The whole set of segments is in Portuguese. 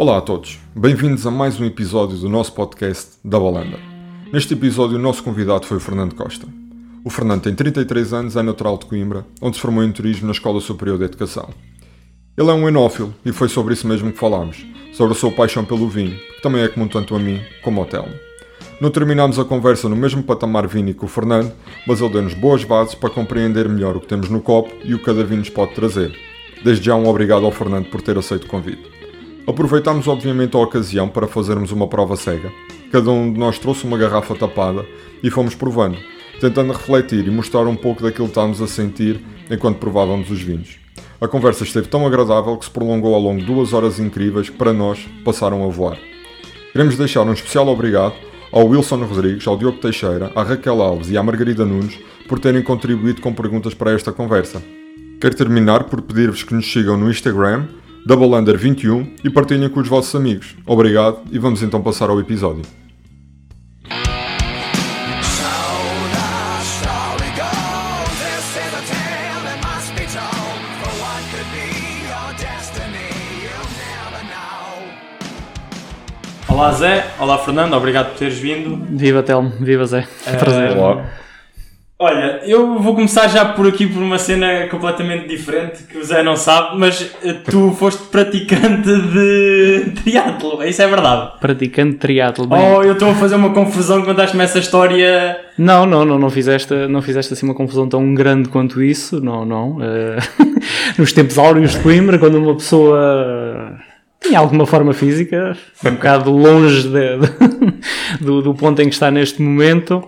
Olá a todos, bem-vindos a mais um episódio do nosso podcast da Balanda. Neste episódio, o nosso convidado foi o Fernando Costa. O Fernando tem 33 anos, é natural de Coimbra, onde se formou em turismo na Escola Superior de Educação. Ele é um enófilo e foi sobre isso mesmo que falámos, sobre a sua paixão pelo vinho, que também é comum tanto a mim como ao Telmo. Não terminámos a conversa no mesmo patamar vínico que o Fernando, mas ele deu-nos boas bases para compreender melhor o que temos no copo e o que cada vinho nos pode trazer. Desde já um obrigado ao Fernando por ter aceito o convite. Aproveitámos obviamente a ocasião para fazermos uma prova cega. Cada um de nós trouxe uma garrafa tapada e fomos provando, tentando refletir e mostrar um pouco daquilo que estávamos a sentir enquanto provávamos os vinhos. A conversa esteve tão agradável que se prolongou ao longo de duas horas incríveis que para nós passaram a voar. Queremos deixar um especial obrigado ao Wilson Rodrigues, ao Diogo Teixeira, à Raquel Alves e à Margarida Nunes por terem contribuído com perguntas para esta conversa. Quero terminar por pedir-vos que nos sigam no Instagram, DoubleUnder21 e partilhem com os vossos amigos. Obrigado e vamos então passar ao episódio. Olá Zé, olá Fernando, obrigado por teres vindo. Viva Telmo, viva Zé. Prazer. Olha, eu vou começar já por aqui por uma cena completamente diferente que o Zé não sabe, mas eh, tu foste praticante de triatlo, isso é verdade. Praticante de triatlo. Bem, Oh, eu estou a fazer uma confusão quando contaste-me essa história. Não, não, não, não fizeste, não fizeste assim uma confusão tão grande quanto isso, não, não. Eh, nos tempos áureos de Coimbra, quando uma pessoa tinha alguma forma física, um bocado longe de- de- do, do ponto em que está neste momento.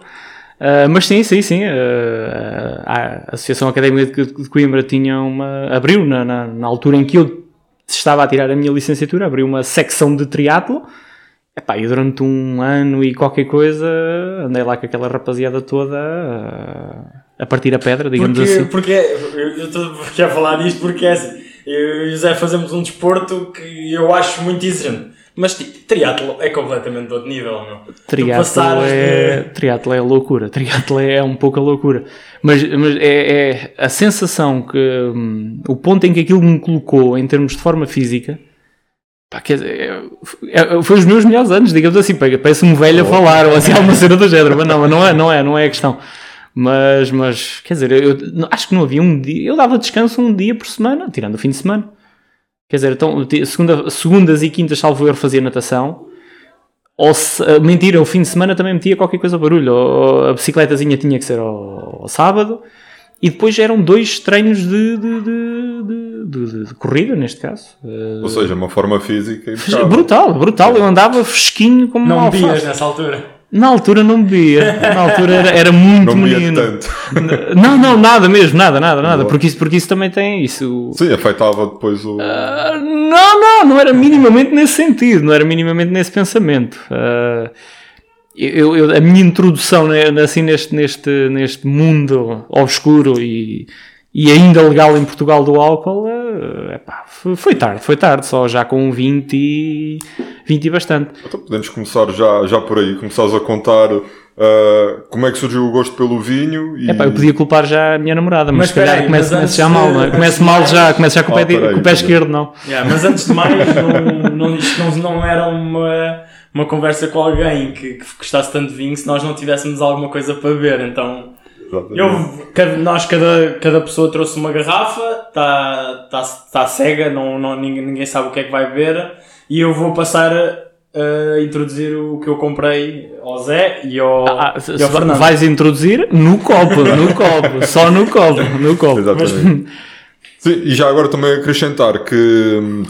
Uh, mas sim, sim, sim. uh, a Associação Académica de Coimbra tinha uma. abriu na, na, na altura em que eu estava a tirar a minha licenciatura, abriu uma secção de triatlo. Epá, e durante um ano e qualquer coisa andei lá com aquela rapaziada toda uh, a partir a pedra, digamos Porque, assim. porque eu estou a falar isto porque é assim, eu e o Zé fazemos um desporto que eu acho muito exigente. Mas tipo, triatlo é completamente de outro nível, meu. Triatlo é, de- triatlo é loucura, triatlo é um pouco a loucura. Mas, mas é, é a sensação que hum, o ponto em que aquilo me colocou em termos de forma física pá, quer dizer, é- é- foi os meus melhores anos, digamos assim, parece um velho a falar ou assim alguma cena do género, mas não, mas não é, não é, não é a questão. Mas, mas quer dizer, eu, não- acho que não havia um dia, eu dava descanso um dia por semana, tirando o fim de semana. Quer dizer, então, segunda, segundas e quintas, salvo eu, fazia natação. Ou se, ah, mentira, o fim de semana também metia qualquer coisa barulho. Ou a bicicletazinha tinha que ser ao, ao sábado. E depois eram dois treinos de, de, de, de- de- de corrida, neste caso. Ah, Ou seja, uma forma física brutal, brutal. Eu andava fresquinho como Não alface. nessa altura. Na altura não bebia. Na altura era, era muito Não menino. tanto. Não, não, nada mesmo, nada, nada, nada. Porque isso, porque isso também tem isso. Sim, afetava depois o... Ah, não, não, não era minimamente nesse sentido, não era minimamente nesse pensamento. Ah, eu, eu- a minha introdução né, assim, neste, neste, neste mundo obscuro e, e ainda legal em Portugal do álcool ah, epá, foi, tarde, foi tarde, só já com 20 e, 20 e bastante. Então podemos começar já, já por aí. Começares a contar ah, como é que surgiu o gosto pelo vinho e... Epá, eu podia culpar já a minha namorada, mas, Mas se calhar espera aí, começo, começo já mal, não é? Começo mal já, começo já com o pé, Ah, peraí, com o pé esquerdo, não. Yeah, mas antes de mais, não, não, isto não, não era uma, uma conversa com alguém que, que gostasse tanto de vinho se nós não tivéssemos alguma coisa para beber. Então, Exatamente. eu, cada- nós, cada, cada pessoa trouxe uma garrafa, está tá, tá cega, não, não, ninguém, ninguém sabe o que é que vai beber, e eu vou passar a, a introduzir o que eu comprei ao Zé e ao, Ah, se- e ao Fernando. vais introduzir no copo, no copo, só no copo, no copo. Exatamente. Sim, e já agora também acrescentar que hum,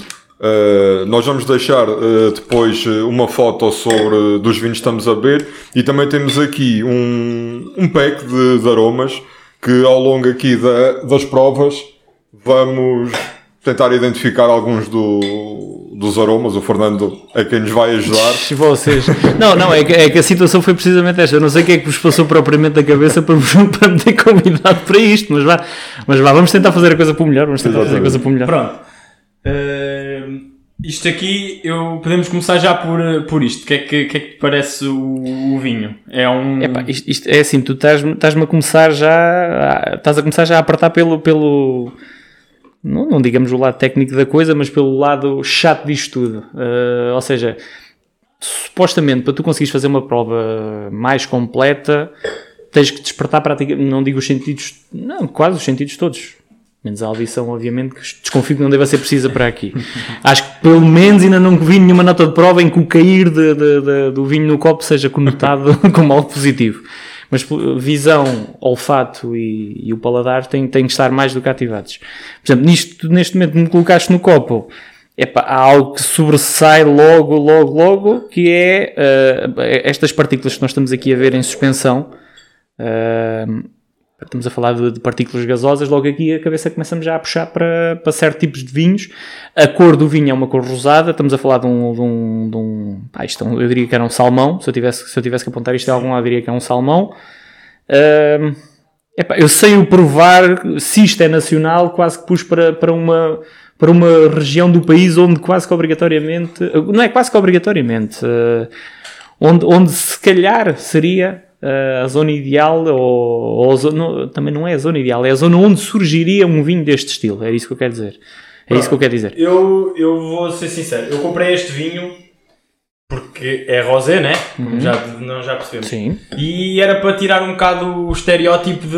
uh, nós vamos deixar uh, depois uh, uma foto sobre dos vinhos que estamos a beber e também temos aqui um, um pack de, de aromas que ao longo aqui da- das provas vamos tentar identificar alguns do- dos aromas. O Fernando é quem nos vai ajudar. Vocês. Não, não, é que, é que a situação foi precisamente esta. Eu não sei o que é que vos passou propriamente da cabeça para, para me ter convidado para isto, mas vá, mas vá, vamos tentar fazer a coisa para o melhor. Vamos tentar fazer a coisa para o melhor. Pronto. Eh, isto aqui, eu, podemos começar já por, eh, por isto. O que é que, que é que te parece o, o vinho? É um. Epá, isto, isto é assim, tu estás- estás-me a começar já. a- Estás a começar já a apertar pelo. pelo não, não digamos o lado técnico da coisa, mas pelo lado chato disto tudo. Uh, ou seja, supostamente para tu conseguires fazer uma prova mais completa, tens que despertar praticamente, não digo os sentidos, não, quase os sentidos todos. Menos a audição, obviamente, que desconfio que não deva ser precisa para aqui. Acho que pelo menos ainda não vi nenhuma nota de prova em que o cair de- de- de- do vinho no copo seja conotado como algo positivo. Mas visão, olfato e, e o paladar têm, têm que estar mais do que ativados. Por exemplo, nisto, neste momento me colocaste no copo, epá, há algo que sobressai logo, logo, logo, que é eh, estas partículas que nós estamos aqui a ver em suspensão. eh, estamos a falar de, de partículas gasosas, logo aqui a cabeça começamos já a puxar para, para certos tipos de vinhos. A cor do vinho é uma cor rosada, estamos a falar de um. De um, de um ah, isto é eu diria que era um salmão. Se eu tivesse, se eu tivesse que apontar isto a algum lado, diria que é um salmão. Eu sei o provar, se isto é nacional, quase que pus para, para, uma, para uma região do país onde quase que obrigatoriamente, não é quase que obrigatoriamente, eh, onde, onde se calhar seria a zona ideal, ou, ou zona- não, também não é a zona ideal, é a zona onde surgiria um vinho deste estilo, é isso que eu quero dizer. É isso que eu quero dizer. Eu, eu vou ser sincero, eu comprei este vinho porque é rosé, né? Como já, não, já percebemos. Sim. E era para tirar um bocado o estereótipo de que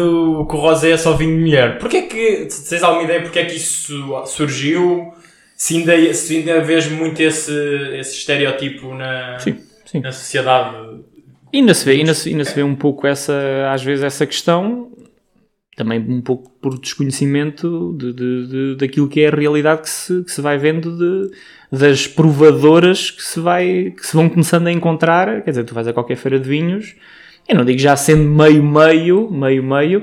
o rosé é só vinho de mulher. Porquê que, se tens alguma ideia porque é que isso surgiu? Se ainda, se ainda vês muito esse, esse estereótipo na, Sim, sim. na sociedade. E ainda se vê, ainda se, ainda se vê um pouco essa, às vezes essa questão, também um pouco por desconhecimento de, de- de- daquilo que é a realidade que se, que se vai vendo de, das provadoras que se, vai, que se vão começando a encontrar. Quer dizer, tu vais a qualquer feira de vinhos, eu não digo já sendo meio-meio, meio-meio,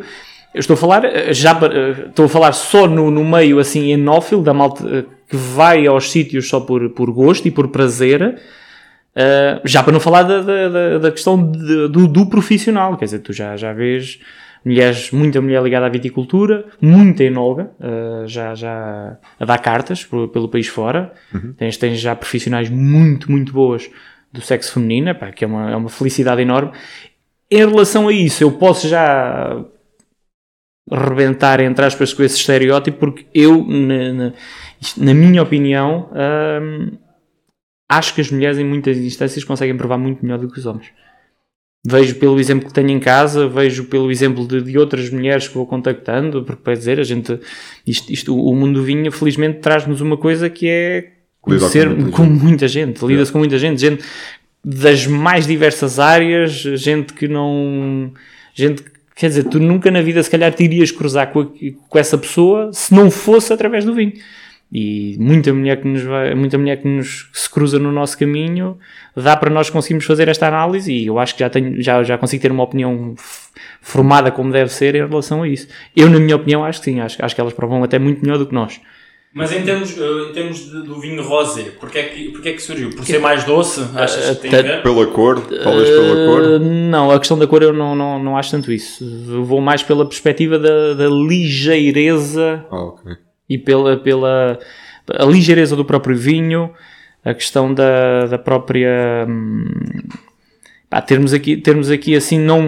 eu estou a falar, eh, já, eh, estou a falar só no, no meio assim enófilo, da malta eh, que vai aos sítios só por, por gosto e por prazer, Uh, já para não falar da, da, da- questão de- do, do profissional, quer dizer, tu já, já vês mulheres, muita mulher ligada à viticultura, muita enóloga, uh, já, já a dar cartas por- pelo país fora. Tens, tens já profissionais muito, muito boas do sexo feminino, que é uma, é uma felicidade enorme. Em relação a isso, eu posso já rebentar, entre aspas, com esse estereótipo, porque eu, na, na, na minha opinião, hum, acho que as mulheres em muitas instâncias conseguem provar muito melhor do que os homens. Vejo pelo exemplo que tenho em casa, vejo pelo exemplo de, de outras mulheres que vou contactando, porque para dizer, a gente, isto, isto- o mundo do vinho, felizmente, traz-nos uma coisa que é com conhecer muita com gente. muita gente, lida-se com muita gente, gente das mais diversas áreas, gente que não. Gente, que- quer dizer, tu nunca na vida se calhar te irias cruzar com, a- com essa pessoa se não fosse através do vinho. E muita mulher que nos vai, muita mulher que nos que se cruza no nosso caminho dá para nós conseguirmos fazer esta análise e eu acho que já tenho já, já consigo ter uma opinião formada como deve ser em relação a isso. Eu, na minha opinião, acho que sim, acho, acho que elas provam até muito melhor do que nós. Mas em termos, eh, em termos de- do vinho rosé, porquê é que, porquê é que surgiu? Por ser mais doce? Achas que tem a ver? Pela cor, talvez pela Uh, cor. Não, a questão da cor eu não, não, não acho tanto isso. Eu vou mais pela perspectiva da, da ligeireza Ah, ok. E pela, pela a ligeireza do próprio vinho, a questão da, da própria. hum, pá, termos aqui, termos aqui assim, não,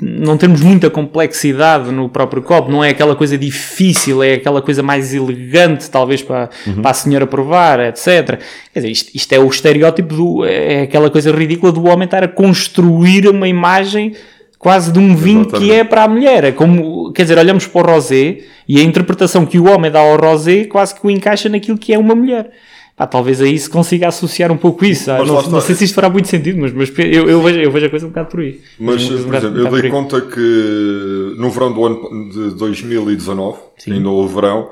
não termos muita complexidade no próprio copo, não é aquela coisa difícil, é aquela coisa mais elegante, talvez para, para a senhora provar, etc. Quer dizer, isto, isto é o estereótipo, do, é aquela coisa ridícula do homem estar a construir uma imagem quase de um vinho que é para a mulher. É como, quer dizer, olhamos para o rosé e a interpretação que o homem dá ao rosé quase que o encaixa naquilo que é uma mulher. Pá, talvez aí se consiga associar um pouco isso. Ah, não, não sei se isto fará muito sentido, mas, mas eu, eu vejo, eu vejo a coisa um bocado por aí. Mas, por exemplo, um eu dei conta que no verão do ano de 2019, Sim. ainda houve verão,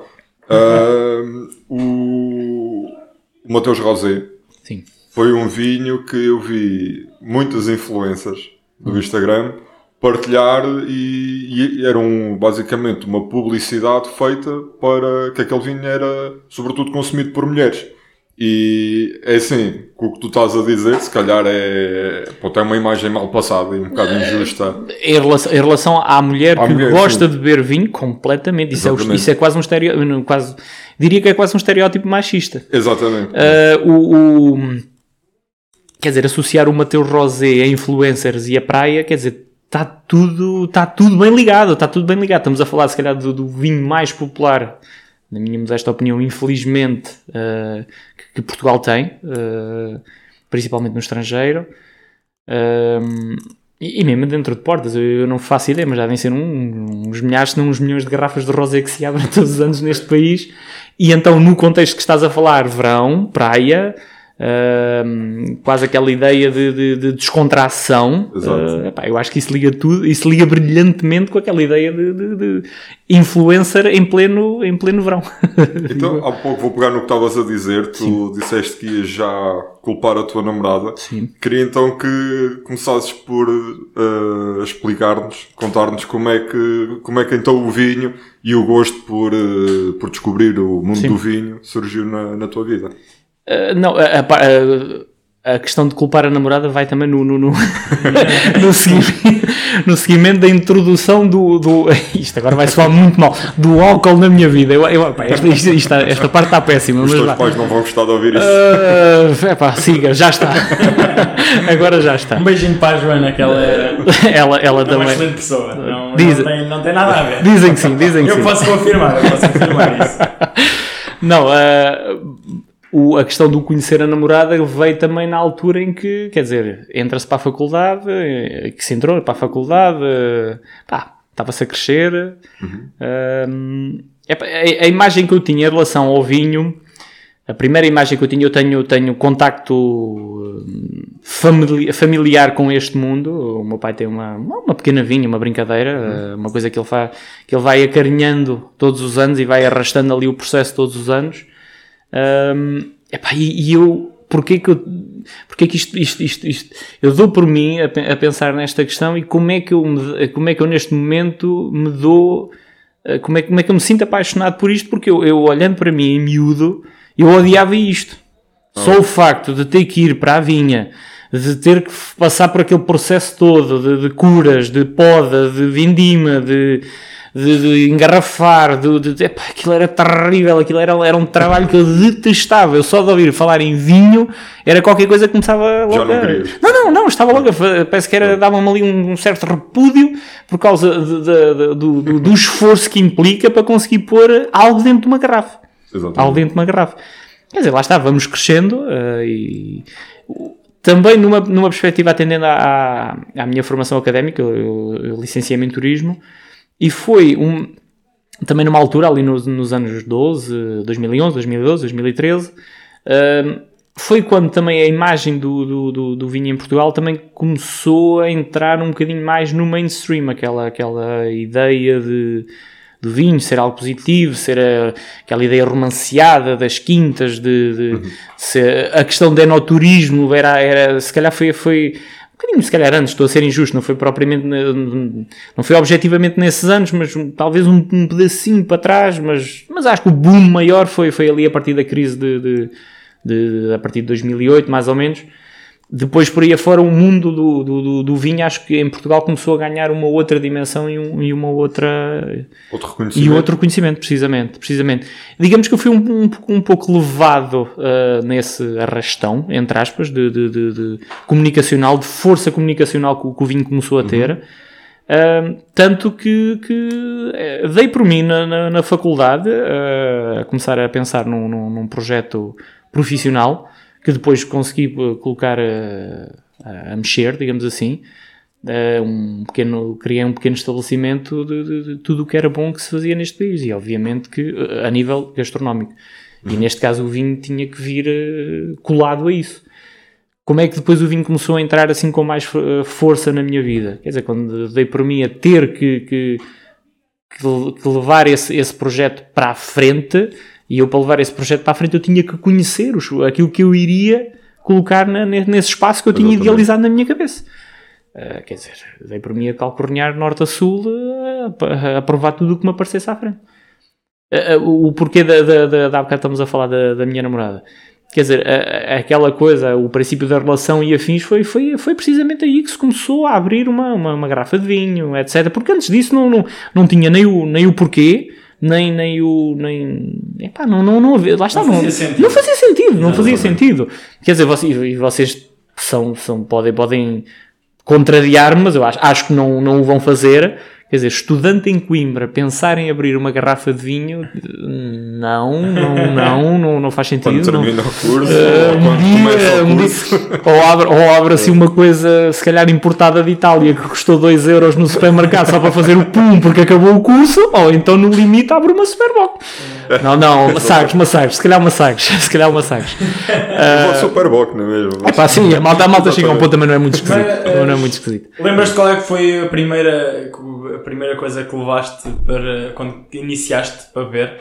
ah, o, o Mateus Rosé Sim. foi um vinho que eu vi muitas influências do Instagram partilhar e, e era um, basicamente uma publicidade feita para que aquele vinho era sobretudo consumido por mulheres. E é assim, com o que tu estás a dizer, se calhar é, pô, tem uma imagem mal passada e um bocado injusta. Em relação, em relação à mulher À que mulher, gosta sim. de beber vinho, completamente. Isso é, isso é quase um estereótipo. Quase, diria que é quase um estereótipo machista. Exatamente. Ah, o, o- quer dizer, associar o Mateus Rosé a influencers e a praia, quer dizer, está tudo, tá tudo bem ligado, está tudo bem ligado. Estamos a falar, se calhar, do, do vinho mais popular na minha modesta opinião, infelizmente, uh, que, que Portugal tem, uh, principalmente no estrangeiro. Um, e, e mesmo dentro de portas, eu, não faço ideia, mas devem ser um- uns milhares, se não uns milhões de garrafas de rosé que se abrem todos os anos neste país. E então, no contexto que estás a falar, verão, praia, quase aquela ideia de, de- de descontração, eh, epá, eu acho que isso liga tudo, isso liga brilhantemente com aquela ideia de, de- influencer em pleno, em pleno verão. Então, há pouco vou pegar no que estavas a dizer. Tu disseste que ias já culpar a tua namorada. Sim. Queria então que começasses por eh, explicar-nos, contar-nos como é que como é que então o vinho e o gosto por, eh, por descobrir o mundo Sim. do vinho surgiu na, na tua vida. Uh, não, a, a a- questão de culpar a namorada vai também no, no, no, no seguimento, no seguimento da introdução do, do. Isto agora vai soar muito mal. Do álcool na minha vida. Eu, eu, pá, esta, isto- isto- esta parte está péssima. Os Mas teus pais não vão gostar de ouvir isso. Uh, epá, siga, já está. Agora já está. Um beijinho para a Joana, que ela é Ela, ela é uma também. excelente pessoa. Não, Diz- não, tem, não tem nada a ver. Dizem que sim, dizem que Eu sim. posso confirmar, eu posso confirmar isso. Não, ah, o- a questão do conhecer a namorada veio também na altura em que, quer dizer, entra-se para a faculdade, eh, que se entrou para a faculdade, eh, pá, estava-se a crescer. Epá, a, a imagem que eu tinha em relação ao vinho, a primeira imagem que eu tinha, eu tenho, tenho contacto famili- familiar com este mundo. O meu pai tem uma, uma pequena vinha, uma brincadeira, eh, uma coisa que ele, faz, que ele vai acarinhando todos os anos e vai arrastando ali o processo todos os anos. Hum, epá, e, e eu, porquê que eu, porquê que isto, isto, isto, isto- eu dou por mim a, a pensar nesta questão e como é que eu, me- como é que eu neste momento me dou, eh, como é, que- como é que eu me sinto apaixonado por isto, porque eu, eu olhando para mim em miúdo, eu odiava isto. Só o facto de ter que ir para a vinha, de ter que passar por aquele processo todo de, de curas, de poda, de vindima, de, de, de engarrafar, de, de, epá, aquilo era terrível, aquilo era, era um trabalho que eu detestava. Eu só de ouvir falar em vinho era qualquer coisa que começava logo não a- não, não, não, estava logo a parece que era, dava-me ali um, um certo repúdio por causa do, do- do esforço que implica para conseguir pôr algo dentro de uma garrafa Exatamente. ao dentro de uma garrafa. Quer dizer, lá está, vamos crescendo eh, e também numa, numa perspectiva atendendo à, à, à minha formação académica, eu, eu, eu licenciei-me em turismo e foi um, também numa altura ali nos, nos anos 12, 2011, 2012, 2013, eh, foi quando também a imagem do, do, do, do vinho em Portugal também começou a entrar um bocadinho mais no mainstream, aquela, aquela ideia de do vinho ser algo positivo, ser a- aquela ideia romanceada das quintas, de, de ser- a questão do enoturismo era, era se calhar foi, foi bocadinho, se calhar antes, estou a ser injusto, não foi propriamente, não foi objetivamente nesses anos, mas talvez um, um pedacinho para trás, mas, mas acho que o boom maior foi, foi ali a partir da crise de, de- de- a partir de 2008, mais ou menos. Depois, por aí afora, o mundo do, do, do- vinho, acho que em Portugal começou a ganhar uma outra dimensão e, um- e uma outra Outro e reconhecimento. outro conhecimento, precisamente, precisamente. Digamos que eu fui um, um, um pouco levado ah, nesse arrastão, entre aspas, de, de- de- de comunicacional, de força comunicacional que, o- que o vinho começou a ter. Ah, tanto que, que eh, dei por mim na, na, na faculdade ah, a começar a pensar num, num, num projeto profissional que depois consegui eh, colocar eh, a, a mexer, digamos assim. Eh, um pequeno, criei um pequeno estabelecimento de, de- de tudo o que era bom que se fazia neste país e obviamente que a nível gastronómico. E neste caso o vinho tinha que vir colado a isso. Como é que depois o vinho começou a entrar assim com mais força na minha vida? Quer dizer, quando dei por mim a ter que, que- que levar esse, esse projeto para a frente, e eu para levar esse projeto para a frente eu tinha que conhecer os, aquilo que eu iria colocar na- ne- nesse espaço que eu tinha Exatamente. idealizado na minha cabeça. Uh, quer dizer, dei por mim a calcornear norte a sul uh, a, provar tudo o que me aparecesse à frente. Uh, uh, o porquê da, da, da, da há bocado estamos a falar da, da minha namorada. Quer dizer, a- a- aquela coisa, o princípio da relação e afins foi, foi, foi precisamente aí que se começou a abrir uma, uma, uma garrafa de vinho, etc. Porque antes disso não, não, não tinha nem o, nem o porquê, nem, nem o. Nem, epá, não, não, não. Lá está, Não não, fazia sentido. não fazia sentido, não fazia sentido. Quer dizer, vocês, vocês são, são, podem, podem contrariar-me, mas eu acho, acho que não, não o vão fazer. Quer dizer, estudante em Coimbra, pensar em abrir uma garrafa de vinho, não, não, não, não, não faz Quando sentido. não. termina o curso, Uh, ou um quando dia- o um curso. ou abre, ou abre assim uma coisa, se calhar importada de Itália, que custou 2 euros no supermercado só para fazer o pum porque acabou o curso, ou então no limite abre uma Superboc. Não, não, massagres, massagres, se calhar massagres, se calhar massagres. Uh, Superboc, não é mesmo? Pá, sim, a malta, a malta chega a um ponto também não é muito esquisito. Mas, eh, Não é muito esquisito. Lembras-te qual é que foi a primeira, a primeira coisa que levaste para quando iniciaste para ver?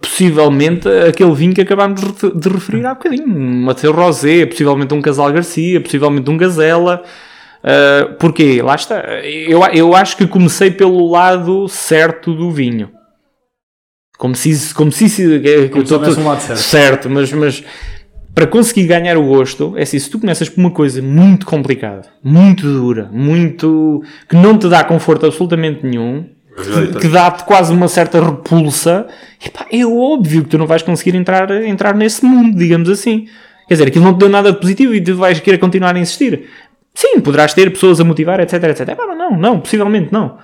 Possivelmente aquele vinho que acabámos de refer- de referir há bocadinho, Mateu Rosé, possivelmente um Casal Garcia, possivelmente um Gazela. Uh, porquê? Lá está. Eu, eu acho que comecei pelo lado certo do vinho. Como se isso. Como se Como eu se certo. certo, mas, mas para conseguir ganhar o gosto, é assim, se tu começas por uma coisa muito complicada, muito dura, muito. que não te dá conforto absolutamente nenhum, Rejeita. que dá-te quase uma certa repulsa, epá, é óbvio que tu não vais conseguir entrar, entrar nesse mundo, digamos assim. Quer dizer, aquilo não te deu nada de positivo e tu vais querer continuar a insistir. Sim, poderás ter pessoas a motivar, etc, etc. Epá, mas não, não, possivelmente não.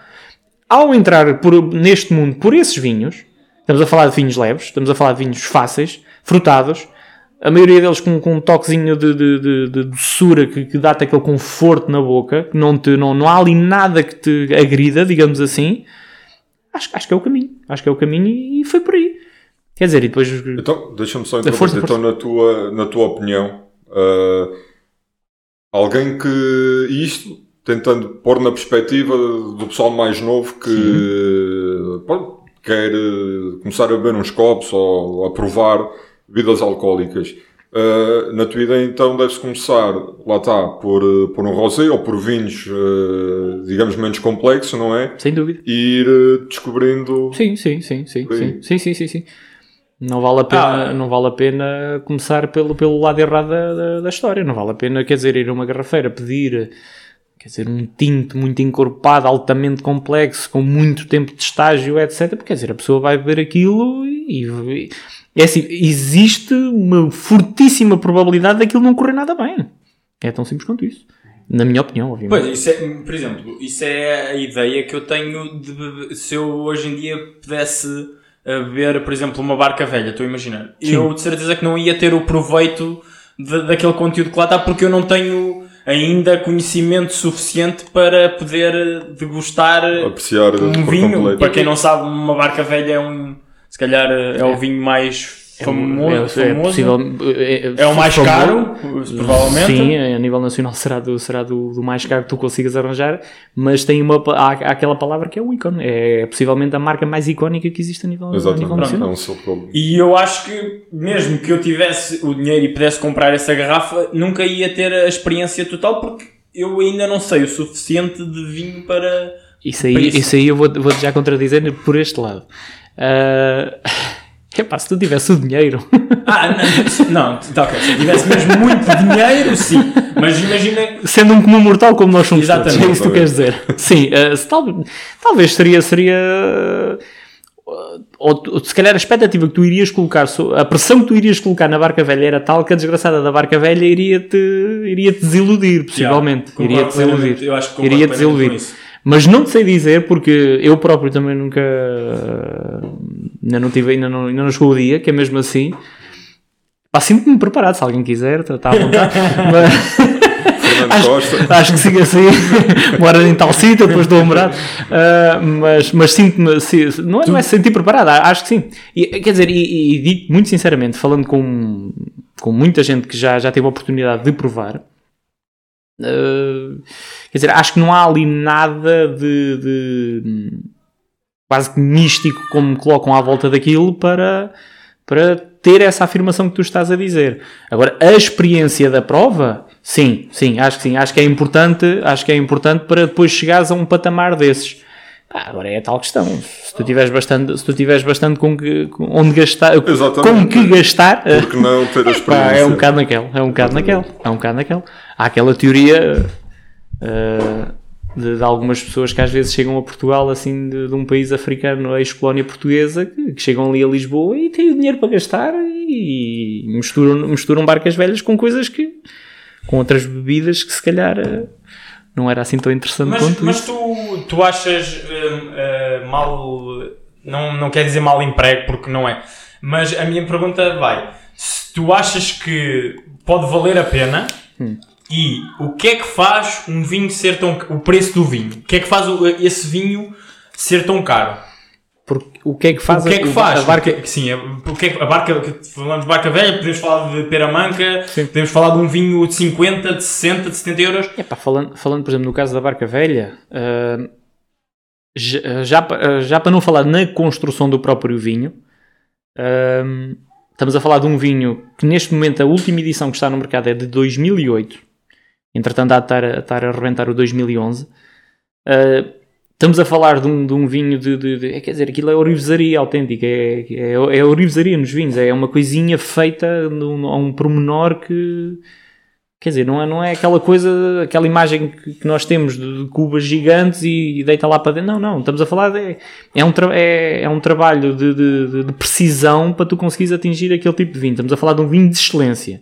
Ao entrar por- neste mundo por esses vinhos, estamos a falar de vinhos leves, estamos a falar de vinhos fáceis, frutados, a maioria deles com, com um toquezinho de, de, de, de doçura que, que dá-te aquele conforto na boca, que não, te, não, não há ali nada que te agrida, digamos assim, acho, acho que é o caminho. Acho que é o caminho e, e foi por aí. Quer dizer, e depois. Então, deixa-me só Da força, interromper. Então, na tua, na tua opinião, uh, alguém que isto, tentando pôr na perspectiva do pessoal mais novo que pronto, quer começar a beber uns copos ou a provar bebidas alcoólicas. Uh, na tua ideia, então, deve-se começar, lá está, por, uh, por um rosé ou por vinhos, uh, digamos, menos complexos, não é? Sem dúvida. E ir uh, descobrindo. Sim, sim, sim, sim, sim, sim, sim, sim, sim. Não vale a pena, Ah. não vale a pena começar pelo, pelo lado errado da, da, da história. Não vale a pena, quer dizer, ir a uma garrafeira pedir, quer dizer, um tinto muito encorpado, altamente complexo, com muito tempo de estágio, etc. Porque, quer dizer, a pessoa vai beber aquilo e, e- é assim, existe uma fortíssima probabilidade daquilo não correr nada bem. É tão simples quanto isso. Na minha opinião, obviamente. Pois, isso é, por exemplo, isso é a ideia que eu tenho de se eu hoje em dia pudesse uh, beber, por exemplo, uma barca velha, estou a imaginar. Eu de certeza que não ia ter o proveito de- daquele conteúdo que lá está porque eu não tenho ainda conhecimento suficiente para poder degustar Apreciar um vinho. completo. Para quem não sabe, uma barca velha é um, se calhar é o vinho mais famoso. é, é famoso. possível. É, É o mais famoso. caro, provavelmente. Sim, a nível nacional será, do, será do, do mais caro que tu consigas arranjar, mas tem uma, há, há aquela palavra que é o ícone. É possivelmente a marca mais icónica que existe a nível, a nível Exatamente, é nacional. um E eu acho que, mesmo que eu tivesse o dinheiro e pudesse comprar essa garrafa, nunca ia ter a experiência total porque eu ainda não sei o suficiente de vinho para. Isso aí, isso. isso aí eu vou- vou-te já contradizer por este lado. Ah, epá, se tu tivesse o dinheiro, Ah, não, não tá ok. Se tivesse mesmo muito dinheiro, sim. Mas imagina. sendo um comum mortal como nós somos todos, Exatamente. é isso que tu queres dizer. Sim, ah, se tal- talvez seria, seria ah, ou, se calhar a expectativa que tu irias colocar, a pressão que tu irias colocar na barca velha era tal que a desgraçada da barca velha iria-te iria -te desiludir, possivelmente. Yeah, concordo plenamente. desiludir. Eu acho que plenamente desiludir. com isso. Mas não te sei dizer, porque eu próprio também nunca. Ainda não, tive, ainda não, ainda não chegou o dia, que é mesmo assim. Pá, sinto-me preparado, se alguém quiser, está está à vontade. Mas- Costa. Acho que siga assim, mora em tal sítio, depois estou a morar. Ah, mas mas sinto-me, si- não é, não é se sentir preparado, acho que sim. E, quer dizer, e, e digo muito sinceramente, falando com, com muita gente que já, já teve a oportunidade de provar, ah, quer dizer, acho que não há ali nada de, de quase que místico como colocam à volta daquilo para, para ter essa afirmação que tu estás a dizer. Agora, a experiência da prova, sim, sim, acho que sim, acho que é importante, acho que é importante para depois chegares a um patamar desses. Pá, agora é a tal questão. Se tu tiveres bastante, se tu tiveres bastante com, que, com onde gastar, Exatamente. com que gastar, Porque não ter a Pá, experiência? é um bocado naquele, é um bocado naquele, é um bocado naquele. Há aquela teoria uh, de, de algumas pessoas que às vezes chegam a Portugal, assim, de, de um país africano, ex-colónia portuguesa, que, que chegam ali a Lisboa e têm o dinheiro para gastar e misturam, misturam barcas velhas com coisas que, com outras bebidas que se calhar uh, não era assim tão interessante Mas, quanto mas isso. tu, tu achas hum, eh, mal. Não, não quer dizer mal emprego, porque não é. Mas a minha pergunta vai: se tu achas que pode valer a pena Hum. e o que é que faz um vinho ser tão. o preço do vinho? O que é que faz esse vinho ser tão caro? Porque o que é que faz, o que é que a- faz? a barca? Sim, é- o que é que- a barca, falamos de barca velha, podemos falar de peramanca, Sim. podemos falar de um vinho de 50, de 60, de 70 euros. Epá, falando, falando, por exemplo, no caso da Barca Velha, ah, já, já, pa- ah, já para não falar na construção do próprio vinho, ah, estamos a falar de um vinho que neste momento a última edição que está no mercado é de 2008, entretanto há de estar, a- a estar a rebentar o 2011. Ah, estamos a falar de um, de um vinho de, de- de- é, quer dizer, aquilo é orivesaria autêntica, é, é, é orivesaria nos vinhos, é uma coisinha feita a um pormenor que Quer dizer, não é, não é aquela coisa, aquela imagem que, que nós temos de, de cubas gigantes e, e deita lá para dentro. Não, não. Estamos a falar de. É um, tra- é, é um trabalho de- de- de precisão para tu conseguires atingir aquele tipo de vinho. Estamos a falar de um vinho de excelência.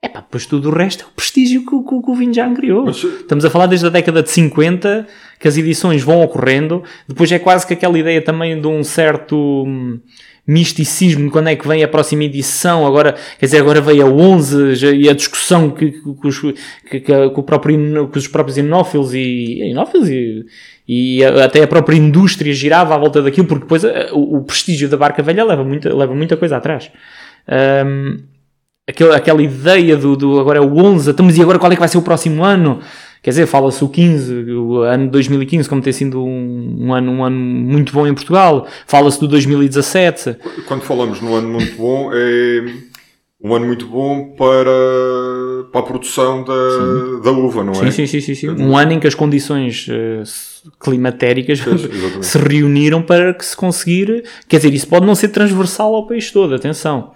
É pá, depois tudo o resto é o prestígio que, o- que que o vinho já angriou. Mas- Estamos a falar desde a década de 50 que as edições vão ocorrendo. Depois é quase que aquela ideia também de um certo hum, misticismo quando é que vem a próxima edição. Agora, quer dizer, agora veio a 11 já- e a discussão que, que, que os, que, que o próprio, que os próprios inófilos e, inófilos e, e a- até a própria indústria girava à volta daquilo, porque depois eh, o, o prestígio da barca velha leva muita, leva muita coisa atrás. Hum, aquela, aquela ideia do, do agora é o 11, então, mas e agora qual é que vai ser o próximo ano? Quer dizer, fala-se o 15, o ano de 2015 como ter sido um, um ano, um ano muito bom em Portugal, fala-se do 2017, Quando falamos num ano muito bom, é um ano muito bom para, para a produção da, da uva, não é? sim, sim, sim, sim, sim. um ano em que as condições eh, climatéricas exatamente. se reuniram para que se conseguir, quer dizer, isso pode não ser transversal ao país todo, atenção.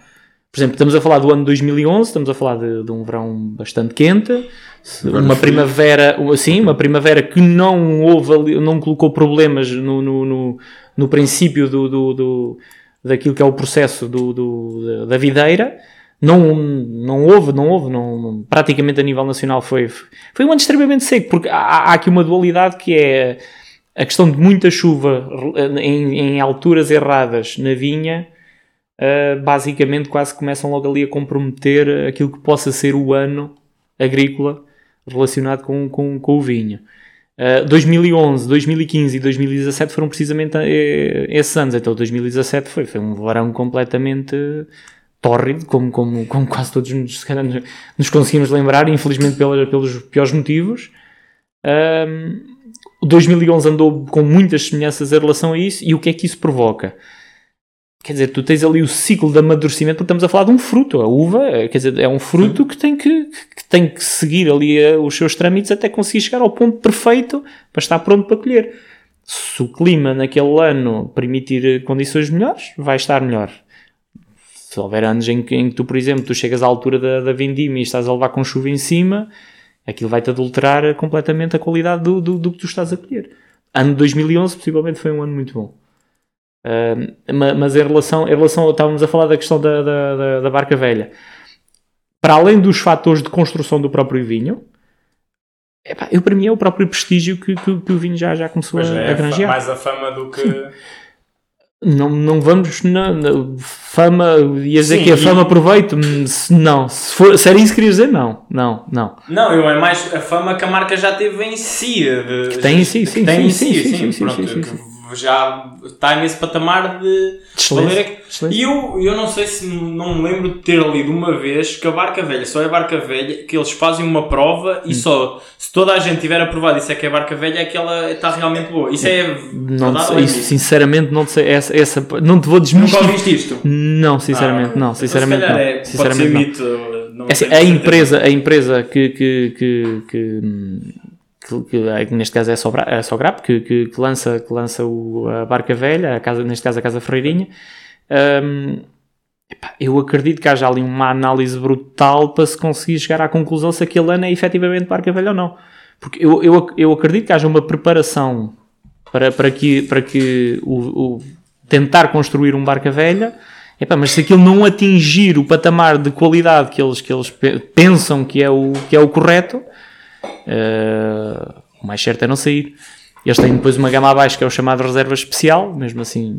Por exemplo, estamos a falar do ano 2011, estamos a falar de, de um verão bastante quente, uma primavera, assim, uma primavera que não houve, não colocou problemas no, no, no, no princípio do, do, do- daquilo que é o processo do, do- da- videira. Não, não houve, não houve, não- praticamente a nível nacional foi, foi um ano extremamente seco, porque há, há aqui uma dualidade que é a questão de muita chuva em, em alturas erradas na vinha, uh, basicamente quase começam logo ali a comprometer aquilo que possa ser o ano agrícola relacionado com, com, com o vinho. Uh, 2011, 2015 e 2017 foram precisamente eh, esses anos. Então 2017 foi, foi um verão completamente tórrido, como, como, como quase todos nos, nos- conseguimos lembrar, infelizmente pela- pelos piores motivos. Um, o 2011 andou com muitas semelhanças em relação a isso e o que é que isso provoca? Quer dizer, tu tens ali o ciclo de amadurecimento, porque estamos a falar de um fruto. A uva, eh, quer dizer, é um fruto que tem que, que tem que seguir ali eh, os seus trâmites até conseguir chegar ao ponto perfeito para estar pronto para colher. Se o clima naquele ano permitir eh, condições melhores, vai estar melhor. Se houver anos em que, em que tu, por exemplo, tu chegas à altura da, da vindima e estás a levar com chuva em cima, aquilo vai-te adulterar completamente a qualidade do, do, do que tu estás a colher. Ano 2011, possivelmente, foi um ano muito bom. Ma- mas em relação, em relação, estávamos a falar da questão da, da, da- barca velha. Para além dos fatores de construção do próprio vinho, epá, eu, para mim é o próprio prestígio que, que, que o vinho já, já começou Mas a, é a granjear. mais a fama do que. Não, não vamos na, na fama, ia dizer Sim, que a fama aproveito, Hum, se- não, se, for, se era isso que queria dizer, não, não, não. Não, eu é mais a fama que a marca já teve em si. De, tem em si, que sim, tem sim, em sim, si, sim, sim, sim, sim, Já está nesse patamar de. Valer. E eu, eu não sei se não me lembro de ter lido uma vez que a barca velha só é barca velha, que eles fazem uma prova Hum. e só se toda a gente tiver aprovado isso é que é barca velha, é que ela está realmente boa. Isso é. Não sei, é isso, sinceramente, não sei, essa, essa, não te vou Nunca desmistificar. ouviste isto? Não, sinceramente, Ah, não, então se sinceramente não. é- sinceramente não. mito, não É assim, a empresa, a empresa que, que, que, que, que- é que neste caso é a Sobra- Sograp, que, que, que lança, que lança o, a Barca Velha, a casa, neste caso a Casa Ferreirinha, hum, epá, eu acredito que haja ali uma análise brutal para se conseguir chegar à conclusão se aquele ano é efetivamente Barca Velha ou não. Porque eu, eu, eu acredito que haja uma preparação para, para que, para que o, o- tentar construir um Barca Velha Epá, mas se aquilo não atingir o patamar de qualidade que eles, que eles pe- pensam que é o, que é o correto, eh, o mais certo é não sair. Eles têm depois uma gama abaixo que é o chamado reserva especial, mesmo assim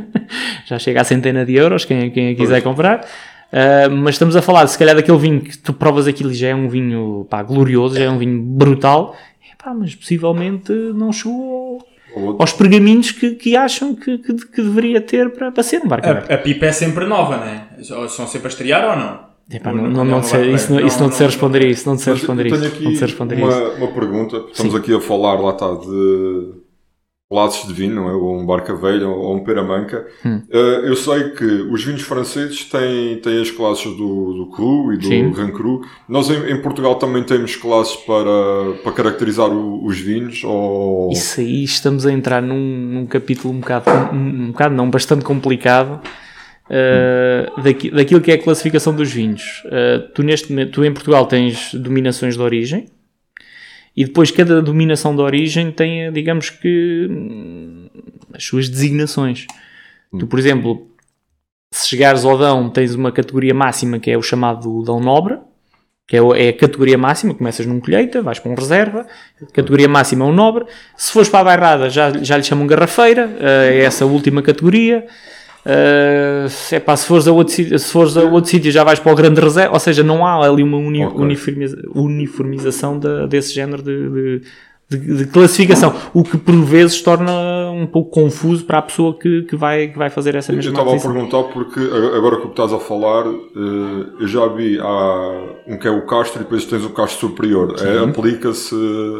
já chega a centena de euros, quem, quem quiser comprar. Uh, mas estamos a falar, se calhar, daquele vinho que tu provas aquilo e já é um vinho pá, glorioso, já é um vinho brutal, Epá, mas possivelmente não chegou ao- Ou- aos pergaminhos que, que acham que, que, que deveria ter para, para ser um barco. A, a pipa é sempre nova, né? São sempre a estrear ou não? Epá, não, não- não, sei, isso, não, isso não te sei responder isso, não te sei responder eu tenho isso. aqui responder isso. uma, uma pergunta. Estamos aqui a falar, lá está, de laços de vinho, não é? Ou um barca velha ou um peramanca. Hum. Eh, eu sei que os vinhos franceses têm, têm as classes do, do Cru e do Sim. Grand Cru. Nós em, em Portugal também temos classes para, para caracterizar o- os vinhos? Ou... Isso aí estamos a entrar num, num capítulo um bocado, um, um bocado não, bastante complicado uh, daqui- daquilo que é a classificação dos vinhos. Uh, tu, neste, tu em Portugal tens dominações de origem e depois cada dominação de origem tem, digamos que, hum, as suas designações. Tu, por exemplo, se chegares ao Dão, tens uma categoria máxima que é o chamado Dão Nobre, que é, é a categoria máxima, começas num colheita, vais para um reserva, categoria máxima é um nobre, se fores para a bairrada já, já lhe chamam garrafeira, eh, é essa última categoria, Se, epá, se fores a outro sítio, se fores a outro sítio já vais para o grande reserva, ou seja, não há ali uma uni- Ok. uniformiza- uniformização da- desse género de, de- de- de classificação, o que por vezes torna um pouco confuso para a pessoa que, que vai, que vai fazer essa Eu mesma estava a perguntar porque agora que o que estás a falar, eh, eu já vi há um que é o Castro e depois tens o Castro Superior. É, Aplica-se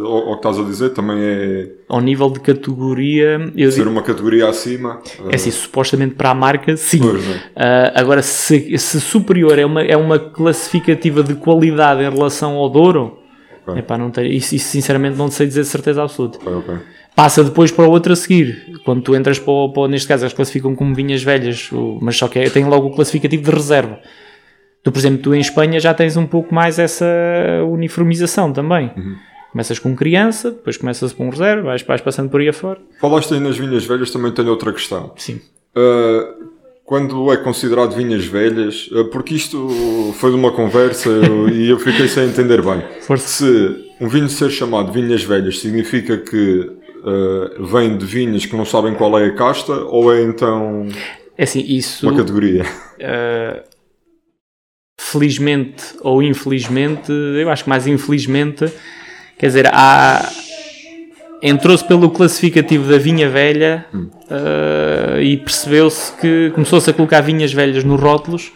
ao, ao que estás a dizer, também é Ao nível de categoria, eu ser digo, uma categoria acima. é assim, supostamente para a marca, sim. Né? Ah, agora, se, se superior é uma, é uma classificativa de qualidade em relação ao Douro, Ok. epá, não tenho, isso, isso sinceramente não sei dizer de certeza absoluta. Ok, ok. Passa depois para o outro a seguir. Quando tu entras para, o- para o- neste caso, eles classificam como vinhas velhas, mas só que é- tem logo o classificativo de reserva. Tu, por exemplo, tu em Espanha já tens um pouco mais essa uniformização também. Começas com criança, depois começas com reserva, vais, vais passando por aí afora. Falaste aí nas vinhas velhas, também tenho outra questão. Sim. Uh, quando é considerado vinhas velhas, uh, porque isto foi de uma conversa e eu fiquei sem entender bem. Força. Se um vinho ser chamado vinhas velhas significa que uh, vem de vinhas que não sabem qual é a casta ou é então É assim, isso. uma categoria? felizmente ou infelizmente, eu acho que mais infelizmente, quer dizer, há, entrou-se pelo classificativo da vinha velha eh, e percebeu-se que começou-se a colocar vinhas velhas nos rótulos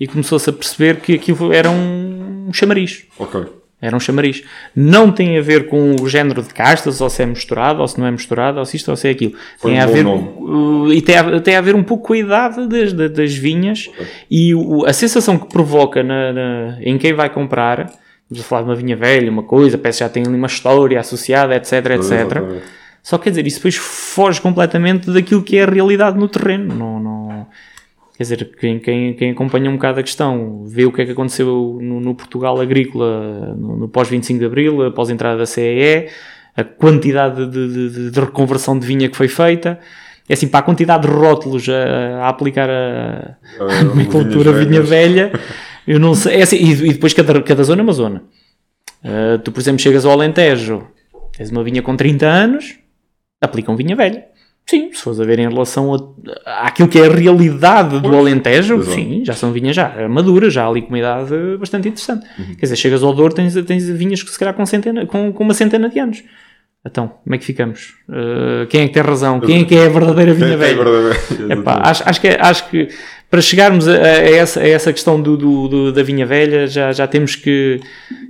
e começou-se a perceber que aquilo era um chamariz. Ok. Era um chamariz. Não tem a ver com o género de castas, ou se é misturado, ou se não é misturado, ou se isto ou se é aquilo. Foi tem um a ver, uh, e tem a, tem a ver um pouco com a idade das, da- das vinhas e o- a sensação que provoca na- na- em quem vai comprar. Estamos a falar de uma vinha velha, uma coisa, parece que já tem ali uma história associada, etc, etc. Exatamente. Só quer dizer, isso depois foge completamente daquilo que é a realidade no terreno. Não, não- Quer dizer, quem, quem, quem acompanha um bocado a questão, vê o que é que aconteceu no, no Portugal agrícola no, no pós-25 de Abril, após a entrada da CEE, a quantidade de, de- de- reconversão de vinha que foi feita. É assim, para a quantidade de rótulos a, a aplicar a, Ah, a vinhas vinha velha, eu não sei. É assim, e, e depois cada, cada zona é uma zona. Ah, tu, por exemplo, chegas ao Alentejo, tens uma vinha com 30 anos, aplicam vinha velha. Sim, se fores a ver em relação a, àquilo que é a realidade do Alentejo, Exato. sim, já são vinhas já maduras, já há ali com uma idade bastante interessante. Uhum. Quer dizer, chegas ao Douro, tens, tens vinhas que se calhar com, centena, com, com uma centena de anos. Então, como é que ficamos? Ah, quem é que tem razão? Quem é que é a verdadeira vinha é é velha? verdadeiro? Epá, acho, acho, que, acho que para chegarmos a, a essa, a essa questão do, do- do- da vinha velha já, já temos que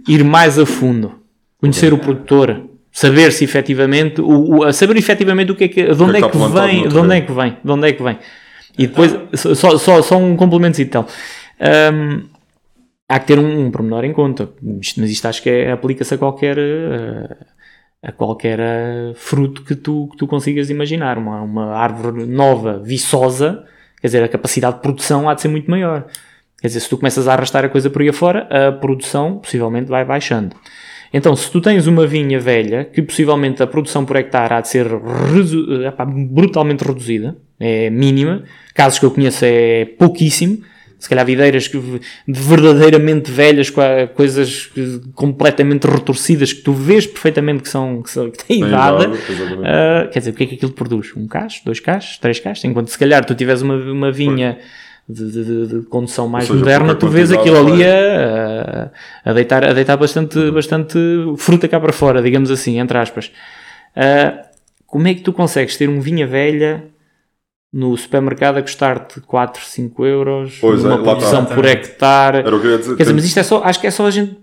ir mais a fundo, conhecer o produtor, saber se efetivamente, o, o- saber efetivamente o que é que, de onde que é que vem, de onde é que vem, de onde é que vem. E depois, só, só, só um complemento então. Hum, há que ter um, um pormenor em conta, mas isto acho que é- aplica-se a qualquer eh, a qualquer eh, fruto que tu, que tu consigas imaginar. Uma, uma árvore nova, viçosa, quer dizer, a capacidade de produção há de ser muito maior. Quer dizer, se tu começas a arrastar a coisa por aí afora, a produção possivelmente vai baixando. Então, se tu tens uma vinha velha, que possivelmente a produção por hectare há de ser resu- epá, brutalmente reduzida, é mínima, casos que eu conheço é pouquíssimo, Se calhar videiras que, verdadeiramente velhas, com coisas completamente retorcidas, que tu vês perfeitamente que, são, que, são, que têm idade. Ah, quer dizer, o que é que aquilo produz? Um cacho, dois cachos, três cachos? Enquanto se calhar tu tiveres uma, uma vinha de, de- de- condução mais seja, moderna, tu vês aquilo ali a, a deitar, a deitar bastante, bastante fruta cá para fora, digamos assim, entre aspas. Ah, como é que tu consegues ter um vinha velha no supermercado a custar-te 4, 5 euros, Pois é, uma está. produção por Exatamente. hectare? Era o que eu ia dizer. Quer dizer, mas isto é só, acho que é só a gente,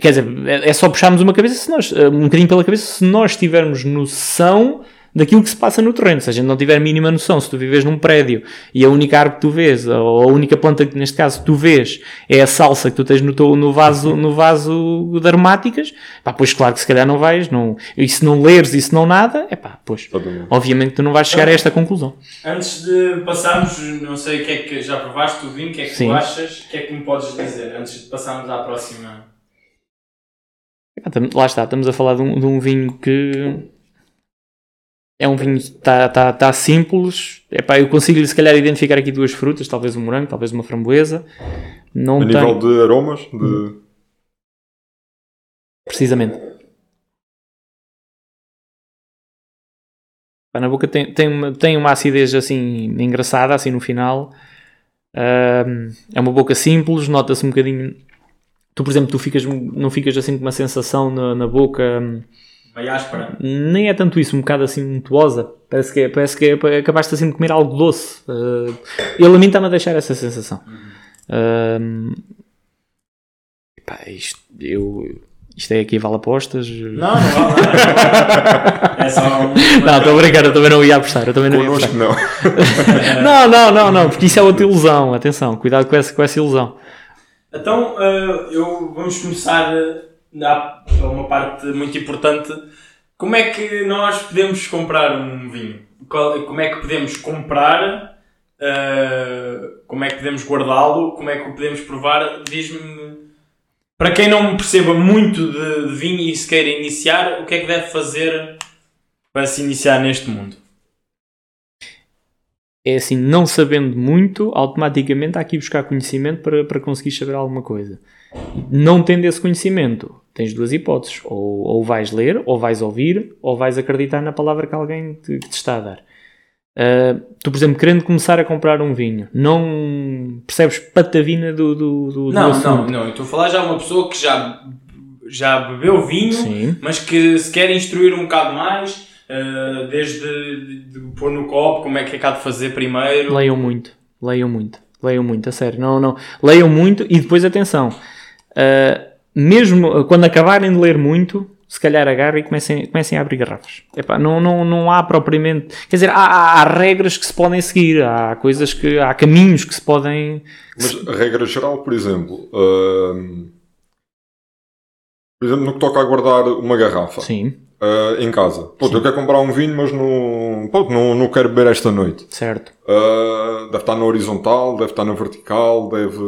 quer dizer, é é só puxarmos uma cabeça se nós, um bocadinho pela cabeça se nós tivermos noção daquilo que se passa no terreno. Se a gente não tiver mínima noção, se tu vives num prédio e a única árvore que tu vês, ou a única planta que neste caso tu vês, é a salsa que tu tens no, teu, no, vaso, no vaso de aromáticas, pá, pois claro que se calhar não vais, não, e se não leres e se não nada, é pá, pois, Exatamente. obviamente tu não vais chegar a esta conclusão. Antes de passarmos, não sei o que é que já provaste o vinho, o que é que Sim. tu achas, o que é que me podes dizer antes de passarmos à próxima? Lá está, estamos a falar de um, de um vinho que é um vinho que está tá, tá simples. Epá, eu consigo se calhar identificar aqui duas frutas, talvez um morango, talvez uma framboesa. Não A tem, nível de aromas, de... precisamente. Pá, na boca tem, tem, uma, tem uma acidez assim engraçada, assim no final. Ahm, é uma boca simples, nota-se um bocadinho. Tu, por exemplo, tu ficas, não ficas assim com uma sensação na, na boca. hum, Meio áspera. nem é tanto isso, um bocado assim untuosa. Parece que, é, parece que é, acabaste assim de comer algo doce. Uh, ele a mim está-me a deixar essa sensação. Um, pá, isto, eu, isto é aqui vale apostas. Não, não vale nada. É só um... Não, estou a brincar, eu também não ia apostar. Eu também não ia apostar. Connosco não. Não, não, não, não, porque isso é outra ilusão. Atenção, cuidado com essa, com essa ilusão. Então, eh, eu, vamos começar a uma parte muito importante. Como é que nós podemos comprar um vinho? Qual- como é que podemos comprar? eh, como é que podemos guardá-lo? Como é que o podemos provar? Diz-me, para quem não perceba muito de, de vinho e se queira iniciar, o que é que deve fazer para se iniciar neste mundo? É assim, não sabendo muito, automaticamente há que ir buscar conhecimento para, para conseguir saber alguma coisa. Não tendo esse conhecimento, tens duas hipóteses. Ou, ou vais ler, ou vais ouvir, ou vais acreditar na palavra que alguém te, que te está a dar. Ah, tu, por exemplo, querendo começar a comprar um vinho, não percebes patavina do, do, do, do Não, assunto. não, não. Eu estou a falar já de uma pessoa que já, já bebeu vinho, Sim. mas que se quer instruir um bocado mais, eh, desde de, de pôr no copo, como é que é que há de fazer primeiro. Leiam muito, leiam muito, leiam muito, a sério. Não, não. Leiam muito e depois atenção. ah, mesmo quando acabarem de ler muito, se calhar agarrem e comecem, comecem a abrir garrafas. Epá, não, não, não há propriamente. Quer dizer, há, há- há regras que se podem seguir, há coisas que. há caminhos que se podem. Mas a regra geral, por exemplo, hum, por exemplo, no que toca a guardar uma garrafa Sim, ah, em casa. Pronto, eu quero comprar um vinho, mas não, pronto, não, não quero beber esta noite. certo. Ah, deve estar na horizontal, deve estar na vertical, deve.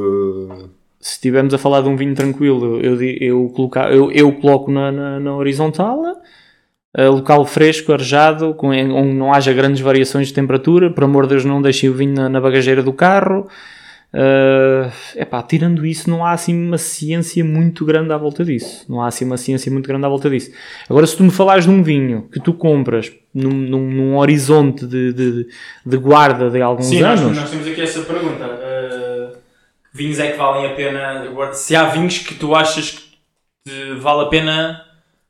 Se estivermos a falar de um vinho tranquilo, eu, eu, colocar, eu, eu coloco na, na, na horizontal, eh, local fresco, arejado, com, onde não haja grandes variações de temperatura. Por amor de Deus, não deixem o vinho na, na bagageira do carro. É epá, tirando isso, não há assim uma ciência muito grande à volta disso. Não há assim uma ciência muito grande à volta disso. Agora, se tu me falares de um vinho que tu compras num, num, num horizonte de, de, de guarda de alguns Sim, nós, anos, nós temos aqui essa pergunta. Vinhos é que valem a pena guardar? Se há vinhos que tu achas que te vale a pena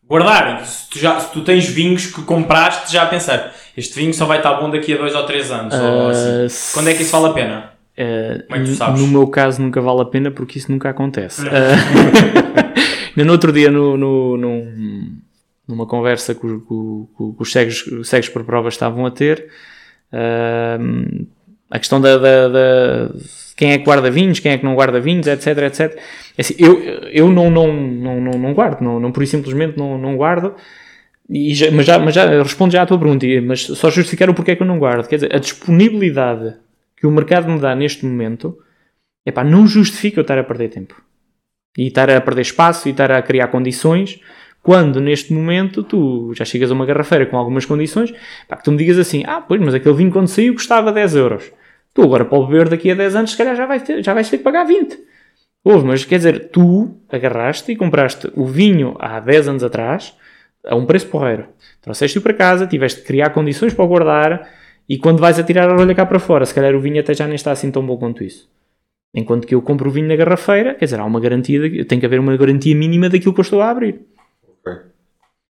guardar? Se tu, já, se tu tens vinhos que compraste já a pensar, este vinho só vai estar bom daqui a dois ou três anos. ou Ah, assim. Quando é que isso vale a pena? Uh, Como é que tu sabes? No meu caso nunca vale a pena porque isso nunca acontece. Uh, ainda no outro dia, no, no- num- numa conversa que, que os cegos, os cegos por prova estavam a ter, uh, a questão da, da- da- quem é que guarda vinhos, quem é que não guarda vinhos, etc, etc. É assim, eu eu não, não, não, não, não guardo, não, não, por e simplesmente não, não guardo. E já- mas, já, mas já respondo já à tua pergunta, mas só justificar o porquê que eu não guardo. Quer dizer, a disponibilidade que o mercado me dá neste momento, não justifica eu estar a perder tempo. E estar a perder espaço e estar a criar condições, quando neste momento tu já chegas a uma garrafeira com algumas condições, pá, que tu me digas assim, ah, pois, mas aquele vinho quando saiu custava 10 euros. Tu agora para o beber daqui a 10 anos, se calhar já, vai ter, já vais ter que pagar 20. Houve, mas quer dizer, tu agarraste e compraste o vinho há 10 anos atrás a um preço porreiro. Trouxeste-o para casa, tiveste de criar condições para o guardar e quando vais a tirar a rolha cá para fora, se calhar o vinho até já nem está assim tão bom quanto isso. Enquanto que eu compro o vinho na garrafeira, quer dizer, há uma garantia, tem que haver uma garantia mínima daquilo que eu estou a abrir.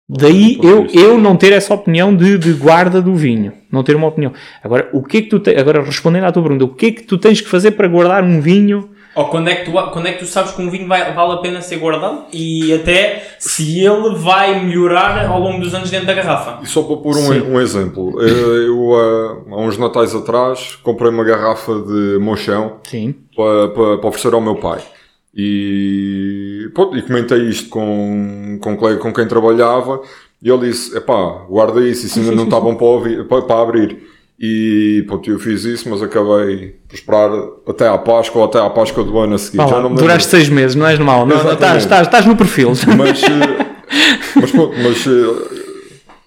Daí eu, eu não ter essa opinião de, de guarda do vinho. Não ter uma opinião. Agora, o que é que tu te- agora respondendo à tua pergunta, o que é que tu tens que fazer para guardar um vinho? Ou quando é, que tu, quando é que tu sabes que um vinho vai- vale a pena ser guardado e até se ele vai melhorar ao longo dos anos dentro da garrafa? E só para pôr um, um exemplo, eh, eu ah, há uns natais atrás comprei uma garrafa de mochão Sim. para, para, para oferecer ao meu pai. E, pronto, e comentei isto com, com um colega com quem trabalhava e ele disse, epá, guarda isso, isso ainda não está bom para, ouvir- para, para abrir. E pronto, eu fiz isso, mas acabei por esperar até à Páscoa ou até à Páscoa do ano a seguir. Vá Já não duraste seis meses, não és mal. Não, não, estás, estás, estás no perfil. Mas, eh, mas, pronto, mas eh,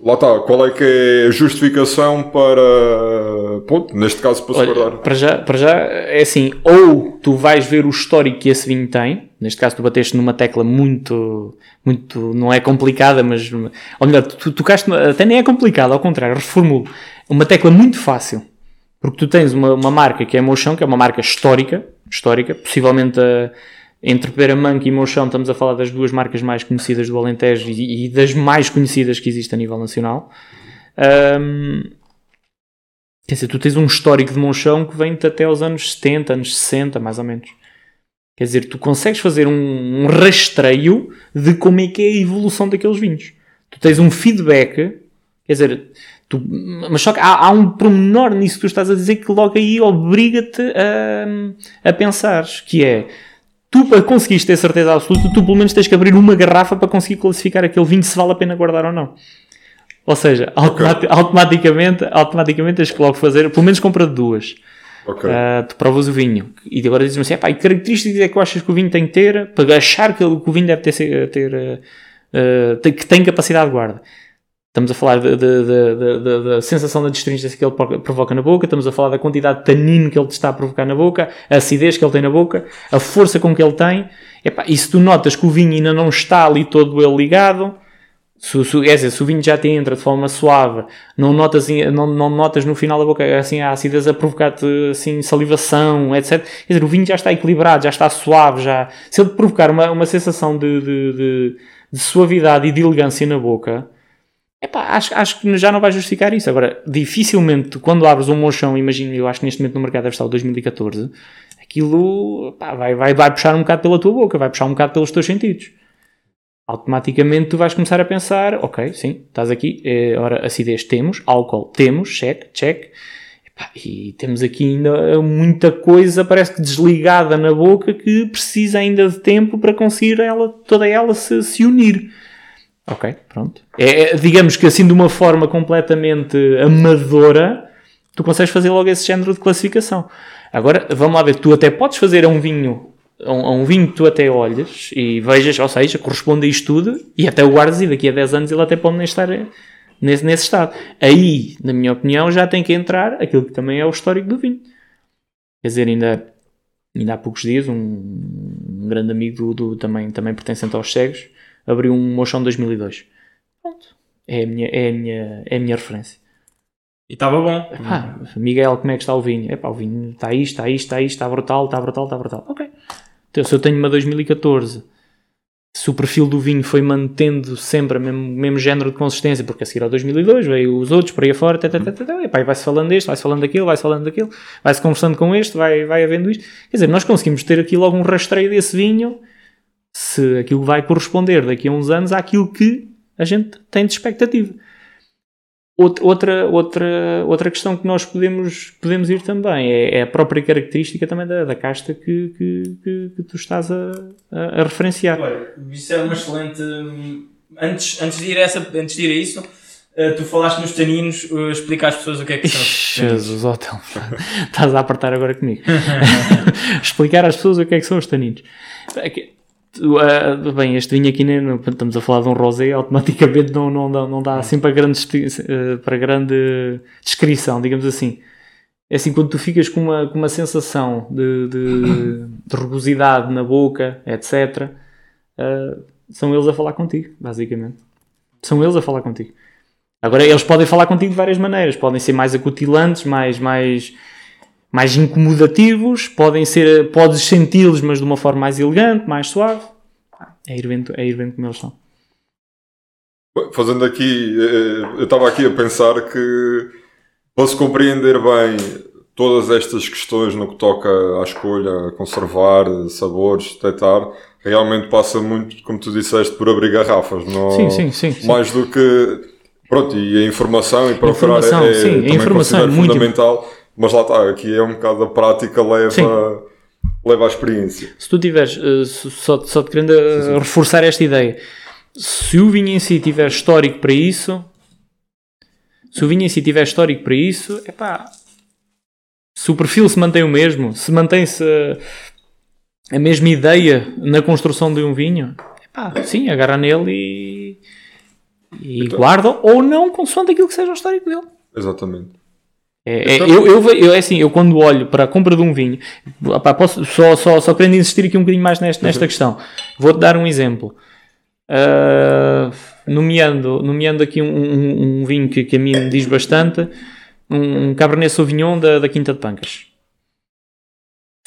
lá está, qual é que é a justificação para, pronto, neste caso para se Olha, guardar? para já, para já é assim, ou tu vais ver o histórico que esse vinho tem, neste caso tu bateste numa tecla muito, muito, não é complicada, mas, ou melhor, tu tocaste, até nem é complicada, ao contrário, reformulo, uma tecla muito fácil, porque tu tens uma, uma marca que é Mochão, que é uma marca histórica, histórica, possivelmente a, entre Peramanque e Mochão estamos a falar das duas marcas mais conhecidas do Alentejo e, e das mais conhecidas que existem a nível nacional. Ahm, Quer dizer, tu tens um histórico de Monchão que vem-te até aos anos 70, anos 60, mais ou menos. Quer dizer, tu consegues fazer um, um rastreio de como é que é a evolução daqueles vinhos. Tu tens um feedback, quer dizer, tu- mas só que há, há um pormenor nisso que tu estás a dizer que logo aí obriga-te a, a pensar, que é, tu para conseguires ter certeza absoluta, tu pelo menos tens que abrir uma garrafa para conseguir classificar aquele vinho se vale a pena guardar ou não. Ou seja, automati- automaticamente, automaticamente tens que logo fazer, pelo menos compra duas. Ok. Uh, tu provas o vinho e agora dizes-me assim: "Epá, e que características é que achas que o vinho tem que ter para achar que o vinho deve ter, ter, uh, que tem capacidade de guarda? Estamos a falar da sensação da destringência que ele pro- provoca na boca, estamos a falar da quantidade de tanino que ele está a provocar na boca, a acidez que ele tem na boca, a força com que ele tem. Epá, e se tu notas que o vinho ainda não está ali todo ele ligado, se, se, é dizer, se o vinho já te entra de forma suave, não notas, não, não notas no final da boca assim a acidez a provocar-te assim, salivação, etc. Quer dizer, o vinho já está equilibrado, já está suave, já. Se ele provocar uma, uma sensação de, de, de, de suavidade e de elegância na boca, epá, acho, acho que já não vai justificar isso. Agora, dificilmente, quando abres um mochão, imagino, eu acho que neste momento no mercado deve estar o 2014, aquilo pá, vai, vai, vai puxar um bocado pela tua boca, vai puxar um bocado pelos teus sentidos automaticamente tu vais começar a pensar, ok, sim, estás aqui, eh, ora, acidez temos, álcool temos, check, check, Epá, e temos aqui ainda muita coisa, parece que desligada na boca, que precisa ainda de tempo para conseguir ela, toda ela se, se unir. Ok, pronto. É, é, digamos que assim de uma forma completamente amadora, tu consegues fazer logo esse género de classificação. Agora, vamos lá ver, tu até podes fazer a um vinho, um, um vinho que tu até olhas e vejas, ou seja, corresponde a isto tudo, e até o guardas e daqui a 10 anos ele até pode nem estar nesse, nesse estado. Aí, na minha opinião, já tem que entrar aquilo que também é o histórico do vinho. Quer dizer, ainda, ainda há poucos dias, um, um grande amigo do, do- também, também pertencente aos cegos, abriu um Mochão 2002. Pronto. É a minha, é a minha, é a minha referência. E estava bom. Pá, Miguel, como é que está o vinho? Epá, o vinho está isto, está isto, está isto, está brutal, está brutal, está brutal. Ok. Então, se eu tenho uma 2014, se o perfil do vinho foi mantendo sempre o mesmo, mesmo género de consistência, porque a seguir ao 2002 veio os outros por aí afora, tá, tá, tá, tá, tá, epá, e vai-se falando deste, vai-se falando daquilo, vai-se falando daquilo, vai-se conversando com este, vai, vai havendo isto. Quer dizer, nós conseguimos ter aqui logo um rastreio desse vinho, se aquilo vai corresponder daqui a uns anos àquilo que a gente tem de expectativa. Out- Outra, outra, outra questão que nós podemos, podemos ir também é, é a própria característica também da, da casta que, que, que, que tu estás a, a, a referenciar. Olha, isso é uma excelente. Antes, antes, de ir a essa, antes de ir a isso, eh, tu falaste nos taninos, eh, explica às pessoas o que é que são. os taninos. Jesus, Telmo, estás a apertar agora comigo. Explicar às pessoas o que é que são os taninos. Ah, bem, este vinho aqui, né, não- estamos a falar de um rosé, automaticamente não, não, dá, não dá assim para grande, eh, para grande descrição, digamos assim. É assim, quando tu ficas com uma, com uma sensação de, de, de rugosidade na boca, etc., ah, são eles a falar contigo, basicamente. São eles a falar contigo. Agora, eles podem falar contigo de várias maneiras. Podem ser mais acutilantes, mais, mais, mais incomodativos. Podem ser, podes senti-los, mas de uma forma mais elegante, mais suave. É ir vendo, é ir vendo como eles são. Fazendo aqui, eh, eu estava aqui a pensar que se compreender bem todas estas questões no que toca à escolha, a conservar sabores, detectar, realmente passa muito, como tu disseste, por abrir garrafas. Não, Sim, sim, sim, sim. Mais do que. Pronto, e a informação e procurar Informação, é, é sim, a também informação é muito fundamental. Mas lá está, aqui é um bocado a prática leva, Sim. leva à experiência. Se tu tiveres, eh, só, só te querendo eh, reforçar esta ideia, se o vinho em si tiver histórico para isso, se o vinho em si tiver histórico para isso, epá, se o perfil se mantém o mesmo, se mantém-se eh, a mesma ideia na construção de um vinho, epá, sim, agarra nele e, e Então- guarda, ou não, consoante aquilo que seja o histórico dele. Exatamente. É, é, Então- eu, eu, eu, é assim, eu quando olho para a compra de um vinho, opá, posso, só, só, só querendo insistir aqui um bocadinho mais nesta, nesta questão, vou-te dar um exemplo. Ah, nomeando, nomeando aqui um, um- um vinho que, que a mim me diz bastante, um, um Cabernet Sauvignon da, da Quinta de Pancas.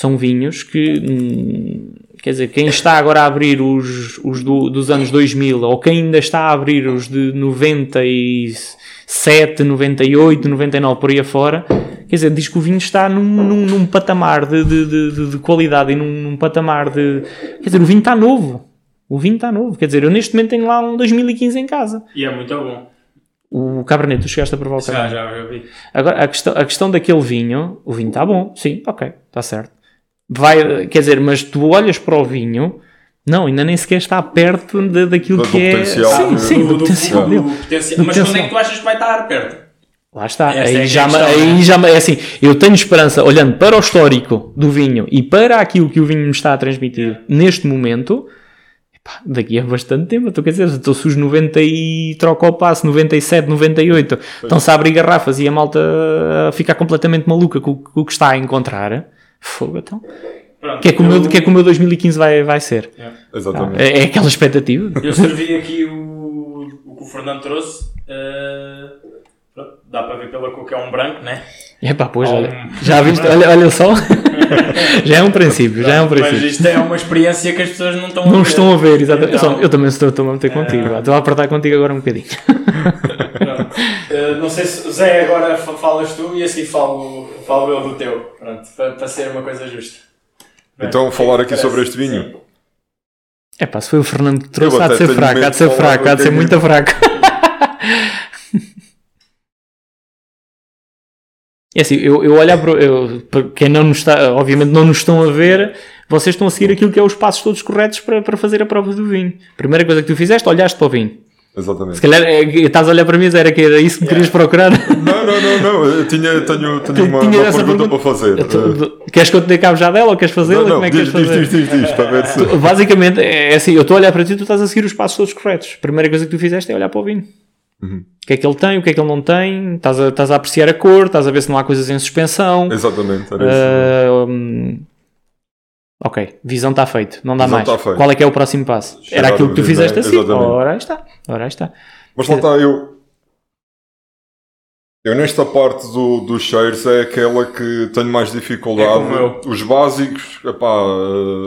São vinhos que, hum, quer dizer, quem está agora a abrir os, os do- dos anos 2000 ou quem ainda está a abrir os de 97, 98, 99 por aí afora, quer dizer, diz que o vinho está num, num, num patamar de, de, de- de- de qualidade e num, num patamar de. Quer dizer, o vinho está novo. O vinho está novo. Quer dizer, eu neste momento tenho lá um 2015 em casa. E é muito bom. O Cabernet, tu chegaste a provar o Já, já, já vi. Agora, a questão, a questão daquele vinho, o vinho está bom, sim, ok, está certo. Vai, quer dizer, mas tu olhas para o vinho, não, ainda nem sequer está perto de, daquilo Do que é. potencial. Sim, Do- sim, do, potencial do- dele. do potencial. Do Mas quando é que tu achas que vai estar perto? Lá está. É aí já, é me- questão, aí né? já é assim, eu tenho esperança, olhando para o histórico do vinho e para aquilo que o vinho me está a transmitir neste momento, epá, daqui a bastante tempo, tu quer dizer, estou se os 90 e troca o passo, 97, 98, estão-se a abrir garrafas e a malta a ficar completamente maluca com, com o que está a encontrar, fogo, então. Pronto, O que é que o meu, eu- o que é que o meu 2015 vai, vai ser? Exatamente. É, é aquela expectativa. Eu servi aqui o, o que o Fernando trouxe. eh, pronto, dá para ver pela cor que é um branco, né? Epá, pois, Há olha, um- já viste, olha, olha só, já é um princípio, já é um Mas princípio. isto é uma experiência que as pessoas não estão a Não ver. estão a ver, exatamente. Eu, Então- só- eu também estou, estou a meter contigo. vá. Estou a apertar contigo agora um bocadinho. Pronto. Eh, não sei se Zé agora fa- falas tu e assim falo, falo eu do teu. Pronto, para, para ser uma coisa justa. Então, falar aqui sobre este vinho. sim. É pá, se foi o Fernando que trouxe, Eu há de ser fraco, há de ser fraco, há de ser muito fraco. É assim, eu, eu olhar para, eu, para quem não nos está, obviamente não nos estão a ver, vocês estão a seguir aquilo que é os passos todos corretos para, para fazer a prova do vinho. Primeira coisa que tu fizeste, olhaste para o vinho. Se Exatamente. calhar é, estás a olhar para mim, era que era isso que me querias procurar. Não, não, não, não. Eu tinha, tenho, tenho uma, uma pergunta, pergunta? para fazer. Tu- Queres que eu te dê cabo já dela ou queres fazê-la? Não, não, Como é que diz, queres diz, fazer? diz, diz, diz, para ver se. Basicamente, é assim, eu estou a olhar para ti e tu estás a seguir os passos todos corretos. A primeira coisa que tu fizeste é olhar para o vinho. Uhum. O que é que ele tem, o que é que ele não tem, estás a, estás a apreciar a cor, estás a ver se não há coisas em suspensão. Exatamente, era isso. Hum, ok, visão está feito, não dá Visão mais. feito. Qual é que é o próximo passo? Chegar Era aquilo que tu fizeste assim. Exatamente. Ora aí está, ora aí está. Mas lá está, eu. Eu nesta parte do, dos cheiros é aquela que tenho mais dificuldade. É como eu. Os básicos, epá,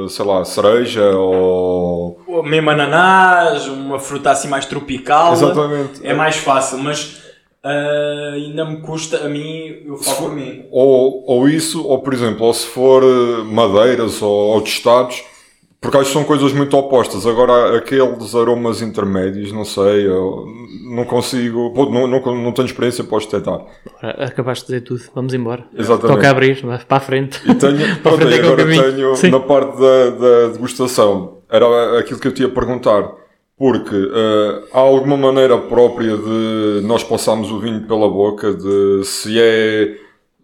eh, sei lá, cereja ou. Ou Mesmo ananás, uma fruta assim mais tropical. Exatamente. É mais fácil, mas ah, ainda me custa a mim, eu falo por mim. Ou, ou isso, ou por exemplo, ou se for eh, madeiras ou, ou tostados, porque acho que são coisas muito opostas. Agora, aqueles aromas intermédios, não sei, eu não consigo, pô, não, não, não tenho experiência para os detectar. Acabaste de dizer tudo, vamos embora. Exatamente. Toca a abrir, para a frente. E tenho, Para a frente é agora tenho Sim. na parte da, da degustação, era aquilo que eu te ia perguntar, porque eh, há alguma maneira própria de nós passarmos o vinho pela boca, de se é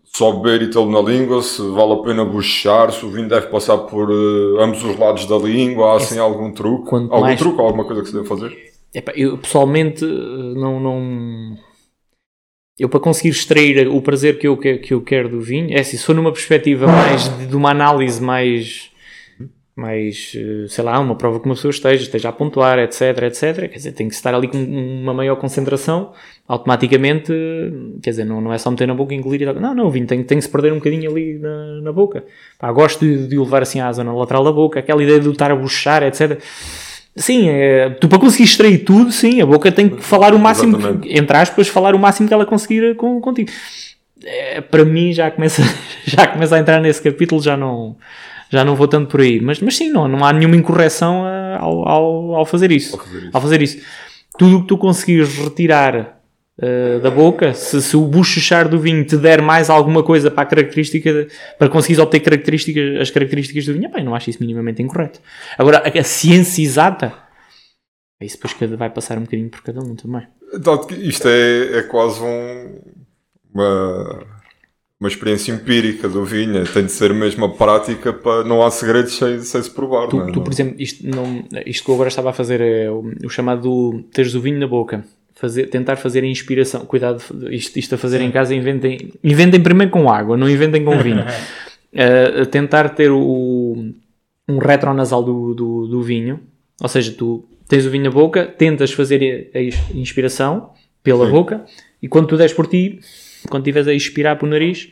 só beber e tê-lo na língua, se vale a pena bochechar, se o vinho deve passar por eh, ambos os lados da língua, há assim algum truque, algum mais- truque, alguma coisa que se deve fazer? Epá, eu pessoalmente eh, não, não. eu para conseguir extrair o prazer que eu, que, que eu quero do vinho, é assim, se for numa perspectiva mais de, de uma análise mais, mais, eh, sei lá, uma prova que uma pessoa esteja, esteja a pontuar, etc, etc, quer dizer, tem que estar ali com uma maior concentração, automaticamente, eh, quer dizer, não, não é só meter na boca e engolir e tal. Não, não, o vinho tem, tem que se perder um bocadinho ali na, na boca. Pá, gosto de, de o levar assim à zona lateral da boca, aquela ideia de o estar a buchar, etc. Sim, é, tu para conseguir extrair tudo, sim, a boca tem que falar o máximo, Exatamente. entre aspas, falar o máximo que ela conseguir com, contigo. É, para mim já começa, já começa a entrar nesse capítulo, já não, já não vou tanto por aí. Mas, mas sim, não, não há nenhuma incorreção ah, ao, ao, ao fazer isso. Ao fazer isso. Ao fazer isso. Tudo o que tu conseguires retirar ah, da boca, se, se o bochechar do vinho te der mais alguma coisa para a característica, de- para conseguires obter características, as características do vinho, bem, não acho isso minimamente incorreto. Agora, a, a ciência exata, isso depois cada, vai passar um bocadinho por cada um também. Que isto é, é quase um- uma, uma experiência empírica do vinho, tem de ser mesmo a prática para não há segredos sem, sem se provar. Tu, não é? tu, por exemplo, isto, não, isto que eu agora estava a fazer é o, o chamado teres o vinho na boca. Fazer, tentar fazer a inspiração. Cuidado, isto, isto a fazer em casa, inventem, inventem primeiro com água, não inventem com vinho. Uh, tentar ter o, um retronasal do, do, do vinho, ou seja, tu tens o vinho na boca, tentas fazer a, a inspiração pela Sim. boca e quando tu des por ti, quando estiveres a expirar pelo nariz,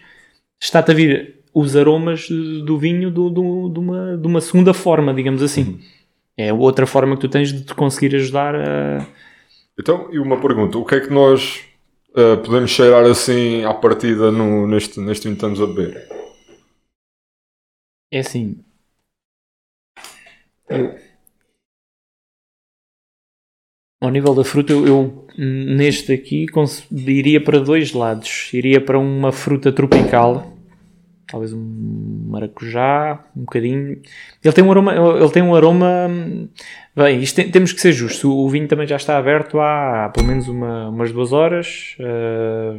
está-te a vir os aromas do vinho do, do- de, uma, de uma segunda forma, digamos assim. É outra forma que tu tens de te conseguir ajudar a. Então, e uma pergunta: o que é que nós eh, podemos cheirar assim à partida no, neste, neste vinho que estamos a beber? É assim. Eu- Ao nível da fruta, eu, eu, neste aqui iria para dois lados. Iria para uma fruta tropical, talvez um maracujá, um bocadinho. Ele tem um aroma. Ele tem um aroma bem, isto tem- temos que ser justos. O, o vinho também já está aberto há, pelo menos uma- umas duas horas. eh,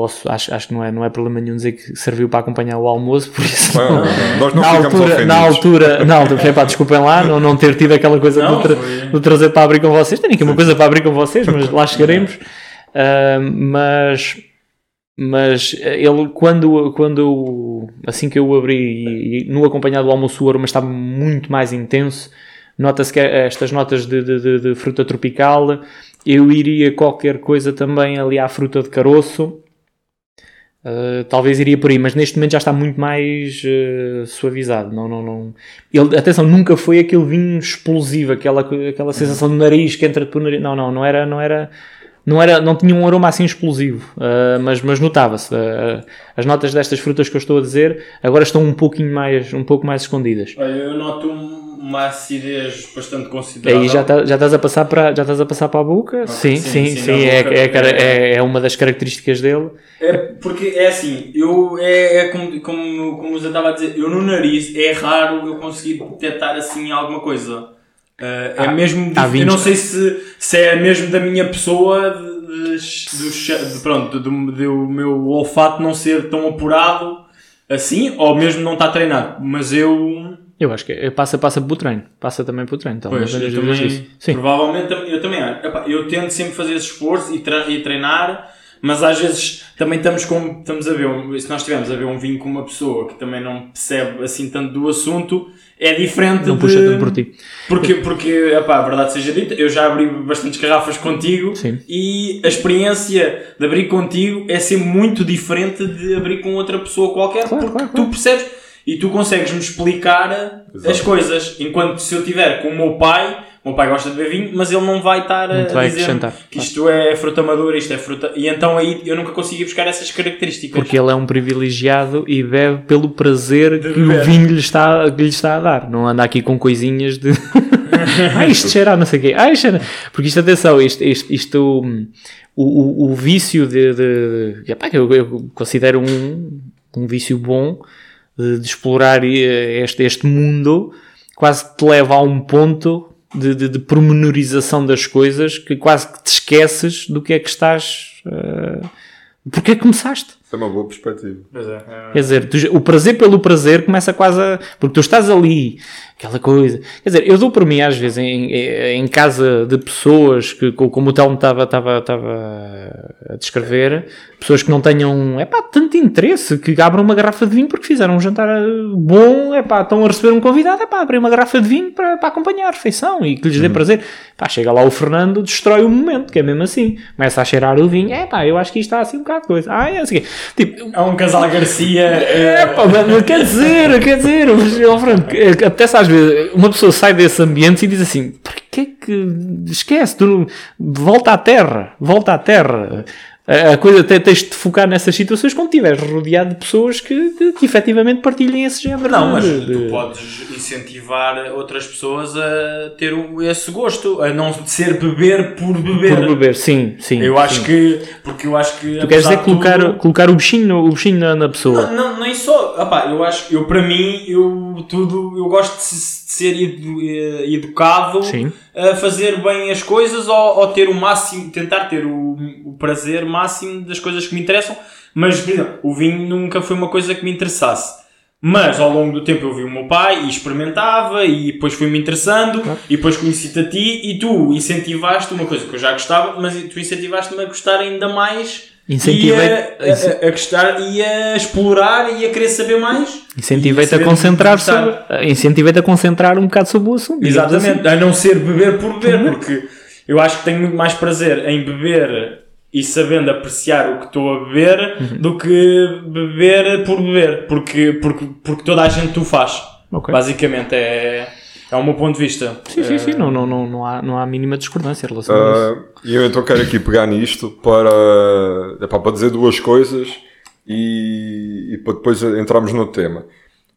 posso, acho, acho que não é, não é problema nenhum dizer que serviu para acompanhar o almoço, por isso. Não, não, não, nós não na altura, ofendidos. na altura, na altura, epá, desculpem lá, não, não ter tido aquela coisa Não, de, tra- foi- de trazer para abrir com vocês. Tenho aqui uma coisa para abrir com vocês, mas lá chegaremos. Ah, mas, mas ele, quando, quando eu- assim que eu o abri e, e no acompanhado do almoço, o aroma estava muito mais intenso. Nota-se que estas notas de, de- de- de fruta tropical, eu iria qualquer coisa também ali à fruta de caroço. Uh, talvez iria por aí, mas neste momento já está muito mais uh, suavizado. Não, não, não. Ele, atenção, nunca foi aquele vinho explosivo, aquela, aquela sensação de nariz que entra por nariz. Não, não, não era, não era, não era, não tinha um aroma assim explosivo, uh, mas, mas notava-se. Uh, as notas destas frutas que eu estou a dizer agora estão um pouquinho mais, um pouco mais escondidas. Olha, eu noto um- uma acidez bastante considerável. Aí já, tá- já estás a passar para já estás a passar para a boca? sim, sim, sim, sim, é, boca. é, cara- é, é uma das características dele. É porque é assim, eu é, é como, como, como já estava a dizer, eu no nariz é raro eu conseguir detectar assim alguma coisa. Ah, é mesmo eu não sei se, se é mesmo da minha pessoa de, de- de- pronto, do, do meu olfato não ser tão apurado assim, ou mesmo não estar treinado, mas eu Eu acho que é- passa, passa pelo treino. Passa também pelo treino. Então, Pois, eu também. Sim. provavelmente eu também. Epá, eu tento sempre fazer esse esforço e, e treinar, mas às vezes também estamos com estamos a ver, se nós estivermos a ver um vinho com uma pessoa que também não percebe assim tanto do assunto, é diferente Não de... puxa tanto por ti. Porque, porque epá, a verdade seja dita, eu já abri bastantes garrafas contigo Sim. e a experiência de abrir contigo é sempre muito diferente de abrir com outra pessoa qualquer, Claro, porque claro, tu percebes e tu consegues-me explicar Exato. as coisas. Enquanto se eu tiver com o meu pai, o meu pai gosta de beber vinho, mas ele não vai estar a, Não a dizer que isto é fruta madura, isto é fruta. E então aí eu nunca consegui buscar essas características. Porque ele é um privilegiado e bebe pelo prazer que o vinho lhe está, que lhe está a dar. Não anda aqui com coisinhas de. ah, isto cheira não sei o quê. Ah, isto cheira... Porque isto, atenção, isto, isto, isto, o, o, o vício de. de... epá, que eu, eu considero um, um vício bom de, de explorar eh, este, este mundo, quase que te leva a um ponto. De, de, de pormenorização das coisas que quase que te esqueces do que é que estás. eh, porque é que começaste? Isso é uma boa perspectiva. Pois é, é. Quer dizer, tu o prazer pelo prazer começa quase a. Porque tu estás ali, Aquela coisa. Quer dizer, eu dou por mim às vezes em, em casa de pessoas que, co- como o Telmo estava estava- estava a descrever, pessoas que não tenham, é pá, tanto interesse, que abram uma garrafa de vinho porque fizeram um jantar eh, bom, é pá, estão a receber um convidado, é pá, abrir uma garrafa de vinho para, para acompanhar a refeição e que lhes dê prazer. Pá, chega lá o Fernando, destrói o momento, que é mesmo assim. Começa a cheirar o vinho, é pá, eu acho que isto está assim um bocado de coisa. Ah, é assim. Tipo, É um casal Garcia. é, eh, pá, quer dizer, quer dizer, mas, ó, Franco, é, que apetece às vezes, uma pessoa sai desse ambiente e diz assim, porquê que, esquece, tu volta à terra, volta à terra. A coisa, te- tens de focar nessas situações quando estiveres rodeado de pessoas que, que, que efetivamente partilhem esse género Não, mas de- tu de- podes incentivar outras pessoas a ter esse gosto, a não ser beber por beber. por beber, sim, sim. Eu acho sim. que. Porque eu acho que. Tu queres dizer colocar, colocar o bichinho, o bichinho na, na pessoa. Não, não, nem só. Opá, eu acho eu para mim, eu tudo. Eu gosto de, de ser edu- eh, educado Sim. A fazer bem as coisas ou, ou ter o máximo, tentar ter o, o prazer máximo das coisas que me interessam. Mas, exemplo, o vinho nunca foi uma coisa que me interessasse. Mas ao longo do tempo eu vi o meu pai e experimentava e depois fui-me interessando e depois conheci-te a ti e tu incentivaste uma coisa que eu já gostava, mas tu incentivaste-me a gostar ainda mais Incentivei- e a, a, a gostar e a explorar e a querer saber mais. Incentivei-te a concentrar sobre, incentivei-te a concentrar um bocado sobre o assunto. Exatamente, a não ser beber por beber, porque eu acho que tenho muito mais prazer em beber e sabendo apreciar o que estou a beber Uhum. do que beber por beber, porque, porque, porque toda a gente o faz. Ok. Basicamente, é, é o meu ponto de vista. Sim, sim, sim, não, não, não, não, há, não há a mínima discordância em relação a isso. Ah, E eu então quero aqui pegar nisto para, epá, para dizer duas coisas e, e para depois entrarmos no tema.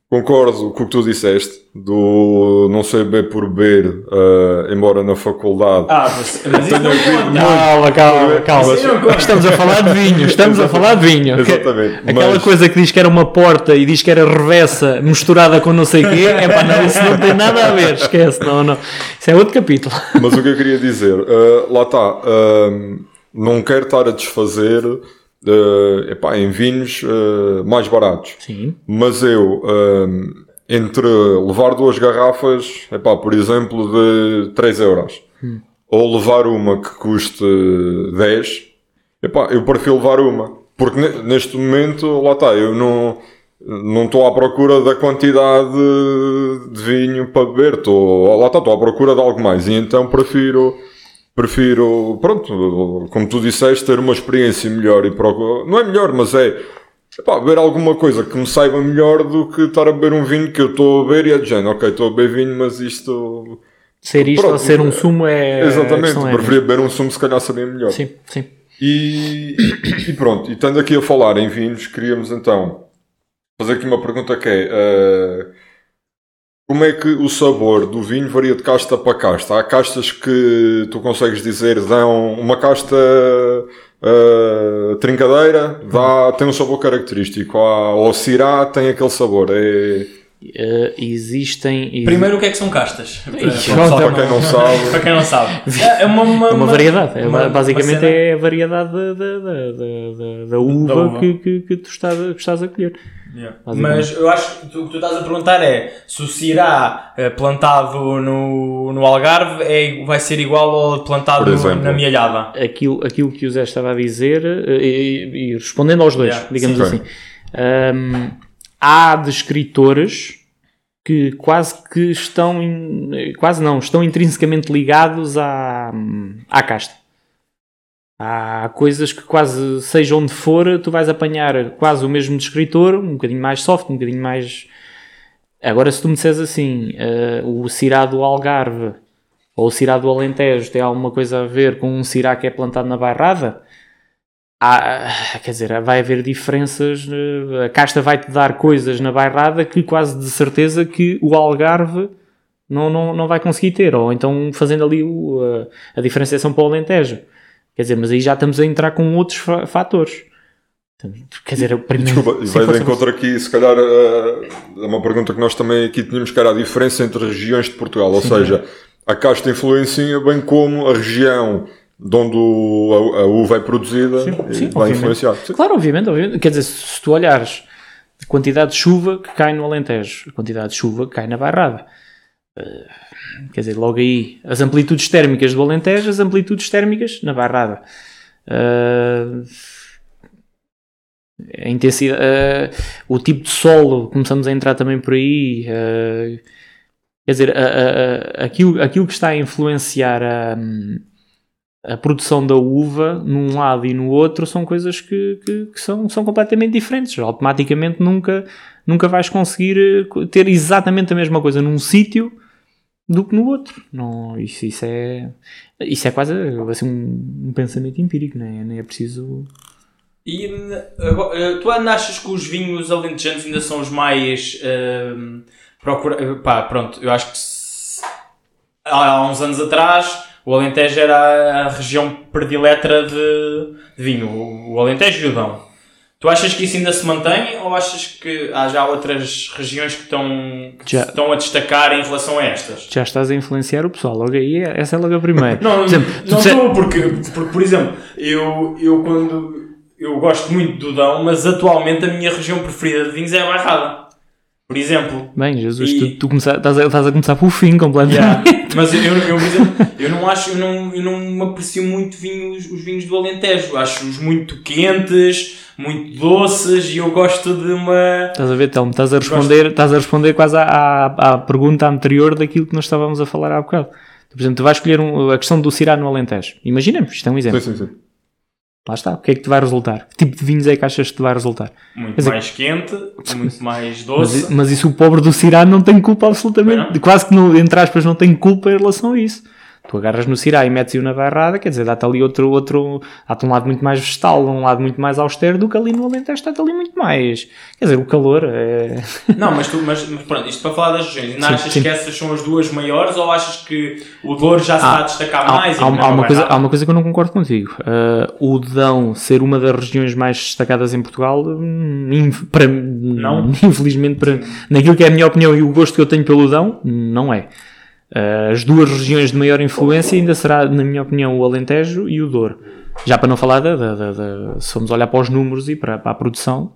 Concordo com o que tu disseste, do não ser beber por beber, ah, embora na faculdade. Ah, mas, mas isso não conta. Calma, calma, calma. Estamos a falar de vinho, estamos a falar de vinho. Exatamente, Aquela mas- coisa que diz que era uma porta e diz que era revessa misturada com não sei o quê, é pá, não, isso não tem nada a ver, esquece, não, não. Isso é outro capítulo. Mas o que eu queria dizer, ah, lá está, ah, não quero estar a desfazer ah, epá, em vinhos ah, mais baratos. Sim. Mas eu, hum, entre levar duas garrafas, epá, por exemplo, de 3 euros, ou levar uma que custe 10, epá, eu prefiro levar uma. Porque ne- neste momento, lá está, eu não não estou à procura da quantidade de vinho para beber, estou, lá está, estou à procura de algo mais. E então prefiro, prefiro, pronto, como tu disseste, ter uma experiência melhor e procurar, não é melhor, mas é Epá, beber alguma coisa que me saiba melhor do que estar a beber um vinho que eu estou a beber e é de género, ok, estou a beber vinho, mas isto. Ser isto Pronto, ou ser um sumo é. Exatamente, é preferia beber um sumo, se calhar sabia melhor. Sim, sim. E, e pronto, e estando aqui a falar em vinhos, queríamos então fazer aqui uma pergunta que é. eh, como é que o sabor do vinho varia de casta para casta? Há castas que tu consegues dizer dão uma casta eh, trincadeira, dá, tem um sabor característico. Há, ou Syrah tem aquele sabor. É, Eh, existem. exi- Primeiro, o que é que são castas? Para, quem não sabe. para quem não sabe. É é uma, uma, É uma variedade, é, uma- basicamente uma cena- é a variedade da, da, da, da, da- da uva, uva. Que, que, que tu estás, a- que estás a colher. Yeah. Mas eu acho que tu- o que tu estás a perguntar é se o Cirá eh, plantado no, no Algarve é, vai ser igual ao plantado exemplo. na Mielhada. Aquilo, aquilo que o Zé estava a dizer, eh, e, e respondendo aos dois, Yeah, digamos sim. assim, hum, há descritores que quase que estão, in- quase não, estão intrinsecamente ligados à, à casta. Há coisas que quase, seja onde for, tu vais apanhar quase o mesmo descritor, um bocadinho mais soft, um bocadinho mais... Agora, se tu me disseres assim, eh, o Cirá do Algarve ou o Cirá do Alentejo tem alguma coisa a ver com um Cirá que é plantado na Bairrada, há, quer dizer, vai haver diferenças. eh, A casta vai-te dar coisas na Bairrada que quase de certeza que o Algarve não, não, não vai conseguir ter, ou então fazendo ali o, a, a diferenciação para o Alentejo. Quer dizer, mas aí já estamos a entrar com outros fa- fatores. Quer dizer, o primeiro. Desculpa, Sim, vai de encontro aqui, se calhar, eh, é uma pergunta que nós também aqui tínhamos, que era a diferença entre regiões de Portugal. Ou seja, a casta influencia bem como a região de onde a, uva é produzida Sim, sim, vai influenciar. Sim. Claro, obviamente, obviamente. Quer dizer, se tu olhares a quantidade de chuva que cai no Alentejo, a quantidade de chuva que cai na Bairrada, eh, quer dizer, logo aí, as amplitudes térmicas do Alentejo, as amplitudes térmicas na Barrada. Eh, a intensidade, eh, o tipo de solo, começamos a entrar também por aí. eh, quer dizer, aquilo, aquilo que está a influenciar a, a produção da uva num lado e no outro são coisas que, que- que são, são completamente diferentes. Automaticamente nunca, nunca vais conseguir eh, ter exatamente a mesma coisa num sítio do que no outro. Não, isso, isso, é, isso é quase assim, um, um pensamento empírico, não é? Nem é preciso. E n- agora, eh, tu ainda achas que os vinhos alentejanos ainda são os mais ehm, procura... eh, pá, pronto, eu acho que se- há, uns anos atrás o Alentejo era a, região predileta de, de vinho, o, o Alentejo e o Dão. Tu achas que isso ainda se mantém ou achas que há já outras regiões que estão, que estão a destacar em relação a estas? Já estás a influenciar o pessoal. Logo aí, essa é logo a primeira. Não, Por exemplo, não estou, porque, porque, por exemplo, eu, eu quando. Eu gosto muito do Dão, mas atualmente a minha região preferida de vinhos é a Bairrada. Por exemplo. Bem, Jesus, E- tu, tu estás, a, estás a começar pelo fim completamente. Yeah. Mas eu, eu, por exemplo, eu não acho, eu não, eu não aprecio muito vinhos, os vinhos do Alentejo. Acho-os muito quentes, muito doces e eu gosto de uma. Estás a ver, Telmo? Estás a responder, estás a responder quase à, à, à pergunta anterior daquilo que nós estávamos a falar há bocado. Por exemplo, tu vais escolher um- a questão do Cirá no Alentejo. Imaginemos, isto é um exemplo. Sim, sim, sim. Lá está. O que é que te vai resultar? Que tipo de vinhos é que achas que te vai resultar? Muito dizer- mais quente, muito mais Mas, doce. mas isso o pobre do Cirá não tem culpa absolutamente. Não? Quase que, não, entre aspas, não tem culpa em relação a isso. Tu agarras no Cirá e metes-o na barrada, quer dizer, dá-te ali outro, outro dá-te um lado muito mais vegetal, um lado muito mais austero do que ali no Alentejo está-te ali muito mais. Quer dizer, o calor é. Não, mas, tu, mas, mas pronto, isto para falar das regiões, ainda Sim, achas sim. que essas são as duas maiores ou achas que o Douro já se está a destacar Há, mais? há- há uma vai coisa, há uma coisa que eu não concordo contigo. Uh, o Dão ser uma das regiões mais destacadas em Portugal, hum, para, Não? infelizmente, para, naquilo que é a minha opinião e o gosto que eu tenho pelo Dão, não é. Uh, as duas regiões de maior influência ainda será, na minha opinião, o Alentejo e o Douro. Já para não falar da, da- da- da- se formos olhar para os números e para, para a produção,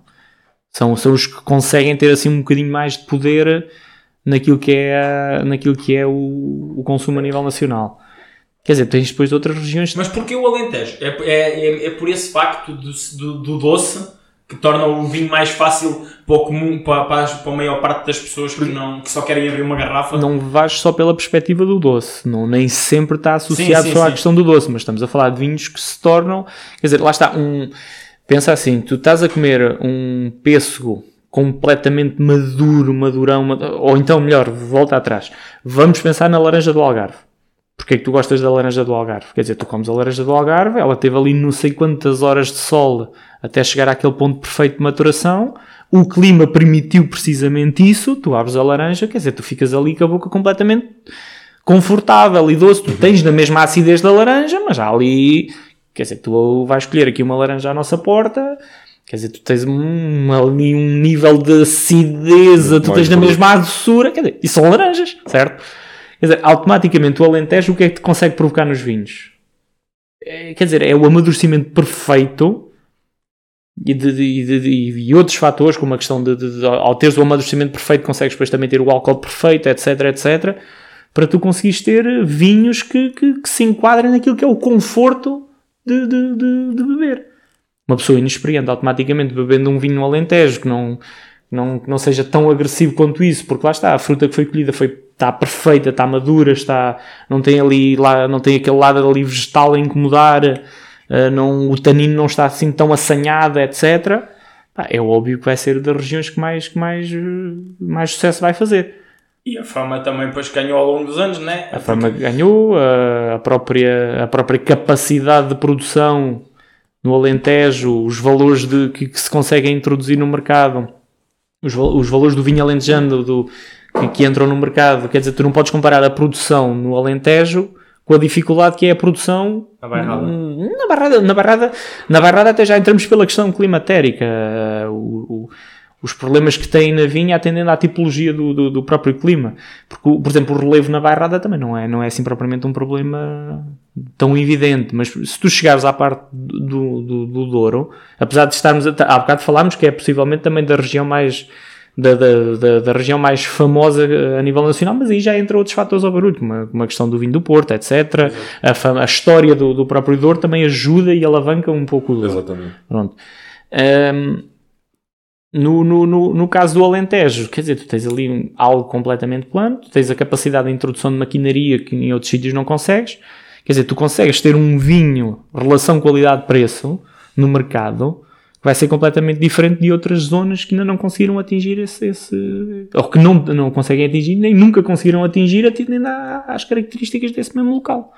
são, são os que conseguem ter assim um bocadinho mais de poder naquilo que é, naquilo que é o, o consumo a nível nacional. Quer dizer, tens depois outras regiões. Mas porquê o Alentejo? É, é, é, é por esse facto do, do, do doce que torna o vinho mais fácil para o comum, para, para, para a maior parte das pessoas que, não, que só querem abrir uma garrafa? não vais só pela perspectiva do doce, não, nem sempre está associado Sim, sim, só à sim. questão do doce, mas estamos a falar de vinhos que se tornam, quer dizer, lá está, um, pensa assim, tu estás a comer um pêssego completamente maduro, madurão, mad- ou então melhor, volta atrás, vamos pensar na laranja do Algarve. Porquê é que tu gostas da laranja do Algarve? Quer dizer, tu comes a laranja do Algarve, ela teve ali não sei quantas horas de sol até chegar àquele ponto perfeito de maturação, o clima permitiu precisamente isso, tu abres a laranja, quer dizer, tu ficas ali com a boca completamente confortável e doce, tu tens na mesma acidez da laranja, mas há ali, quer dizer, tu vais escolher aqui uma laranja à nossa porta, quer dizer, tu tens um, ali um nível de acideza, tu tens na mesma doçura, quer dizer, e são laranjas, certo? Quer dizer, automaticamente o Alentejo, o que é que te consegue provocar nos vinhos? É, quer dizer, é o amadurecimento perfeito e, de, de- de- e outros fatores, como a questão de, ao teres o amadurecimento perfeito, consegues depois também ter o álcool perfeito, etc, etc, para tu conseguires ter vinhos que, que, que se enquadrem naquilo que é o conforto de, beber. Uma pessoa inexperiente, automaticamente bebendo um vinho Alentejo, que não, não, que não seja tão agressivo quanto isso, porque lá está, a fruta que foi colhida foi, está perfeita, está madura, está, não tem ali, lá, não tem aquele lado ali vegetal a incomodar, eh, não, o tanino não está assim tão assanhado, etc. Pá, é óbvio que vai ser das regiões que mais, que mais, eh, mais sucesso vai fazer. E a fama também depois ganhou ao longo dos anos, né? A fama ganhou, a, a própria, a própria capacidade de produção no Alentejo, os valores de, que, que se conseguem introduzir no mercado, os, os valores do vinho alentejano do, que, que entram no mercado. Quer dizer, tu não podes comparar a produção no Alentejo com a dificuldade que é a produção Na Bairrada. Hum, Na barrada, na barrada, na barrada até já entramos pela questão climatérica. O- o- os problemas que tem na vinha atendendo à tipologia do, do, do próprio clima. Porque, por exemplo, o relevo na barrada também não é, não é assim propriamente um problema tão evidente. Mas se tu chegares à parte do, do, do Douro, apesar de estarmos. A, há bocado falámos que é possivelmente também da região mais da, da, da, da região mais famosa eh, a nível nacional, mas aí já entra outros fatores ao barulho, como a, como a questão do vinho do Porto, etc. A, fama- a história do, do próprio Douro também ajuda e alavanca um pouco o Douro. Exatamente. Pronto. Ahm, no, no, no, no caso do Alentejo, quer dizer, tu tens ali um- algo completamente plano, tu tens a capacidade de introdução de maquinaria que em outros sítios não consegues. Quer dizer, tu consegues ter um vinho, relação qualidade-preço, no mercado, vai ser completamente diferente de outras zonas que ainda não conseguiram atingir esse. esse ou que não, não conseguem atingir, nem nunca conseguiram atingir, atendendo às características desse mesmo local.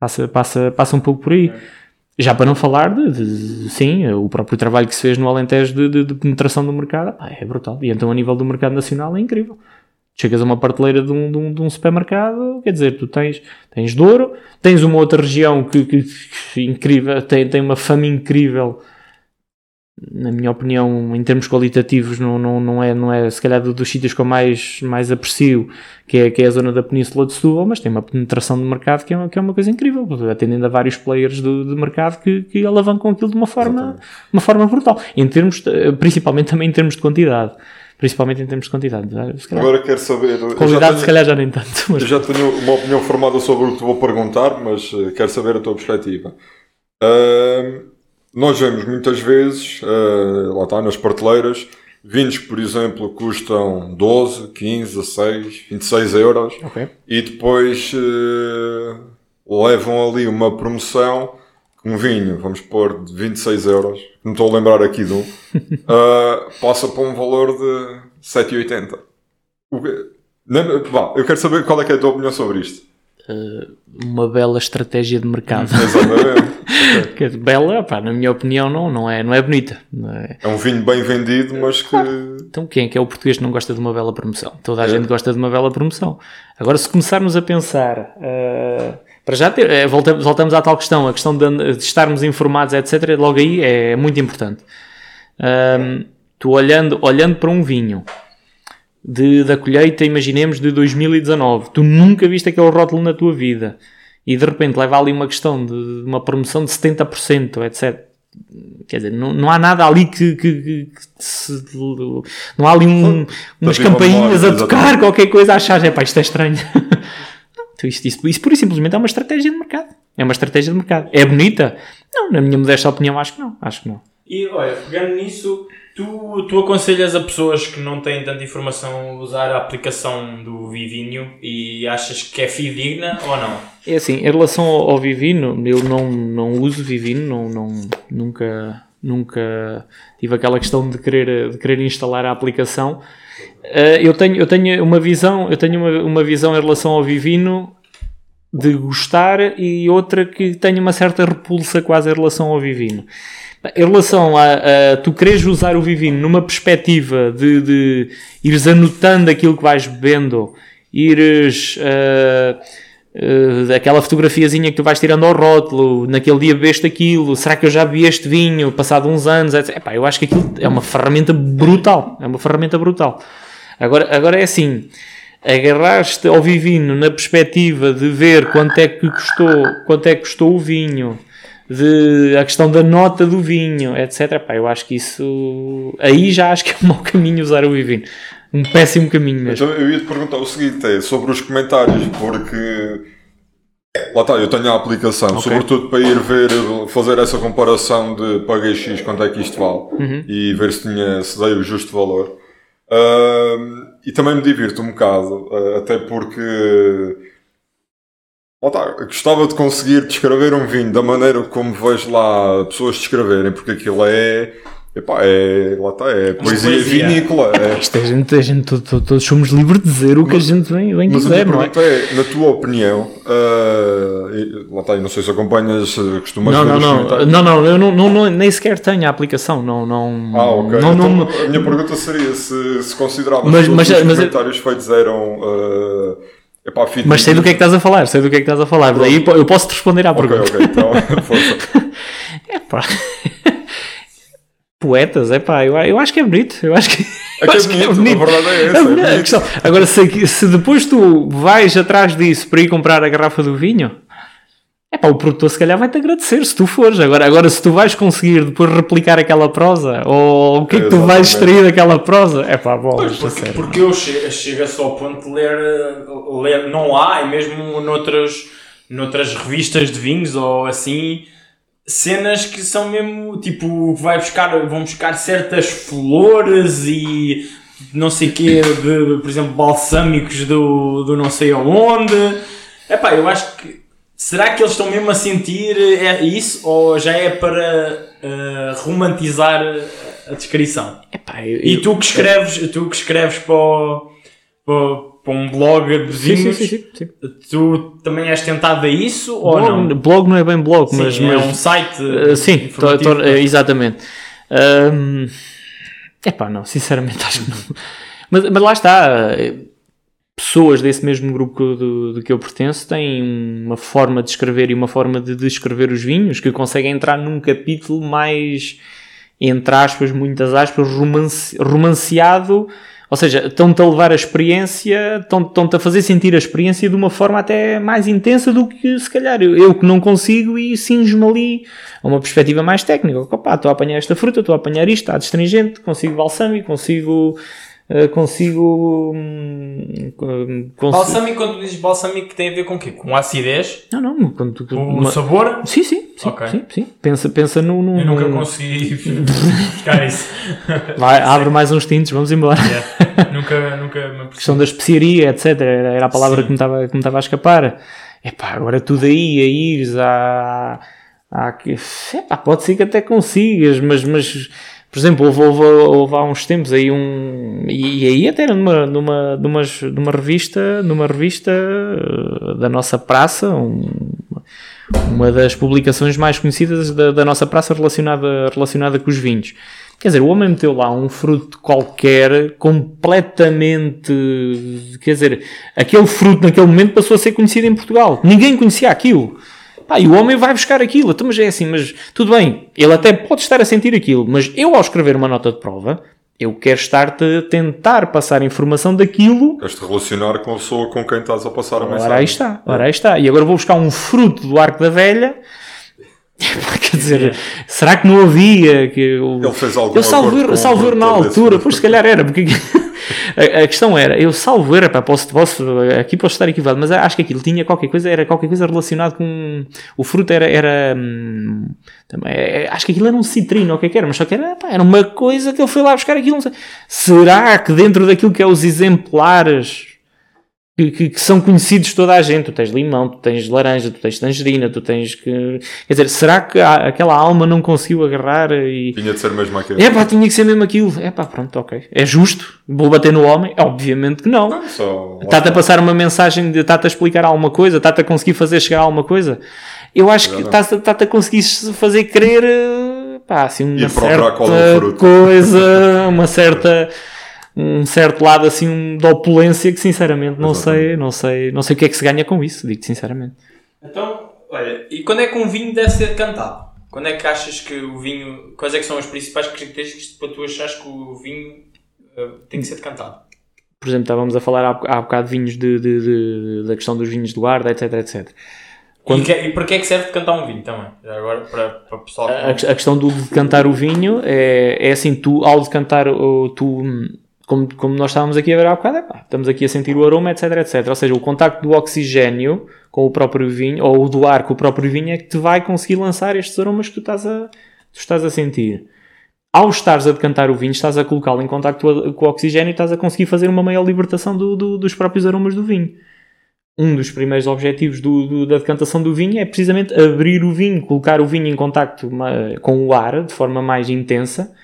Passa, passa, passa um pouco por aí. Já para não falar de, de- sim, o próprio trabalho que se fez no Alentejo de, de- de penetração do mercado, pá, é brutal. E então a nível do mercado nacional é incrível. Chegas a uma prateleira de um, de um, de um supermercado, quer dizer, tu tens, tens Douro, tens uma outra região que, que- que incrível, tem, tem uma fama incrível, na minha opinião, em termos qualitativos, não, não, não, é, não é se calhar do- dos sítios que eu mais, mais aprecio, que é, que é a zona da Península de Setúbal, mas tem uma penetração de mercado que é uma, que é uma coisa incrível, atendendo a vários players do, de mercado que, que alavancam aquilo de uma forma, uma forma brutal, em termos, de- principalmente também em termos de quantidade. Principalmente em termos de quantidade. Calhar, Agora quero saber. qualidade, tenho- se calhar, já nem tanto. Mas Eu já tenho uma opinião formada sobre o que te vou perguntar, mas eh, quero saber a tua perspectiva. Ahm, nós vemos muitas vezes, eh, lá está, nas prateleiras, vinhos que, por exemplo, custam 12, 15, 16, 26 euros Ok. e depois eh, levam ali uma promoção um vinho, vamos pôr de 26 euros, não estou a lembrar aqui de um, ah, passa para um valor de 7,80. O que- não, vá, eu quero saber qual é, que é a tua opinião sobre isto. Uma bela estratégia de mercado. Exatamente. Que é bela, pá, na minha opinião, não, não, é, não é bonita. Não é- É um vinho bem vendido, mas que. Então quem é que é o português que não gosta de uma bela promoção? Toda a É. gente gosta de uma bela promoção. Agora, se começarmos a pensar, ah, para já ter, eh, voltamos, voltamos à tal questão, a questão de, de estarmos informados, etc., logo aí é muito importante. Ahm, tu olhando, olhando para um vinho de, da colheita, imaginemos, de 2019, tu nunca viste aquele rótulo na tua vida e de repente leva ali uma questão de uma promoção de 70%, etc. Quer dizer, não, não há nada ali que, que- que- que se- não há ali um- umas campainhas a tocar, exatamente. qualquer coisa, achar, é pá, isto é estranho. Não, então isto, isto, isso pura e simplesmente é uma estratégia de mercado. É uma estratégia de mercado. É bonita? Não, na minha modesta opinião, acho que não. Acho que não. E olha, pegando nisso, tu, tu aconselhas a pessoas que não têm tanta informação usar a aplicação do Vivinho e achas que é fidedigna ou não? É assim, em relação ao, ao Vivino, eu não, não uso Vivino, não, não, nunca, nunca tive aquela questão de querer, de querer instalar a aplicação. Eh, eu, tenho, eu tenho uma visão, eu tenho uma, uma visão em relação ao Vivino de gostar e outra que tenho uma certa repulsa quase em relação ao Vivino. Em relação a, a tu queres usar o Vivino numa perspectiva de, de ires anotando aquilo que vais bebendo, ires eh, eh, aquela fotografiazinha que tu vais tirando ao rótulo, naquele dia bebeste aquilo, será que eu já bebi este vinho, passado uns anos. Epá, eu acho que aquilo é uma ferramenta brutal, é uma ferramenta brutal. Agora, agora é assim, agarraste ao Vivino na perspectiva de ver quanto é que custou, quanto é que custou o vinho, de a questão da nota do vinho, etc. Pá, eu acho que isso aí já acho que é um mau caminho usar o Vivino. Um péssimo caminho mesmo. Então eu ia te perguntar o seguinte: é sobre os comentários, porque. Lá está, eu tenho a aplicação, sobretudo para ir ver, fazer essa comparação de paguei X, quanto é que isto vale, e ver se, tinha, se dei o justo valor. Ahm, e também me divirto um bocado, ah, até porque gostava de conseguir descrever um vinho da maneira como vejo lá pessoas descreverem, porque aquilo é. Epá, é, lá está, é poesia, poesia. vinícola. É, Isto a gente, a gente to- to- todos somos livres de dizer o que a gente bem, bem Mas a quiser, não é? é, na tua opinião, e- lá está, eu não sei se acompanhas, costumas Não, ver não, os não, não, não, eu não, não, nem sequer tenho a aplicação, não, não, Ah, ok. não, então, não, a minha pergunta seria se, se consideravas Mas- mas- os mas- comentários feitos eram ah, epá, fit mas sei do que é que estás a falar, sei do que é que estás a falar, daí po- eu posso te responder à pergunta. ok, então, força. É. Poetas, é pá, eu, eu acho que é bonito, eu acho que, É que é bonito, a verdade é essa, é A verdade- a bonito. questão- Agora, se, se depois tu vais atrás disso para ir comprar a garrafa do vinho, É pá, o produtor se calhar vai-te agradecer se tu fores. Agora, agora, se tu vais conseguir depois replicar aquela prosa, ou o que é que tu vais extrair daquela prosa, é pá, bolas, a Porque, sério. porque eu che- chega-se ao ponto de ler, ler, não há, e mesmo noutras, noutras revistas de vinhos ou assim, cenas que são mesmo tipo, vai buscar, vão buscar certas flores e não sei quê, de, por exemplo, balsâmicos do, do não sei aonde. Epá, eu acho que. Será que eles estão mesmo a sentir é isso ou já é para eh, romantizar a descrição? Epá, eu- E tu que escreves, tu que escreves para, o- para, para um blog de Sim, sim, vinhos, sim, sim, sim. tu também és tentado a isso ou Blog, não? blog não é bem blog, mas, é mas um site Uh, sim, to- uh, exatamente. Um, epá, não, sinceramente acho que não. Mas, mas lá está. Pessoas desse mesmo grupo do, do que eu pertenço têm uma forma de escrever e uma forma de descrever os vinhos que conseguem entrar num capítulo mais, entre aspas, muitas aspas, romance, romanceado. Ou seja, estão-te a levar a experiência, estão- estão-te a fazer sentir a experiência de uma forma até mais intensa do que se calhar eu, eu que não consigo e cinjo-me ali a uma perspectiva mais técnica. Opa, estou a apanhar esta fruta, estou a apanhar isto, está astringente, consigo balsâmico, consigo. Eh, consigo. hum, cons- Balsâmico, quando tu dizes balsâmico, tem a ver com o quê? Com acidez? Não, não. Quando, Com o uma- sabor? Sim, sim, sim, Ok. sim, sim. Pensa, pensa no. no Eu nunca no- consegui buscar isso. Vai, abre mais uns tintos, vamos embora. Yeah. nunca, nunca me apercebi. questão da especiaria, etc. Era, a palavra Sim. que me estava que me estava a escapar. Epá, agora tudo aí, a ires à. à que- epá, pode ser que até consigas, mas, mas por exemplo, houve, houve, houve há uns tempos aí um. E, e aí até numa, numa, numa, numa revista, numa revista eh, da nossa praça, um- uma das publicações mais conhecidas da, da nossa praça relacionada, relacionada com os vinhos. Quer dizer, o homem meteu lá um fruto qualquer completamente. Quer dizer, aquele fruto naquele momento passou a ser conhecido em Portugal. Ninguém conhecia aquilo. Pá, e o homem vai buscar aquilo. Então, mas é assim, mas tudo bem, ele até pode estar a sentir aquilo, mas eu, ao escrever uma nota de prova, eu quero estar-te a tentar passar informação daquilo Queres-te relacionar com a pessoa com quem estás a passar a mensagem. Ora aí está, ora aí está. E agora vou buscar um fruto do arco da velha. Quer dizer, será que não havia? Que eu, Ele fez algum eu salvo erro na altura, pois se calhar era, porque a, questão era, eu salvo erro, pá, posso, posso, aqui posso estar equivocado, mas acho que aquilo tinha qualquer coisa, era qualquer coisa relacionado com o fruto era, era hum, também, é, acho que aquilo era um citrino, ou o que é que era, mas só que era, pá, era uma coisa que ele foi lá buscar aquilo. Será que dentro daquilo que é os exemplares que, que- que são conhecidos de toda a gente. Tu tens limão, tu tens laranja, tu tens tangerina, tu tens que. Quer dizer, será que a- aquela alma não conseguiu agarrar e. Tinha de ser mesmo aquele. É pá, tinha que ser mesmo aquilo. É pá, pronto, ok. É justo. Vou bater no homem? Obviamente que não. Só, Está-te a passar uma mensagem, de- está-te a explicar alguma coisa, está-te a conseguir fazer chegar a alguma coisa. Eu acho que está-te a conseguir fazer crer, eh, pá, assim, uma é o certa coisa, uma certa, um certo lado assim um, de opulência que sinceramente não Exatamente. sei, não sei, não sei o que é que se ganha com isso, digo sinceramente. Então, olha, e quando é que um vinho deve ser cantado? Quando é que achas que o vinho. Quais é que são as principais características para tu achares que o vinho eh, tem que ser decantado? Por exemplo, estávamos a falar há, há bocado de vinhos de, de- de- da questão dos vinhos de guarda, etc, etc. Quando- E, que, e para que é que serve decantar um vinho também? Agora, para, para pessoal. A, a questão do decantar o vinho é, é assim, tu ao decantar, o- tu, hum, como, como nós estávamos aqui a ver há bocado, é pá, estamos aqui a sentir o aroma, etc, etc. Ou seja, o contacto do oxigênio com o próprio vinho, ou do ar com o próprio vinho, é que te vai conseguir lançar estes aromas que tu estás a, tu estás a sentir. Ao estares a decantar o vinho, estás a colocá-lo em contacto com o oxigênio e estás a conseguir fazer uma maior libertação do- do- dos próprios aromas do vinho um dos primeiros objetivos do- do- da decantação do vinho é precisamente abrir o vinho, colocar o vinho em contacto com o ar de forma mais intensa,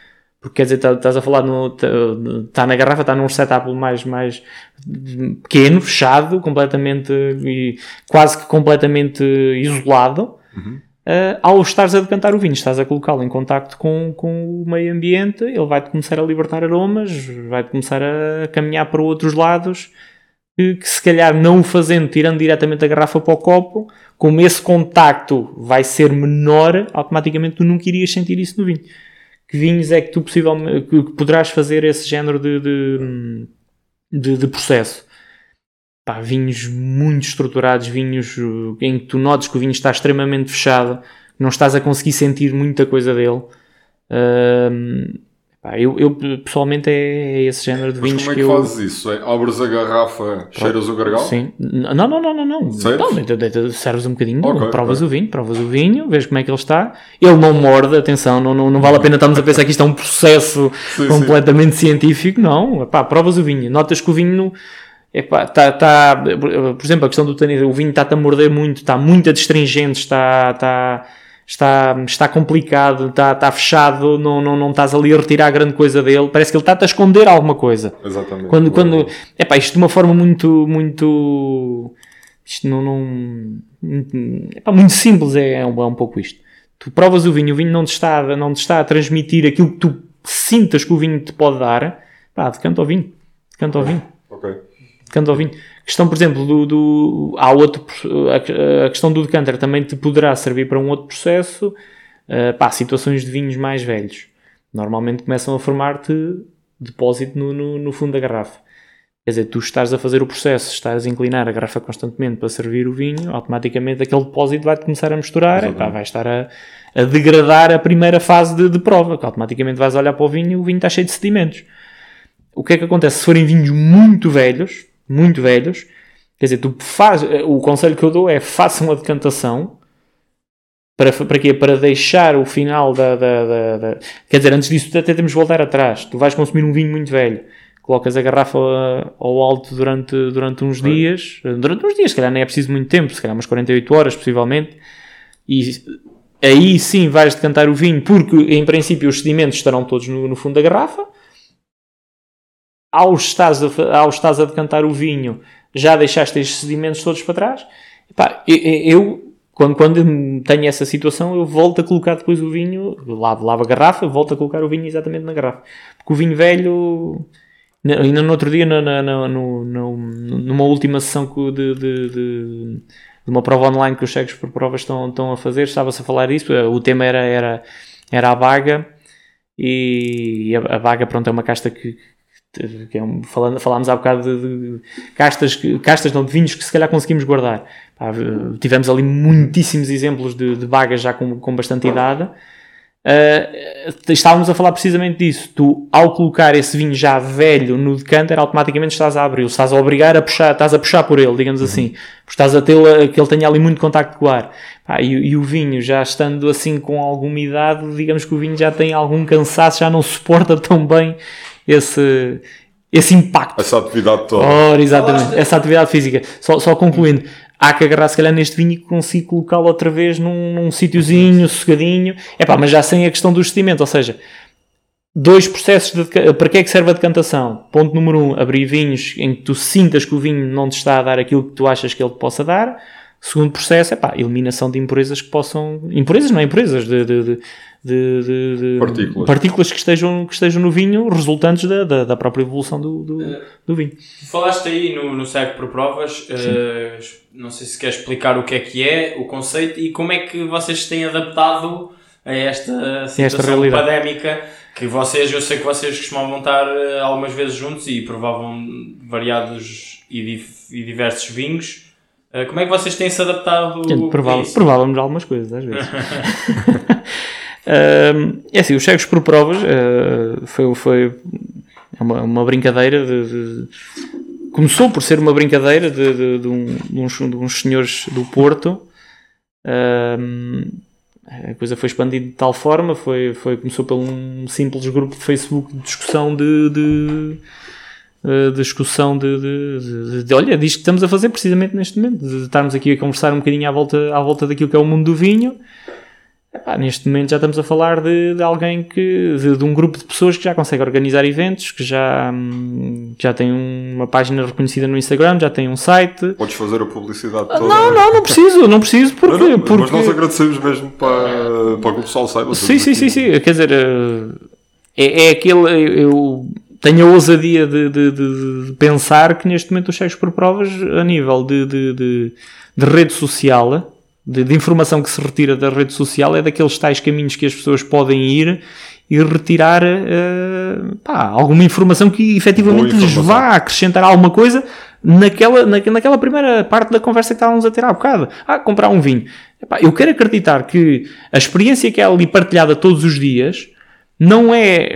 porque quer dizer, tá- estás a falar, está na garrafa, está num setup mais, mais pequeno, fechado, completamente e quase que completamente isolado. Uh, ao estares a decantar o vinho, estás a colocá-lo em contacto com, com o meio ambiente, ele vai-te começar a libertar aromas, vai-te começar a caminhar para outros lados que, que se calhar não o fazendo, tirando diretamente a garrafa para o copo, como esse contacto vai ser menor, automaticamente tu nunca irias sentir isso no vinho. Que vinhos é que tu possivelmente que, poderás fazer esse género de, de, de- de processo? pá, vinhos muito estruturados, vinhos uh, em que tu notes que o vinho está extremamente fechado, não estás a conseguir sentir muita coisa dele. Pá, eu, eu, pessoalmente é, é esse género de Mas vinhos como é que que eu. fazes isso? É, abres a garrafa, cheiras o gargalo? Sim. Não, não, não, não, não. Não, de- de- de- serves um bocadinho, Ok, provas ok. o vinho, provas o vinho, vês como é que ele está. Ele não morde, atenção, não, não, não vale a pena estarmos a pensar que isto é um processo Sim, completamente científico, não. Epá, provas o vinho, notas que o vinho. Epá, tá, tá, por exemplo, a questão do tanino, o vinho está-te a morder muito, está muito adstringente, está, está, está, está complicado, está, está fechado, não, não, não estás ali a retirar grande coisa dele, parece que ele está-te a esconder alguma coisa. Exatamente. Quando, quando, epá, isto de uma forma muito, muito, isto não, não muito, epá, muito simples é, é, um, é um pouco isto. Tu provas o vinho, o vinho não te está, a- não te está a transmitir aquilo que tu sintas que o vinho te pode dar, pá, decanta ao vinho, decanta ao vinho, Vinho. Questão, por exemplo, do, do há outro, a, a questão do decanter também te poderá servir para um outro processo, uh, pá, situações de vinhos mais velhos. Normalmente começam a formar-te depósito no, no, no fundo da garrafa. Quer dizer, tu estás a fazer o processo, estás a inclinar a garrafa constantemente para servir o vinho, automaticamente aquele depósito vai-te começar a misturar, Exatamente. epá, vai estar a, a degradar a primeira fase de, de prova, que automaticamente vais olhar para o vinho e o vinho está cheio de sedimentos. O que é que acontece? Se forem vinhos muito velhos, muito velhos, quer dizer, tu faz, o conselho que eu dou é façam a decantação, para, para quê? Para deixar o final da, da, da- da- Quer dizer, antes disso até temos de voltar atrás. Tu vais consumir um vinho muito velho, colocas a garrafa uh, ao alto durante, durante uns dias, durante uns dias, se calhar nem é preciso muito tempo, se calhar umas 48 horas, possivelmente, e aí sim vais decantar o vinho, porque em princípio os sedimentos estarão todos no, no fundo da garrafa. Ao estás, a, ao estás a decantar o vinho, já deixaste estes sedimentos todos para trás. Epá, eu, quando, quando tenho essa situação, eu volto a colocar depois o vinho, lavo, lavo a garrafa, volto a colocar o vinho exatamente na garrafa. Porque o vinho velho, ainda no outro dia, na, na- na- numa última sessão de, de- de- de uma prova online que os cegos por provas estão, estão a fazer, estava-se a falar disso. O tema era, era, era a baga, e a, a baga, pronto, é uma casta que. Que é um- falando, falámos há bocado de, de castas, castas não, de vinhos que se calhar conseguimos guardar. Pá, tivemos ali muitíssimos exemplos de, de bagas já com, com bastante idade. Uh, estávamos a falar precisamente disso. Tu, ao colocar esse vinho já velho no decanter, automaticamente estás a abri-lo, estás a obrigar a puxar, estás a puxar por ele, digamos assim, porque estás a tê-lo, que ele tenha ali muito contacto com o ar. Pá, e, e o vinho, já estando assim com alguma idade, digamos que o vinho já tem algum cansaço, já não suporta tão bem esse, esse impacto. Essa atividade toda. Ora, exatamente, essa atividade física. Só, só concluindo, há que agarrar se calhar neste vinho e conseguir colocá-lo outra vez num, num sítiozinho, sossegadinho. É pá, mas já sem a questão do vestimento, ou seja, dois processos de para que é que serve a decantação? Ponto número um, abrir vinhos em que tu sintas que o vinho não te está a dar aquilo que tu achas que ele te possa dar. Segundo processo, é pá, eliminação de impurezas que possam. Impurezas, não é impurezas, de, de, de, de- de- de- Partículas. partículas que, estejam, que estejam no vinho, resultantes da, da, da própria evolução do, do, do vinho. Falaste aí no, no Cego por Provas, eh, não sei se queres explicar o que é que é, o conceito e como é que vocês têm adaptado a esta situação realidade. pandémica que vocês, eu sei que vocês costumavam estar eh, algumas vezes juntos e provavam variados e, dif- e diversos vinhos. Eh, como é que vocês têm se adaptado provávamos algumas coisas às vezes. Ahm, é assim, os cegos por provas ah, foi, foi uma, uma brincadeira de, de- começou por ser uma brincadeira de, de- um- uns, uns senhores do Porto. Ahm, a coisa foi expandida de tal forma, foi, foi, começou por um simples grupo de Facebook de discussão de, de discussão de, de, de- de- olha, diz que estamos a fazer precisamente neste momento, de estarmos aqui a conversar um bocadinho à volta, à volta daquilo que é o mundo do vinho. Epá, neste momento já estamos a falar de, de alguém que, de, de um grupo de pessoas que já consegue organizar eventos, que já, hum, já tem uma página reconhecida no Instagram, já tem um site. Podes fazer a publicidade toda. Não, não, não preciso, não preciso porque. Não, não, porque... Mas nós agradecemos mesmo para, para que o pessoal saiba. Sim, sim, sim, sim. Quer dizer, eh, é, é aquele. Eu tenho a ousadia de, de, de- de pensar que neste momento os checos por provas, a nível de rede social, de, de informação que se retira da rede social, é daqueles tais caminhos que as pessoas podem ir e retirar eh, pá, alguma informação que efetivamente Boa lhes informação. vá acrescentar alguma coisa naquela, naque- naquela primeira parte da conversa que estávamos a ter há bocado. Ah, comprar um vinho. Epá, eu quero acreditar que a experiência que é ali partilhada todos os dias não é.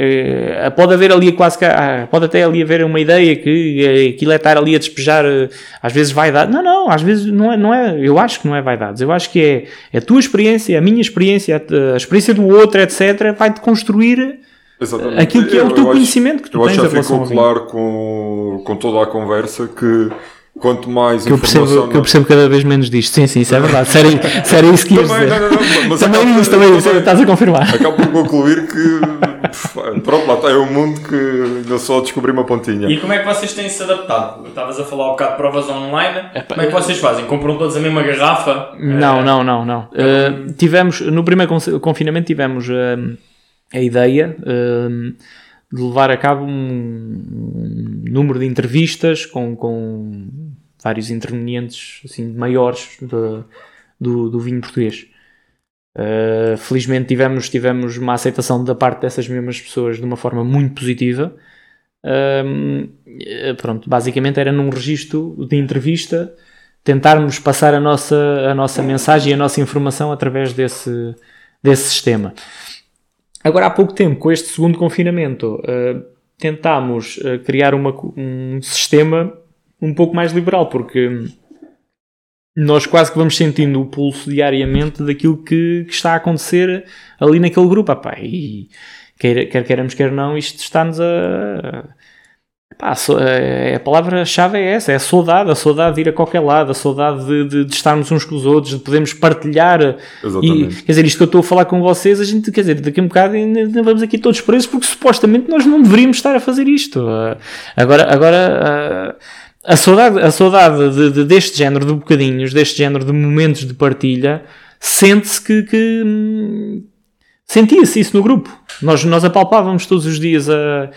eh, pode haver ali quase que. ah, pode até ali haver uma ideia que eh, aquilo é estar ali a despejar, eh, às vezes, vaidade. Não, não, às vezes não é. Não é eu acho que não é vaidades. Eu acho que é, é a tua experiência, a minha experiência, a, experiência do outro, etc. Vai-te construir Exatamente. aquilo que é Eu- o teu eu acho- conhecimento que tu Eu acho tens que em já relação ficou claro com, com toda a conversa que quanto mais Que eu, percebo, que eu percebo cada vez menos disto. Sim, sim, isso é verdade. Sério, sério isso que ias Também, dizer. não, não, não, mas também isso, também isso. também- Estás a confirmar. Acabo por concluir que. Pronto, lá está. É um mundo que ainda só descobri uma pontinha. E como é que vocês têm se adaptado? Estavas a falar um bocado de provas online. como é que vocês fazem? Compram todos a mesma garrafa? Não, Eh, não, não, não. Uh, tivemos, no primeiro con- confinamento tivemos um, a ideia um, de levar a cabo um, um número de entrevistas com, com vários intervenientes assim, maiores de- do, do vinho português. Uh, felizmente tivemos, tivemos uma aceitação da parte dessas mesmas pessoas de uma forma muito positiva. Eh, pronto, basicamente era num registro de entrevista tentarmos passar a nossa, a nossa mensagem e a nossa informação através desse, desse sistema. Agora, há pouco tempo, com este segundo confinamento, eh, tentámos eh, criar uma um sistema um pouco mais liberal, porque nós quase que vamos sentindo o pulso diariamente daquilo que, que está a acontecer ali naquele grupo. Epá, e quer, quer queiramos, quer não, isto está-nos a. Pá, so- é- a palavra-chave é essa: é a saudade, a saudade de ir a qualquer lado, a saudade de, de- de estarmos uns com os outros, de podermos partilhar. E, Exatamente. quer dizer, isto que eu estou a falar com vocês, a gente, quer dizer, daqui a um bocado ainda vamos aqui todos presos porque supostamente nós não deveríamos estar a fazer isto. Agora, agora a saudade, a saudade de- de- deste género de bocadinhos, deste género de momentos de partilha, sente-se que. que, hum, sentia-se isso no grupo. Nós, nós apalpávamos todos os dias a,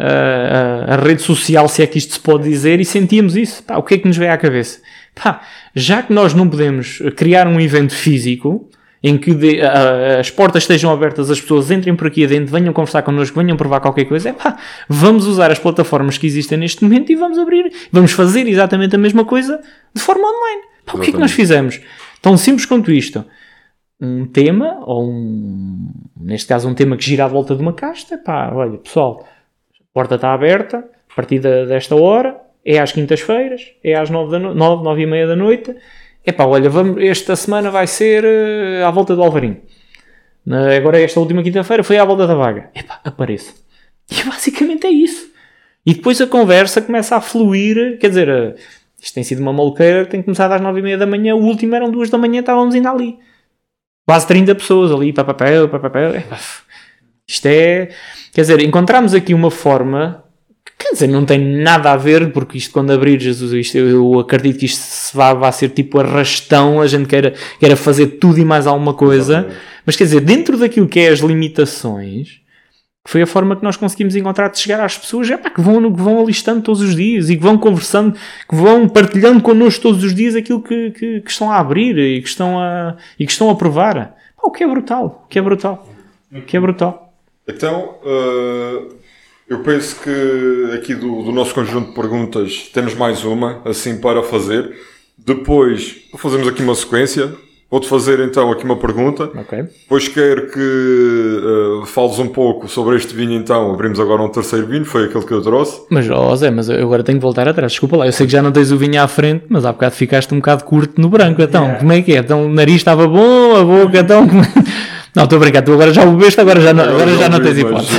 a, rede social, se é que isto se pode dizer, e sentíamos isso. Pá, o que é que nos veio à cabeça? Pá, já que nós não podemos criar um evento físico em que de- a- as portas estejam abertas, as pessoas entrem por aqui adentro, venham conversar connosco, venham provar qualquer coisa, é pá, vamos usar as plataformas que existem neste momento e vamos abrir, vamos fazer exatamente a mesma coisa de forma online. Pá, o que é que nós fizemos? Tão simples quanto isto um tema, ou um, neste caso um tema que gira à volta de uma casta, pá, olha, pessoal, porta está aberta, a partir da- desta hora, é às quintas-feiras, é às nove, da no, nove, nove e meia da noite, é pá, olha, vamos, esta semana vai ser eh, à volta do Alvarinho. Na- agora esta última quinta-feira foi à volta da vaga. É pá, apareça. E basicamente é isso. E depois a conversa começa a fluir, quer dizer, eh, isto tem sido uma maluqueira, tem começado às nove e meia da manhã, o último eram duas da manhã, estávamos ainda ali quase 30 pessoas ali, papapel, papapel. Epá, Isto é. Quer dizer, encontramos aqui uma forma. que, Quer dizer, não tem nada a ver, porque isto quando abrir Jesus, isto, eu acredito que isto se vá, vá ser tipo arrastão, a gente queira, queira fazer tudo e mais alguma coisa. Mas quer dizer, dentro daquilo que é as limitações, foi a forma que nós conseguimos encontrar de chegar às pessoas epá, que, vão, que vão alistando todos os dias e que vão conversando, que vão partilhando connosco todos os dias aquilo que, que, que estão a abrir e que estão a, e que estão a provar. Pá, o que é brutal, o que é brutal, o que é brutal. Então, eh, eu penso que aqui do, do nosso conjunto de perguntas temos mais uma, assim para fazer. Depois fazemos aqui uma sequência. Vou-te fazer então aqui uma pergunta. Ok. Depois quero que eh, fales um pouco sobre este vinho então. Abrimos agora um terceiro vinho, foi aquele que eu trouxe. Mas, ó Zé, mas eu agora tenho que voltar atrás. Desculpa lá, eu sei que já não tens o vinho à frente, mas há bocado ficaste um bocado curto no branco. Então, como é que é? Então, o nariz estava bom, a boca, então. Não, estou a brincar, tu agora já o bebeste, agora já não, agora já não tens mas, hipótese.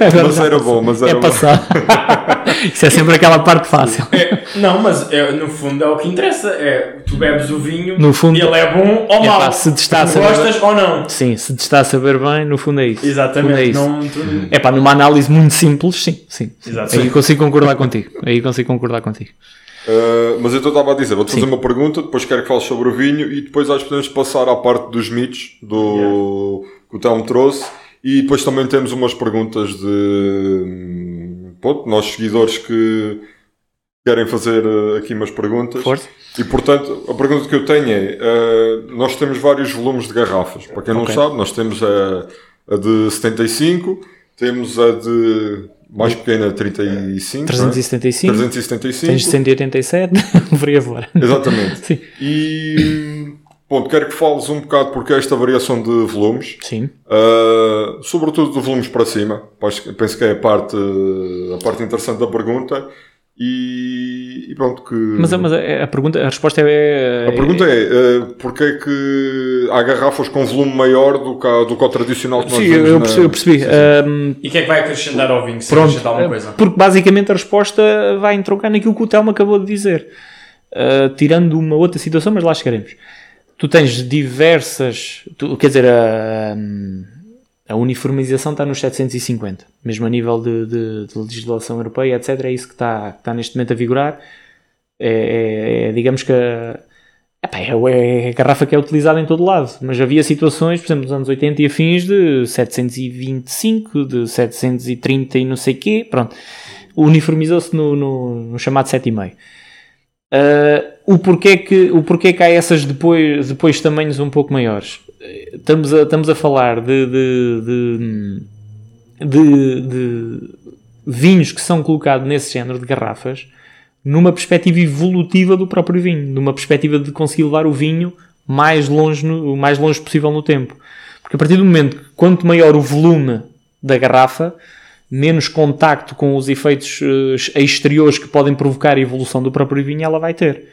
eh, mas já era bom, mas É era bom. passar. Isso é sempre aquela parte fácil. É, não, mas é, no fundo é o que interessa. É, tu bebes o vinho No fundo- e ele é bom ou É mau. pá, se te está a saber- gostas ou não. Sim, se te está a saber bem, no fundo é isso. Fundo Exatamente. É, isso. Não, tu- É pá, numa análise muito simples, sim, sim. sim. Exato. Aí consigo concordar contigo. Aí consigo concordar contigo. Uh, mas eu então estava a dizer, vou-te fazer uma pergunta, depois quero que fales sobre o vinho e depois acho que podemos passar à parte dos mitos do, que o Telmo trouxe e depois também temos umas perguntas de pronto, nossos seguidores que querem fazer uh, aqui umas perguntas. Força. E portanto, a pergunta que eu tenho é: uh, nós temos vários volumes de garrafas. Para quem não Ok. sabe, nós temos a, a de 75, temos a de mais pequena 35, não é? 375, 375. tens 187, por aí fora. Exatamente. Sim. E bom, quero que fales um bocado porque é esta variação de volumes, Sim. uh, sobretudo de volumes para cima, penso que é a parte, a parte interessante da pergunta. E, e pronto, que. Mas, mas a, a pergunta, a resposta é. a pergunta é, uh, porque é que há garrafas com volume maior do que, a- do que o tradicional que nós Sim, vemos eu na- percebi. Eu percebi. Sim, sim. Ahm, E o que é que vai acrescentar ao vinho? Se Pronto, acrescentar alguma coisa? porque basicamente a resposta vai entroncar naquilo que o Telmo acabou de dizer. Uh, tirando uma outra situação, mas lá chegaremos. Tu tens diversas. tu- quer dizer, a, a uniformização está nos 750, mesmo a nível de, de- de legislação europeia, etc. É isso que está, que está neste momento a vigorar. É, é- é, digamos que. a- epá, é, é a garrafa que é utilizada em todo lado, mas havia situações, por exemplo, nos anos 80 e afins, de 725, de 730 e não sei quê, pronto. Uniformizou-se no, no, no chamado 7,5. Uh, o, porquê que, o porquê que há essas depois, depois tamanhos um pouco maiores? Estamos a, estamos a falar de, de, de, de- de vinhos que são colocados nesse género de garrafas numa perspectiva evolutiva do próprio vinho, numa perspectiva de conseguir levar o vinho mais longe, no, o mais longe possível no tempo. Porque a partir do momento que quanto maior o volume da garrafa, menos contacto com os efeitos eh, exteriores que podem provocar a evolução do próprio vinho ela vai ter.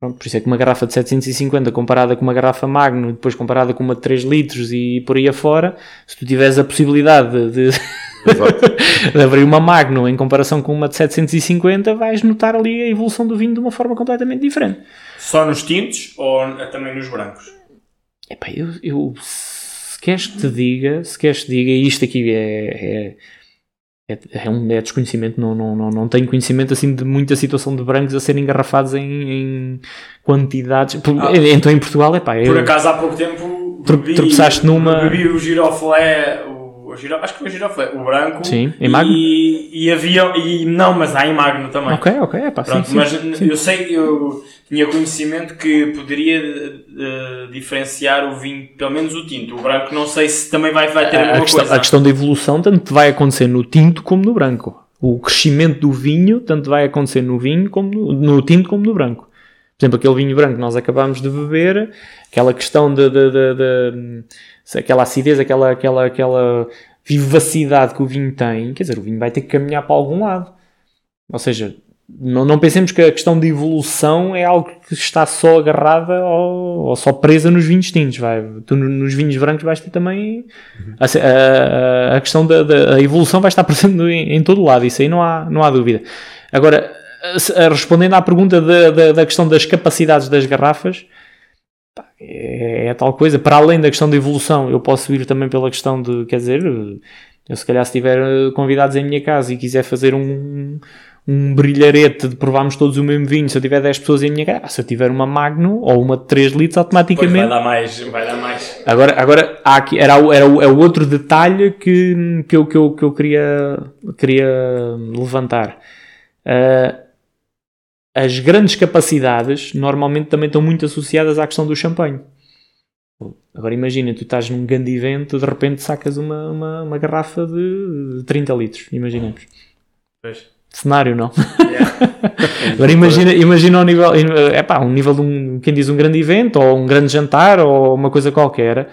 Pronto, por isso é que uma garrafa de 750 comparada com uma garrafa Magno, depois comparada com uma de 3 litros e por aí afora, se tu tiveres a possibilidade de, de, abrir uma Magno em comparação com uma de 750, vais notar ali a evolução do vinho de uma forma completamente diferente. Só nos tintos ou também nos brancos? Epá, eu, eu- se queres que te diga, se queres que te diga, isto aqui é, é, é, é um é desconhecimento, não, não, não, não tenho conhecimento assim de muita situação de brancos a serem engarrafados em, em quantidades. Por- Ah. Então em Portugal, epá, Por eu, acaso há pouco tempo bebi, tropeçaste numa- bebi o giroflé, o, acho que foi o giroflé, o branco. Sim, em Magno? E, e havia, e não, mas há em Magno também. ok, ok, epá, sim, Pronto, sim, mas sim. eu sei, eu tinha conhecimento que poderia eh, diferenciar o vinho, pelo menos o tinto. O branco não sei se também vai, vai ter a, a, mesma questão, coisa. a questão da evolução tanto vai acontecer no tinto como no branco. O crescimento do vinho tanto vai acontecer no vinho como no, no tinto como no branco. Por exemplo, aquele vinho branco que nós acabámos de beber, aquela questão de, de, de- aquela acidez, aquela, aquela, aquela vivacidade que o vinho tem, quer dizer, o vinho vai ter que caminhar para algum lado. Ou seja, não, não pensemos que a questão de evolução é algo que está só agarrada ou, ou só presa nos vinhos tintos. Vai. Tu no- nos vinhos brancos vais ter também a, a- a questão da, da evolução vai estar presente em, em todo lado, isso aí não há, não há dúvida. Agora, respondendo à pergunta da, da, da questão das capacidades das garrafas, é, é tal coisa. Para além da questão da evolução, eu posso ir também pela questão de, quer dizer, eu se calhar se tiver eh, convidados em minha casa e quiser fazer um, um brilharete de provarmos todos o mesmo vinho, se eu tiver 10 pessoas em minha casa, se eu tiver uma Magno ou uma de 3 litros, Pois vai automaticamente dar mais, vai dar mais. Agora, agora há aqui, era, o- era, o- é o outro detalhe que, que, eu, que, eu, que eu queria, queria levantar. Ah, as grandes capacidades normalmente também estão muito associadas à questão do champanhe. Agora imagina, tu estás num grande evento, de repente sacas uma, uma, uma garrafa de 30 litros, imaginemos. Pois. Cenário não. Yeah. Agora imagina, imagina um nível, é pá, um nível de um, quem diz um grande evento, ou um grande jantar, ou uma coisa qualquer.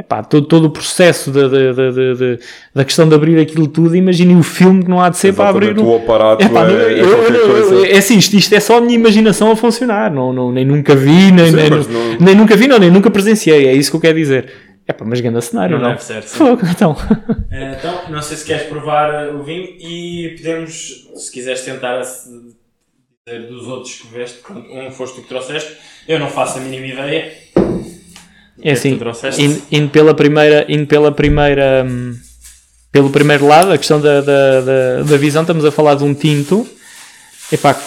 Epá, todo, todo o processo da, da, da, da, questão de abrir aquilo tudo, imaginem o filme que não há de ser para abrir. Exatamente, o aparato Epá, não- é, é eu- eu- é assim, isto, isto é só a minha imaginação a funcionar. Não, não, nem nunca vi, nem, Sim, nem, não- nem nunca vi, não, nem nunca presenciei. É isso que eu quero dizer. Epá, mas grande cenário, Não não? deve ser, sim. Fogo, então. Eh, Então, não sei se queres provar eh, o vinho e podemos, se quiseres tentar dizer dos outros que veste, um foste tu que trouxeste, eu não faço a mínima ideia. É que assim, indo, indo pela primeira, indo pela primeira, hum, pelo primeiro lado, a questão da, da, da, da visão, estamos a falar de um tinto, epá,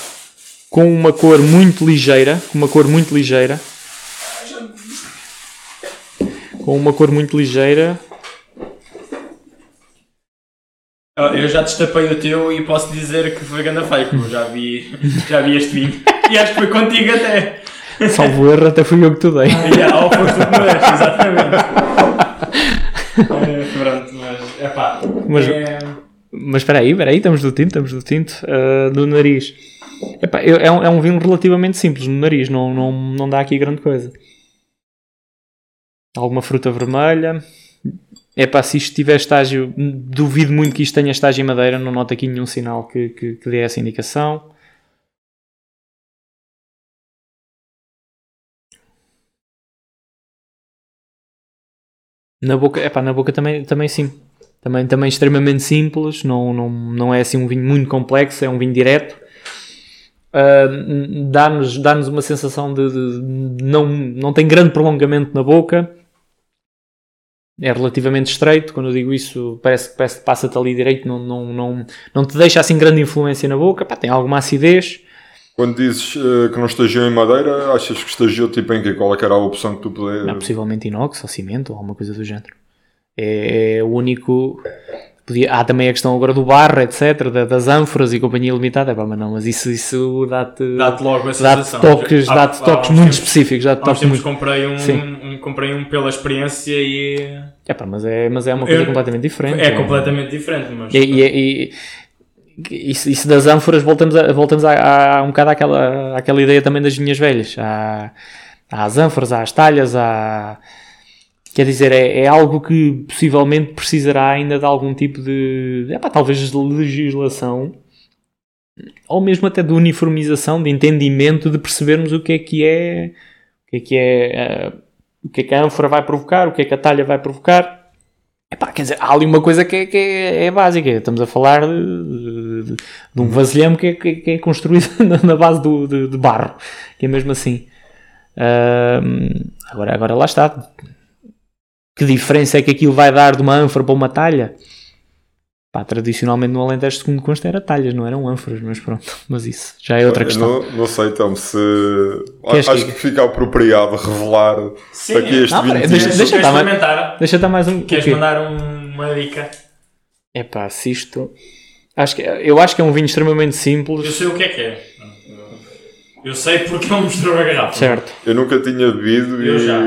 com uma cor muito ligeira, com uma cor muito ligeira, com uma cor muito ligeira, Ah, Eu já destapei o teu e posso dizer que foi porque eu já vi, já vi este vinho. E acho que foi contigo até. Salvo erro, até fui eu que te dei. Ah, ou foste tu que me deste, exatamente. É, pronto, mas é pá. Mas- é, Mas espera aí, espera aí, estamos do tinto, estamos do tinto. ah, do nariz. Epá, eu- é, um, é um vinho relativamente simples no nariz, não, não, não dá aqui grande coisa. Alguma fruta vermelha. Epá, se isto tiver estágio, duvido muito que isto tenha estágio em madeira, não noto aqui nenhum sinal que, que, que dê essa indicação. Na boca, epá, na boca também, também sim. Também, também extremamente simples, não, não, não é assim um vinho muito complexo, é um vinho direto. Ah, dá-nos dá-nos uma sensação de, de- não, não tem grande prolongamento na boca. É relativamente estreito, quando eu digo isso, parece, parece que passa-te ali direito, não, não, não, não te deixa assim grande influência na boca. Pá, tem alguma acidez. Quando dizes eh, que não estagiou em madeira, achas que estagiou tipo em quê? Qual é que era a opção que tu podia... Não, possivelmente inox ou cimento ou alguma coisa do género. É, é o único. Podia, há também a questão agora do barro, etc., da- das ânforas e companhia limitada. Epá, mas não, mas isso, isso dá-te Dá-te logo a dá sensação. toques, Há- dá-te há toques uns muito tempos- específicos. Dá-te Há toques muito. comprei um, Sim. um- comprei um pela experiência e Epá, mas, é, mas é uma coisa Eu- completamente diferente. é completamente diferente. Mas E, e, e- isso, isso das ânforas, voltamos, a, voltamos a, a um bocado àquela, àquela ideia também das vinhas velhas. Há, há as ânforas, há as talhas, há. Quer dizer, é, é algo que possivelmente precisará ainda de algum tipo de. epá, talvez de legislação ou mesmo até de uniformização, de entendimento, de percebermos o que é que é. O que é que é. eh, o que é que a ânfora vai provocar, o que é que a talha vai provocar. Epá, quer dizer, há ali uma coisa que é, que é, é básica. Estamos a falar de, de- de um vasilhame que é, que é- é construído na- base do, de, de barro, que é mesmo assim. Ahm, agora, agora lá está. Que diferença é que aquilo vai dar de uma ânfora para uma talha? Pá, tradicionalmente no Alentejo, segundo consta, era talhas, não eram ânforas, mas pronto. Mas isso já é outra Eu questão. Não, não sei, então, se... Queres Acho que- que fica apropriado revelar Sim, aqui este Não, vinho deixa- deixa- queres mas- experimentar? Deixa eu dar mais um. Queres mandar um- uma dica? É pá, se isto. Acho que, eu acho que é um vinho extremamente Eu simples. sei o que é que é. Eu sei porque ele mostrou a garrafa. Certo. Eu nunca tinha bebido Eu e... já.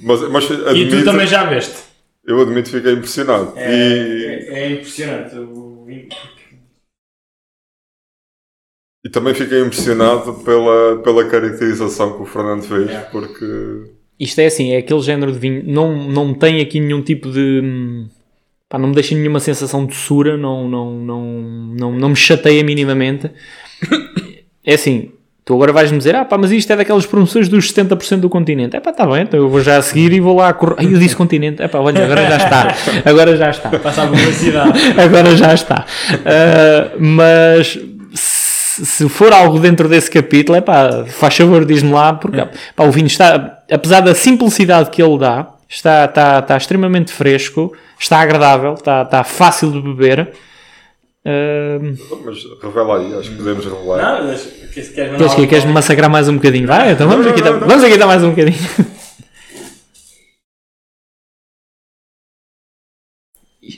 Mas, mas E tu admito, também já veste. Eu admito que fiquei impressionado. É, E, é- é impressionante. o vinho. e também fiquei impressionado pela, pela caracterização que o Fernando fez, É. porque... Isto é assim, é aquele género de vinho. Não, não tem aqui nenhum tipo de. Pá, não me deixa nenhuma sensação de doçura, não, não, não, não, não me chateia minimamente. É assim, tu agora vais-me dizer, ah pá, mas isto é daquelas promoções dos 70% do continente. É pá, está bem, então eu vou já a seguir e vou lá a correr. Ai, eu disse continente. É pá, olha, agora já está. Agora já está. Passa a publicidade. Agora já está. Ah, mas se, se for algo dentro desse capítulo, é pá, faz favor, diz-me lá, porque pá, o vinho está, apesar da simplicidade que ele dá, está, está, está extremamente fresco, está agradável, está, está fácil de beber. Mas revela aí, acho que podemos revelar. Não, mas queres, queres mandar queres que queres massacrar mais um bocadinho? Vai, então vamos Não, aqui, não, dar- não. vamos aqui dar mais um bocadinho.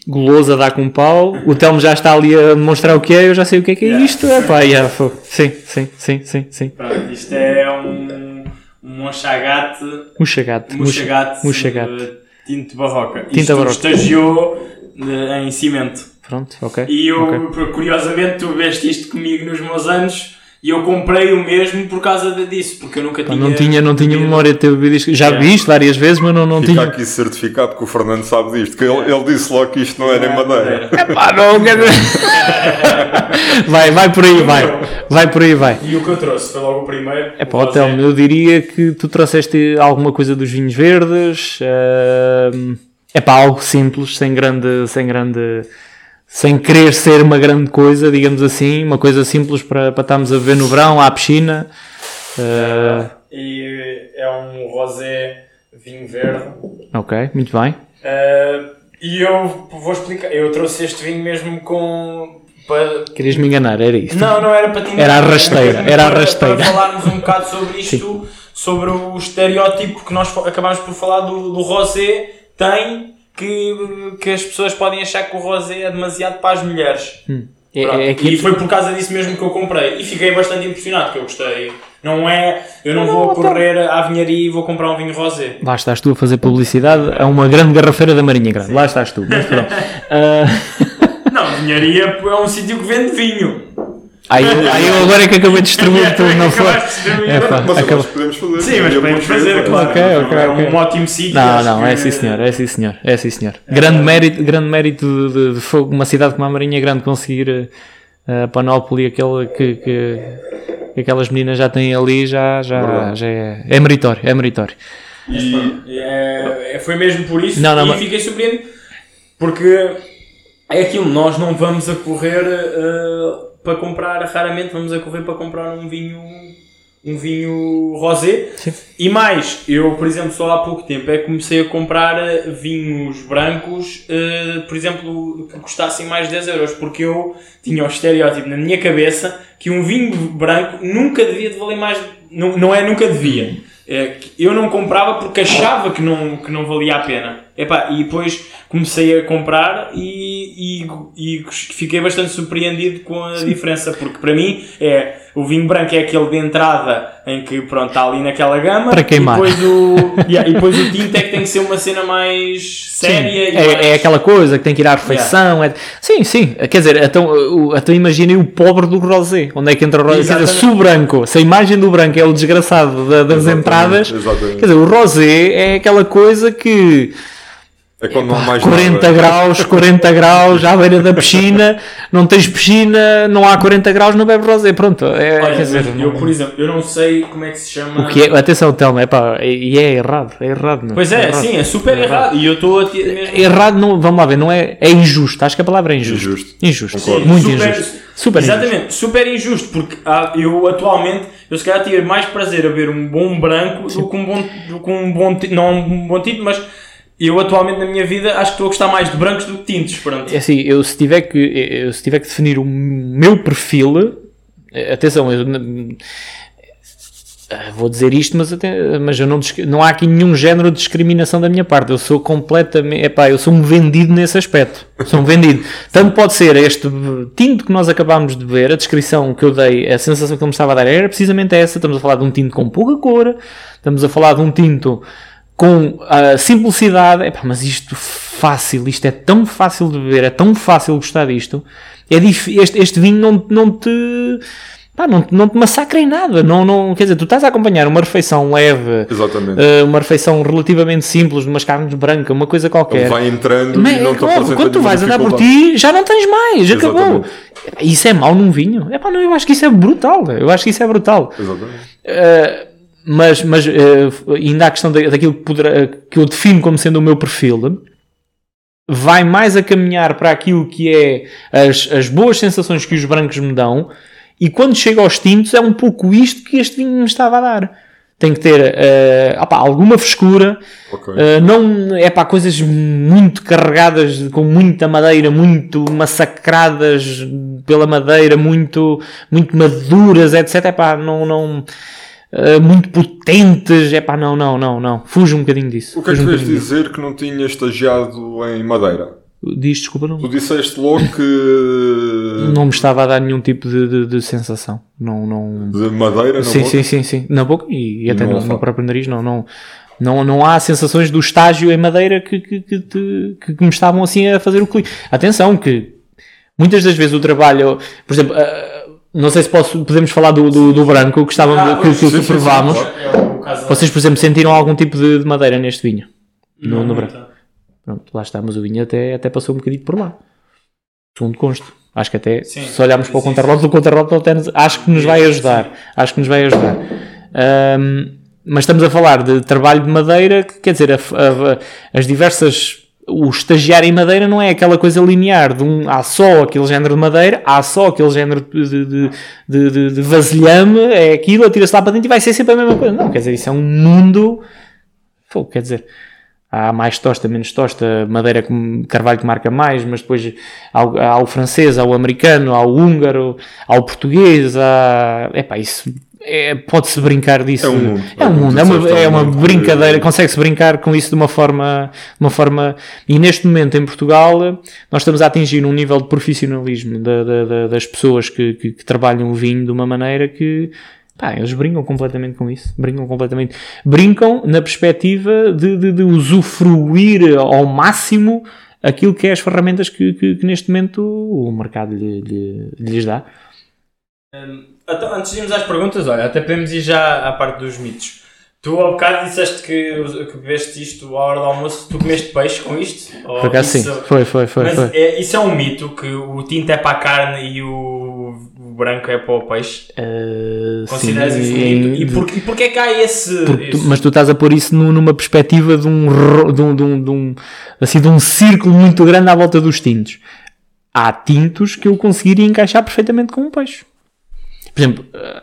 Goloso a dar com um pau, o Telmo já está ali a demonstrar o que é, eu já sei o que é que é Yeah. isto. É pá, yeah, sim, sim, sim, sim, sim. Pronto, isto é um, um mochagate, Muxagate. tinto barroca. Tinta isto barroca. estagiou eh, em cimento. Pronto, ok. E eu, ok. curiosamente, tu veste isto comigo nos meus anos e eu comprei o mesmo por causa disso, porque eu nunca tinha. Não tinha, não tinha memória de ter bebido isto. Já Yeah. vi isto várias vezes, mas não, não Fica tinha. aqui certificado que o Fernando sabe disto, que ele, ele disse logo que isto não era em madeira. Pá, não, vai, vai por aí, vai. Vai por aí, vai. E o que eu trouxe foi logo o primeiro. É o pá. Telmo, eu diria que tu trouxeste alguma coisa dos vinhos verdes. ehm, É pá, algo simples, sem grande, sem grande, sem querer ser uma grande coisa, digamos assim, uma coisa simples para, para estarmos a ver no verão, à piscina. Eh, E é um rosé vinho verde. ok, muito bem. Uh, e eu vou explicar. Eu trouxe este vinho mesmo com. Para... Querias me enganar, era isto. Não, não era para ti. Era a rasteira, era a rasteira. Para falarmos um bocado sobre isto, sobre o estereótipo que nós acabámos por falar do, do rosé tem. Que, que as pessoas podem achar que o rosé é demasiado para as mulheres. É, Pronto. é, é que E foi por causa disso mesmo que eu comprei. E fiquei bastante impressionado, que eu gostei Não é, eu não, Não, vou então- correr à vinharia e vou comprar um vinho rosé. Lá estás tu a fazer publicidade a uma grande garrafeira da Marinha Grande. Lá estás tu. Mas pronto. Ah, Não, vinharia é um sítio que vende vinho. Aí, eu- aí eu agora é que acabei de distribuir tudo, não foi? É, pá, Mas nós podemos fazer. Sim, mas podemos fazer, claro. Ok, ok, é um ótimo sítio. Não, não, é sim senhor, é sim senhor, é sim senhor. Grande mérito, grande mérito de, de fogo, uma cidade como a Marinha Grande conseguir eh, a panóplia aquele que, que, que aquelas meninas já têm ali, já, já, já é, é meritório, é meritório. É, é- foi mesmo por isso Não, não, e mas- fiquei surpreendido porque é aquilo, nós não vamos a correr eh, para comprar, raramente vamos a correr para comprar um vinho um vinho rosé Sim. e mais, eu por exemplo só há pouco tempo é que comecei a comprar vinhos brancos eh, por exemplo que custassem mais de 10 euros porque eu tinha o estereótipo na minha cabeça que um vinho branco nunca devia de valer mais não, não é nunca devia é, eu não comprava porque achava que não, que não valia a pena. Epá, e depois comecei a comprar e, e, e fiquei bastante surpreendido com a diferença, porque para mim é o vinho branco é aquele de entrada em que pronto, está ali naquela gama Para queimar. E depois, o, yeah, e depois o tinto é que tem que ser uma cena mais séria e mais- É, é aquela coisa que tem que ir à refeição. é- Sim, sim. Quer dizer, então, então imaginem o pobre do rosé. Onde é que entra o rosé? Quer dizer, Exatamente. se o branco, se a imagem do branco é o desgraçado da- das Exatamente, entradas, exatamente. quer dizer, o rosé é aquela coisa que É quando não há mais 40 nada. graus, 40 graus à beira da piscina, não tens piscina, não há 40 graus, não bebe rosé. Pronto, é, Olha, quer dizer, eu não- por exemplo, eu não sei como é que se chama o que é, atenção, Telma, é pá, e é errado, é errado. Meu. Pois é, errado. sim, é super errado e eu estou a Errado, não, vamos lá ver, não é, é injusto, acho que a palavra é injusto. Injusto. Injusto, Concordo. muito super, injusto. Super injusto. Exatamente, super injusto, porque ah, eu atualmente, eu se calhar tinha mais prazer a ver um bom branco do que um bom, do que um bom não um bom tinto, mas eu atualmente na minha vida acho que estou a gostar mais de brancos do que tintos, pronto. É assim, eu se tiver que, eu, se tiver que definir o meu perfil, atenção, eu, vou dizer isto, mas, até, mas eu não, não há aqui nenhum género de discriminação da minha parte. Eu sou completamente, epá, eu sou um vendido nesse aspecto. Sou um vendido. Tanto pode ser este tinto que nós acabámos de ver, a descrição que eu dei, a sensação que ele me estava a dar era precisamente essa. Estamos a falar de um tinto com pouca cor, estamos a falar de um tinto com a simplicidade, epá, mas isto fácil, isto é tão fácil de beber, é tão fácil gostar disto, é este, este vinho não, não te pá, não, não te massacra em nada, não, não, quer dizer, tu estás a acompanhar uma refeição leve, eh, uma refeição relativamente simples, umas carnes brancas, uma coisa Ele qualquer. vai entrando Mas e não é apresenta quando tu vais andar por ti, já não tens mais, acabou. Exatamente. Isso é mau num vinho? É pá, não, eu acho que isso é brutal, eu acho que isso é brutal. Exatamente. Uh, mas, mas uh, ainda há a questão da- daquilo que, poderá- que eu defino como sendo o meu perfil, vai mais a caminhar para aquilo que é as, as boas sensações que os brancos me dão, e quando chega aos tintos é um pouco isto que este vinho me estava a dar. Tem que ter uh, opá, alguma frescura, Ok. Uh, não é para coisas muito carregadas com muita madeira, muito massacradas pela madeira, muito, muito maduras, etc. É pá, não, não, uh, muito potentes, é pá, não, não, não, não. Fuja um bocadinho disso. O que é que um queres bocadinho disso. dizer que não tinha estagiado em Madeira? Diz, desculpa, não, Tu disseste logo que não me estava a dar nenhum tipo de, de, de sensação. Não, não, de Madeira não sim, sim, sim, sim. Na boca e, e até no no, próprio nariz, não, não, não, não há sensações do estágio em madeira que, que, que, que- que me estavam assim a fazer o clique. Atenção, que muitas das vezes o trabalho, por exemplo, não sei se posso, podemos falar do, do, do branco que, estávamos, Ah, que, que, sim, que sim, provámos. sim, É Vocês, por exemplo, sentiram algum tipo de, de madeira neste vinho? No, Não, no branco. Pronto, lá está, mas o vinho até, até passou um bocadinho por lá. Segundo consto. Acho que até, Sim. se olharmos para o Sim, sim. contrarrote, o contrarrote até acho que nos vai ajudar. Acho que nos vai ajudar. Ahm, mas estamos a falar de trabalho de madeira, que quer dizer, a- a- as diversas. O estagiário em madeira não é aquela coisa linear de um há só aquele género de madeira, há só aquele género de, de, de, de, vasilhame, é aquilo, atira-se lá para dentro e vai ser sempre a mesma coisa. Não, quer dizer, isso é um mundo. Pô, quer dizer, há mais tosta, menos tosta, madeira com carvalho que marca mais, mas depois há, há o francês, há o americano, há o húngaro, há o português, há. Epá, isso. É, Pode-se brincar disso. É um mundo. É um É mundo, é uma, é é um uma que- brincadeira, consegue-se brincar com isso de uma forma, de uma forma. E neste momento em Portugal, nós estamos a atingir um nível de profissionalismo da- da- da- das pessoas que, que- que trabalham o vinho de uma maneira que Pá, eles brincam completamente com isso. Brincam completamente. Brincam na perspectiva de, de, de usufruir ao máximo aquilo que é as ferramentas que, que- que neste momento o mercado lhe- lhe- lhes dá. Então, antes de irmos às perguntas, olha, até podemos ir já à parte dos mitos. Tu ao bocado disseste que, que bebeste isto à hora do almoço, tu comeste peixe com isto? Ou Por acaso sim. isso- Foi, foi, foi. Mas foi. é- isso é um mito que o tinto é para a carne e o, o branco é para o peixe? Uh, Consideras sim, isso um mito? E, por, e porquê que há esse. Tu- esse- mas tu estás a pôr isso nu- numa perspectiva de um, de, um, de, um, de, um, assim, de um círculo muito grande à volta dos tintos. Há tintos que eu conseguiria encaixar perfeitamente com um peixe. Por exemplo, eh,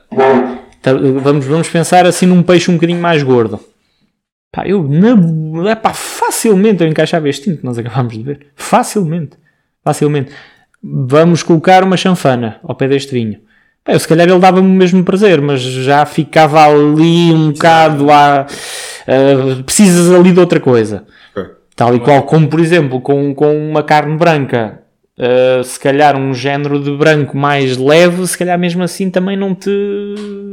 tá- vamos, vamos pensar assim num peixe um bocadinho mais gordo. Pá, eu na, epá, facilmente eu encaixava este tinto que nós acabámos de ver. Facilmente. Facilmente. Vamos colocar uma chanfana ao pé deste vinho. Pá, eu, se calhar ele dava-me o mesmo prazer, mas já ficava ali um bocado a. ah, precisas ali de outra coisa. Tal e qual como, por exemplo, com, com uma carne branca, ah, se calhar um género de branco mais leve, se calhar mesmo assim também não te,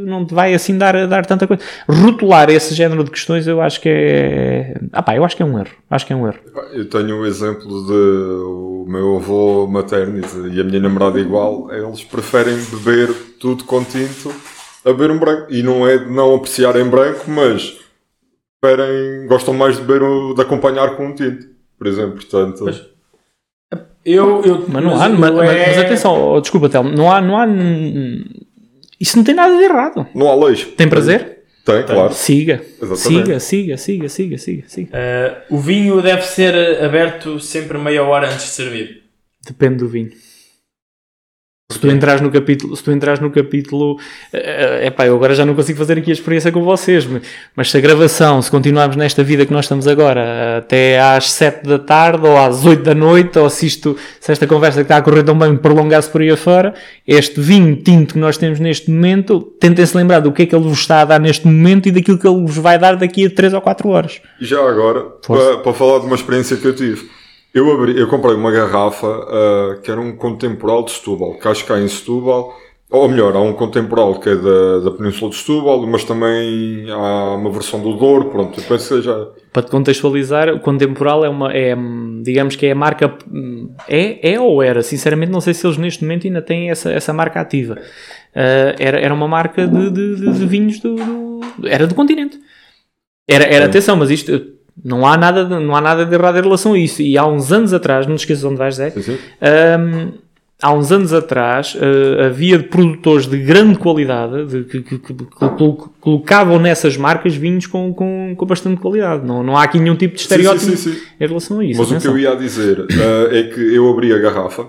não te vai assim dar, dar tanta coisa. Rotular esse género de questões eu acho que é. Ah pá, eu acho que é um erro. Acho que é um erro. Eu tenho o exemplo de o meu avô materno e a minha namorada igual, eles preferem beber tudo com tinto a beber um branco. E não é de não apreciar em branco, mas preferem, gostam mais de beber, o- de acompanhar com um tinto, por exemplo. Portanto, Eu, eu, Mas não há, mas, eu mas- é- mas atenção, oh, desculpa, Telmo, não há, não há. Isso não tem nada de errado. não há leis. Tem prazer? Tem, claro. Siga. Exatamente. Siga, siga, siga, siga, siga, siga. Eh, o vinho deve ser aberto sempre meia hora antes de servir. Depende do vinho. Se tu entras no capítulo, se tu entras no capítulo, é pá, eu agora já não consigo fazer aqui a experiência com vocês, mas, se a gravação, se continuarmos nesta vida que nós estamos agora, até às 7 da tarde ou às 8 da noite, ou se, isto, se esta conversa que está a correr tão bem prolongar-se por aí afora, este vinho tinto que nós temos neste momento, tentem-se lembrar do que é que ele vos está a dar neste momento e daquilo que ele vos vai dar daqui a 3 ou 4 horas. E já agora, para, para falar de uma experiência que eu tive, eu, abri, eu comprei uma garrafa ah, que era um contemporal de Setúbal, que acho que há em Setúbal, ou melhor, há um contemporal que é da, da Península de Setúbal, mas também há uma versão do Douro, pronto, eu penso que seja... Para te contextualizar, o Contemporal é uma, é, digamos que é a marca, é, é ou era, sinceramente não sei se eles neste momento ainda têm essa, essa marca ativa. Ah, era, era uma marca de, de, de- de vinhos do, do- era do continente. Era, era atenção, mas isto, não há, nada de, não há nada de errado em relação a isso. E há uns anos atrás, não te esqueças onde vais, Zé, Sim, sim. Hum, há uns anos atrás uh, havia produtores de grande qualidade de- que, que- que- que colo- colocavam nessas marcas vinhos com, com, com bastante qualidade. Não, não há aqui nenhum tipo de Sim, sim, estereótipo sim, sim. em relação a isso. Mas o que atenção. eu ia dizer ah, é que eu abri a garrafa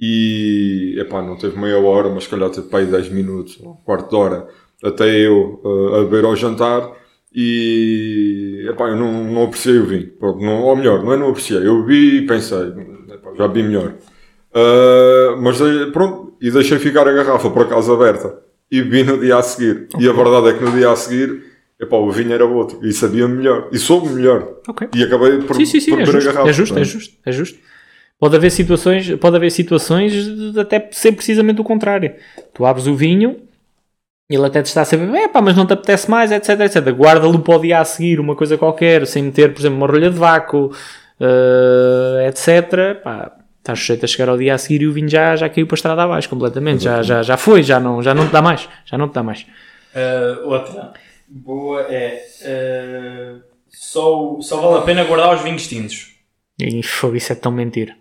e, epá, não teve meia hora, mas se calhar teve para aí 10 minutos, um quarto de hora, até eu ah, a beber ao jantar e, epá, eu não, não apreciei o vinho. Pronto, não, ou melhor, não é não apreciei, eu vi e pensei, epá, já vi melhor. Ah, mas eh, pronto, e deixei ficar a garrafa por acaso aberta e bebi no dia a seguir. E a verdade é que no dia a seguir, epá, o vinho era outro e sabia melhor e soube melhor. Ok. E acabei por, Sim, sim, sim, por é beber justo, a garrafa. é justo, é não justo, é justo. Pode haver situações, pode haver situações de até ser precisamente o contrário. Tu abres o vinho, ele até te está a saber, é pá, mas não te apetece mais, etc, etc. Guarda-lo para o dia a seguir, uma coisa qualquer, sem meter, por exemplo, uma rolha de vácuo, eh, etc. Pá, estás sujeito a chegar ao dia a seguir e o vinho já, já caiu para a estrada abaixo completamente, já, já, já foi, já não, já não te dá mais, já não te dá mais. Eh, outra boa é eh, só, só vale a pena guardar os vinhos tintos. E fogo, isso é tão mentira.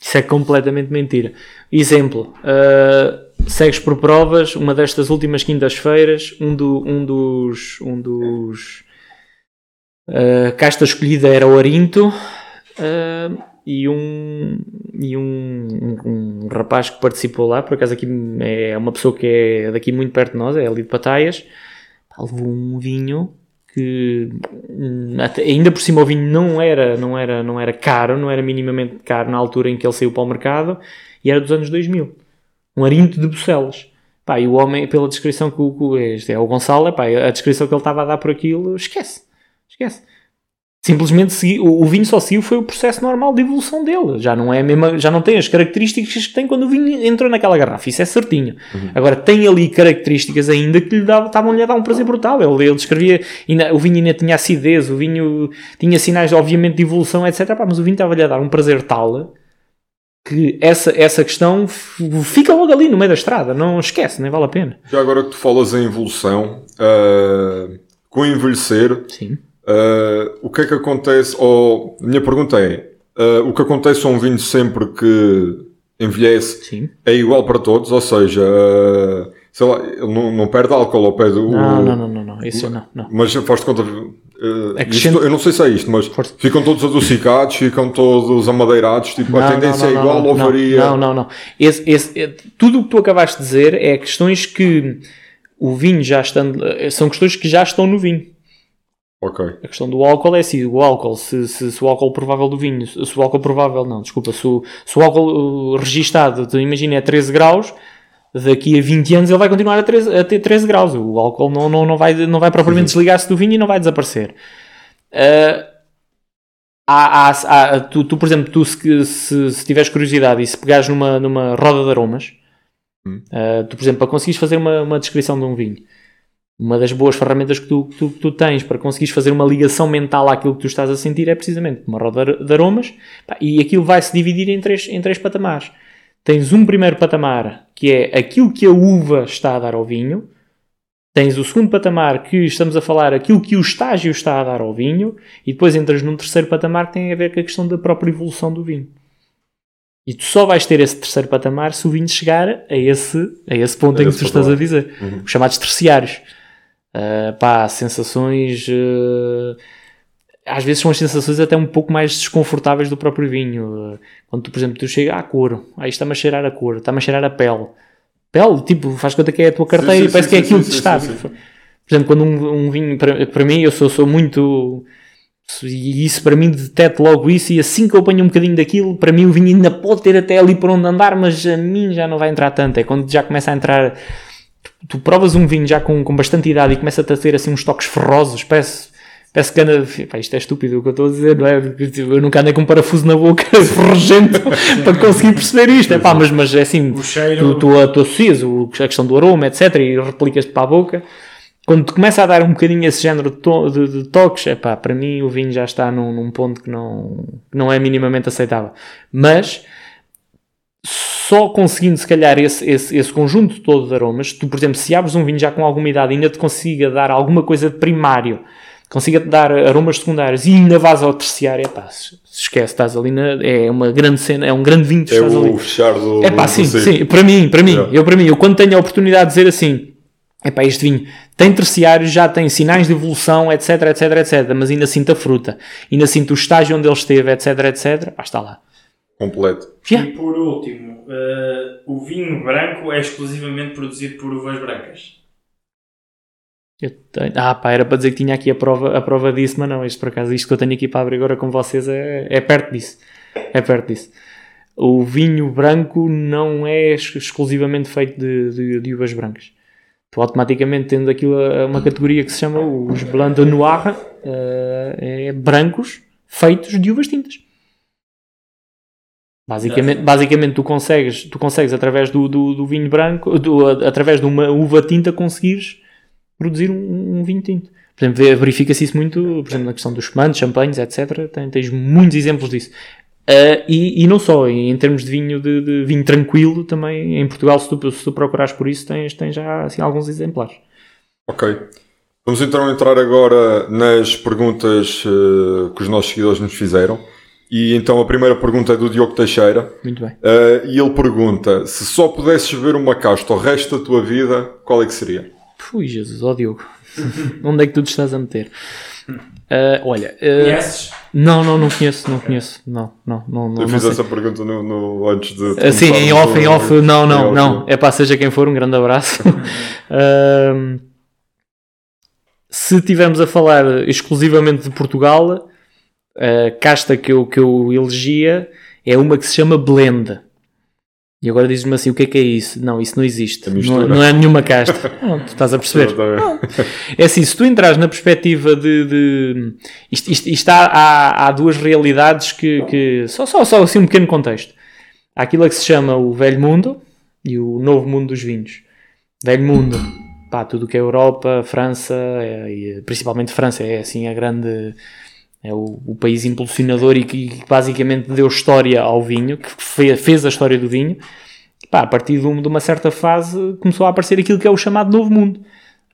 Isso é completamente mentira. Exemplo, uh, segues por provas, uma destas últimas quintas-feiras, um, do, um dos. Um dos uh, casta escolhida era o Arinto uh, e, um, e um, um, um rapaz que participou lá, por acaso aqui é uma pessoa que é daqui muito perto de nós, é ali de Pataias, levou um vinho que hum, até- ainda por cima o vinho não era, não, era, não era caro, não era minimamente caro na altura em que ele saiu para o mercado e era dos anos 2000. Um arinto de Bucelas. Pá, e o homem, pela descrição que o, este é o Gonçalo, pá, a descrição que ele estava a dar por aquilo, esquece. Esquece. Simplesmente segui- o, o vinho só seguiu foi o processo normal de evolução dele. Já não é mesma, já não tem as características que tem quando o vinho entrou naquela garrafa. Isso é certinho. Agora tem ali características ainda que lhe dava- estavam-lhe a dar um prazer brutal. Ele, ele descrevia, ainda- o vinho ainda tinha acidez, o vinho tinha sinais, obviamente, de evolução, etc. Pá, mas o vinho estava-lhe a dar um prazer tal que essa, essa questão fica logo ali no meio da estrada. Não esquece, nem vale a pena. Já agora que tu falas em evolução, ah, com envelhecer, ah, o que é que acontece? Ou, a minha pergunta é: ah, o que acontece a um vinho sempre que envelhece Sim. é igual para todos? Ou seja, sei lá, ele não, não perde álcool ao pé do. Não, não, não, não, não. Isso não, não. Mas faz-te conta. Acrescenta- isto- eu não sei se é isto, mas Força. ficam todos adocicados, ficam todos amadeirados, tipo, a Não, tendência não, não, é igual ou varia. Não, não, não. Esse, esse, é- tudo o que tu acabaste de dizer é questões que o vinho já estando. São questões que já estão no vinho. Ok. A questão do álcool é assim: o álcool, se, se, se o álcool provável do vinho, se o álcool provável, não, desculpa, se o, se o álcool uh, registado, imagina, é 13 graus, daqui a 20 anos ele vai continuar a, 13, a ter 13 graus. O álcool não, não, não, vai, não vai propriamente desligar-se do vinho e não vai desaparecer. Ah, há, há- há- tu, tu, por exemplo, tu se, se, se tiveres curiosidade e se pegares numa, numa roda de aromas, Hum. ah, tu, por exemplo, para conseguires fazer uma, uma descrição de um vinho, uma das boas ferramentas que tu, que tu, que tu tens para conseguires fazer uma ligação mental àquilo que tu estás a sentir é precisamente uma roda de aromas pá, e aquilo vai se dividir em três, em três patamares. Tens um primeiro patamar que é aquilo que a uva está a dar ao vinho, tens o segundo patamar que estamos a falar aquilo que o estágio está a dar ao vinho e depois entras num terceiro patamar que tem a ver com a questão da própria evolução do vinho. E tu só vais ter esse terceiro patamar se o vinho chegar a esse, a esse ponto A em que tu estás a dizer. Os chamados terciários. Uh, pá, sensações. uh, às vezes são as sensações até um pouco mais desconfortáveis do próprio vinho. Quando tu, por exemplo, tu chega à cor, aí está-me a cheirar a cor, está-me a cheirar a pele. Pele, tipo, faz conta que é a tua carteira sim, e parece sim, que é sim, aquilo sim, que sim, está. sim, sim. Por exemplo, quando um, um vinho, para, para mim, eu sou, sou muito. E isso para mim detecto logo isso, e assim que eu apanho um bocadinho daquilo, para mim o vinho ainda pode ter até ali por onde andar, mas a mim já não vai entrar tanto. É quando já começa a entrar. Tu provas um vinho já com, com bastante idade e começa a ter assim uns toques ferrosos, parece. Parece que anda. Pá, isto é estúpido o que eu estou a dizer, não é? Eu nunca andei com um parafuso na boca ferrugento para conseguir perceber isto. É pá, mas, mas é assim. O cheiro- Tu, tu, tu associas a questão do aroma, etc. e replicas-te para a boca. Quando te começa a dar um bocadinho esse género de, to- de- de toques, é pá, para mim o vinho já está num, num ponto que não, não é minimamente aceitável. Mas só conseguindo se calhar esse, esse, esse conjunto todo de aromas, tu, por exemplo, se abres um vinho já com alguma idade e ainda te consiga dar alguma coisa de primário, consiga-te dar aromas secundários e ainda vais ao terciário, é pá, se esquece, estás ali na, é uma grande cena, é um grande vinho que É ali. o fechar do. É pá, sim, sim, para mim, para mim, Yeah. eu para mim, eu quando tenho a oportunidade de dizer assim, é pá, este vinho tem terciários, já tem sinais de evolução, etc, etc, etc, mas ainda sinto a fruta, ainda sinto o estágio onde ele esteve, etc, etc, pá, está lá. Completo. Yeah. E por último, eh, o vinho branco é exclusivamente produzido por uvas brancas. Tenho- ah, pá, era para dizer que tinha aqui a prova, a prova disso, mas não, isto por acaso, isto que eu tenho aqui para abrir agora com vocês é, é perto disso. É perto disso. O vinho branco não é ex- exclusivamente feito de, de, de uvas brancas. Tu automaticamente tendo aquilo uma categoria que se chama os Blanc de Noir, eh, é brancos feitos de uvas tintas. Basicamente, basicamente tu consegues, tu consegues através do, do, do vinho branco, do- através de uma uva tinta, conseguires produzir um, um vinho tinto. Por exemplo, verifica-se isso muito, por exemplo, na questão dos espumantes, champanhes, etc. Tem- tens muitos exemplos disso. Ah, e, e não só, em, termos de vinho, de, de vinho tranquilo, também em Portugal, se tu, se tu procurares por isso, tens, tens já assim, alguns exemplares. Ok. Vamos então entrar agora nas perguntas eh, que os nossos seguidores nos fizeram. E então a primeira pergunta é do Diogo Teixeira. Muito bem. eh, e ele pergunta: se só pudesses beber uma casta o resto da tua vida, qual é que seria? Fui, Jesus, ó Diogo. Onde é que tu te estás a meter? Ah, olha, ah, Conheces? não, não, não conheço, não conheço, não, não, não, não, Eu não fiz sei. essa pergunta no, no- antes de. de Assim, em off, em off, não, não, off, não. É para seja quem for, um grande abraço. Ahm, se estivermos a falar exclusivamente de Portugal, a casta que eu, que eu elegia é uma que se chama Blend. E agora dizes-me assim, o que é que é isso? Não, isso não existe. Não, não é nenhuma casta. Não, tu estás a perceber? É assim, se tu entras na perspectiva de. de isto, isto, isto há, há, há duas realidades que. que só, só, só assim um pequeno contexto. Há aquilo que se chama o velho mundo e o novo mundo dos vinhos. Velho mundo, pá, tudo o que é Europa, França, é, e principalmente França, é assim a grande. É o, o país impulsionador e que basicamente deu história ao vinho, que fe- fez a história do vinho. Pá, a partir de, um- uma certa fase começou a aparecer aquilo que é o chamado Novo Mundo.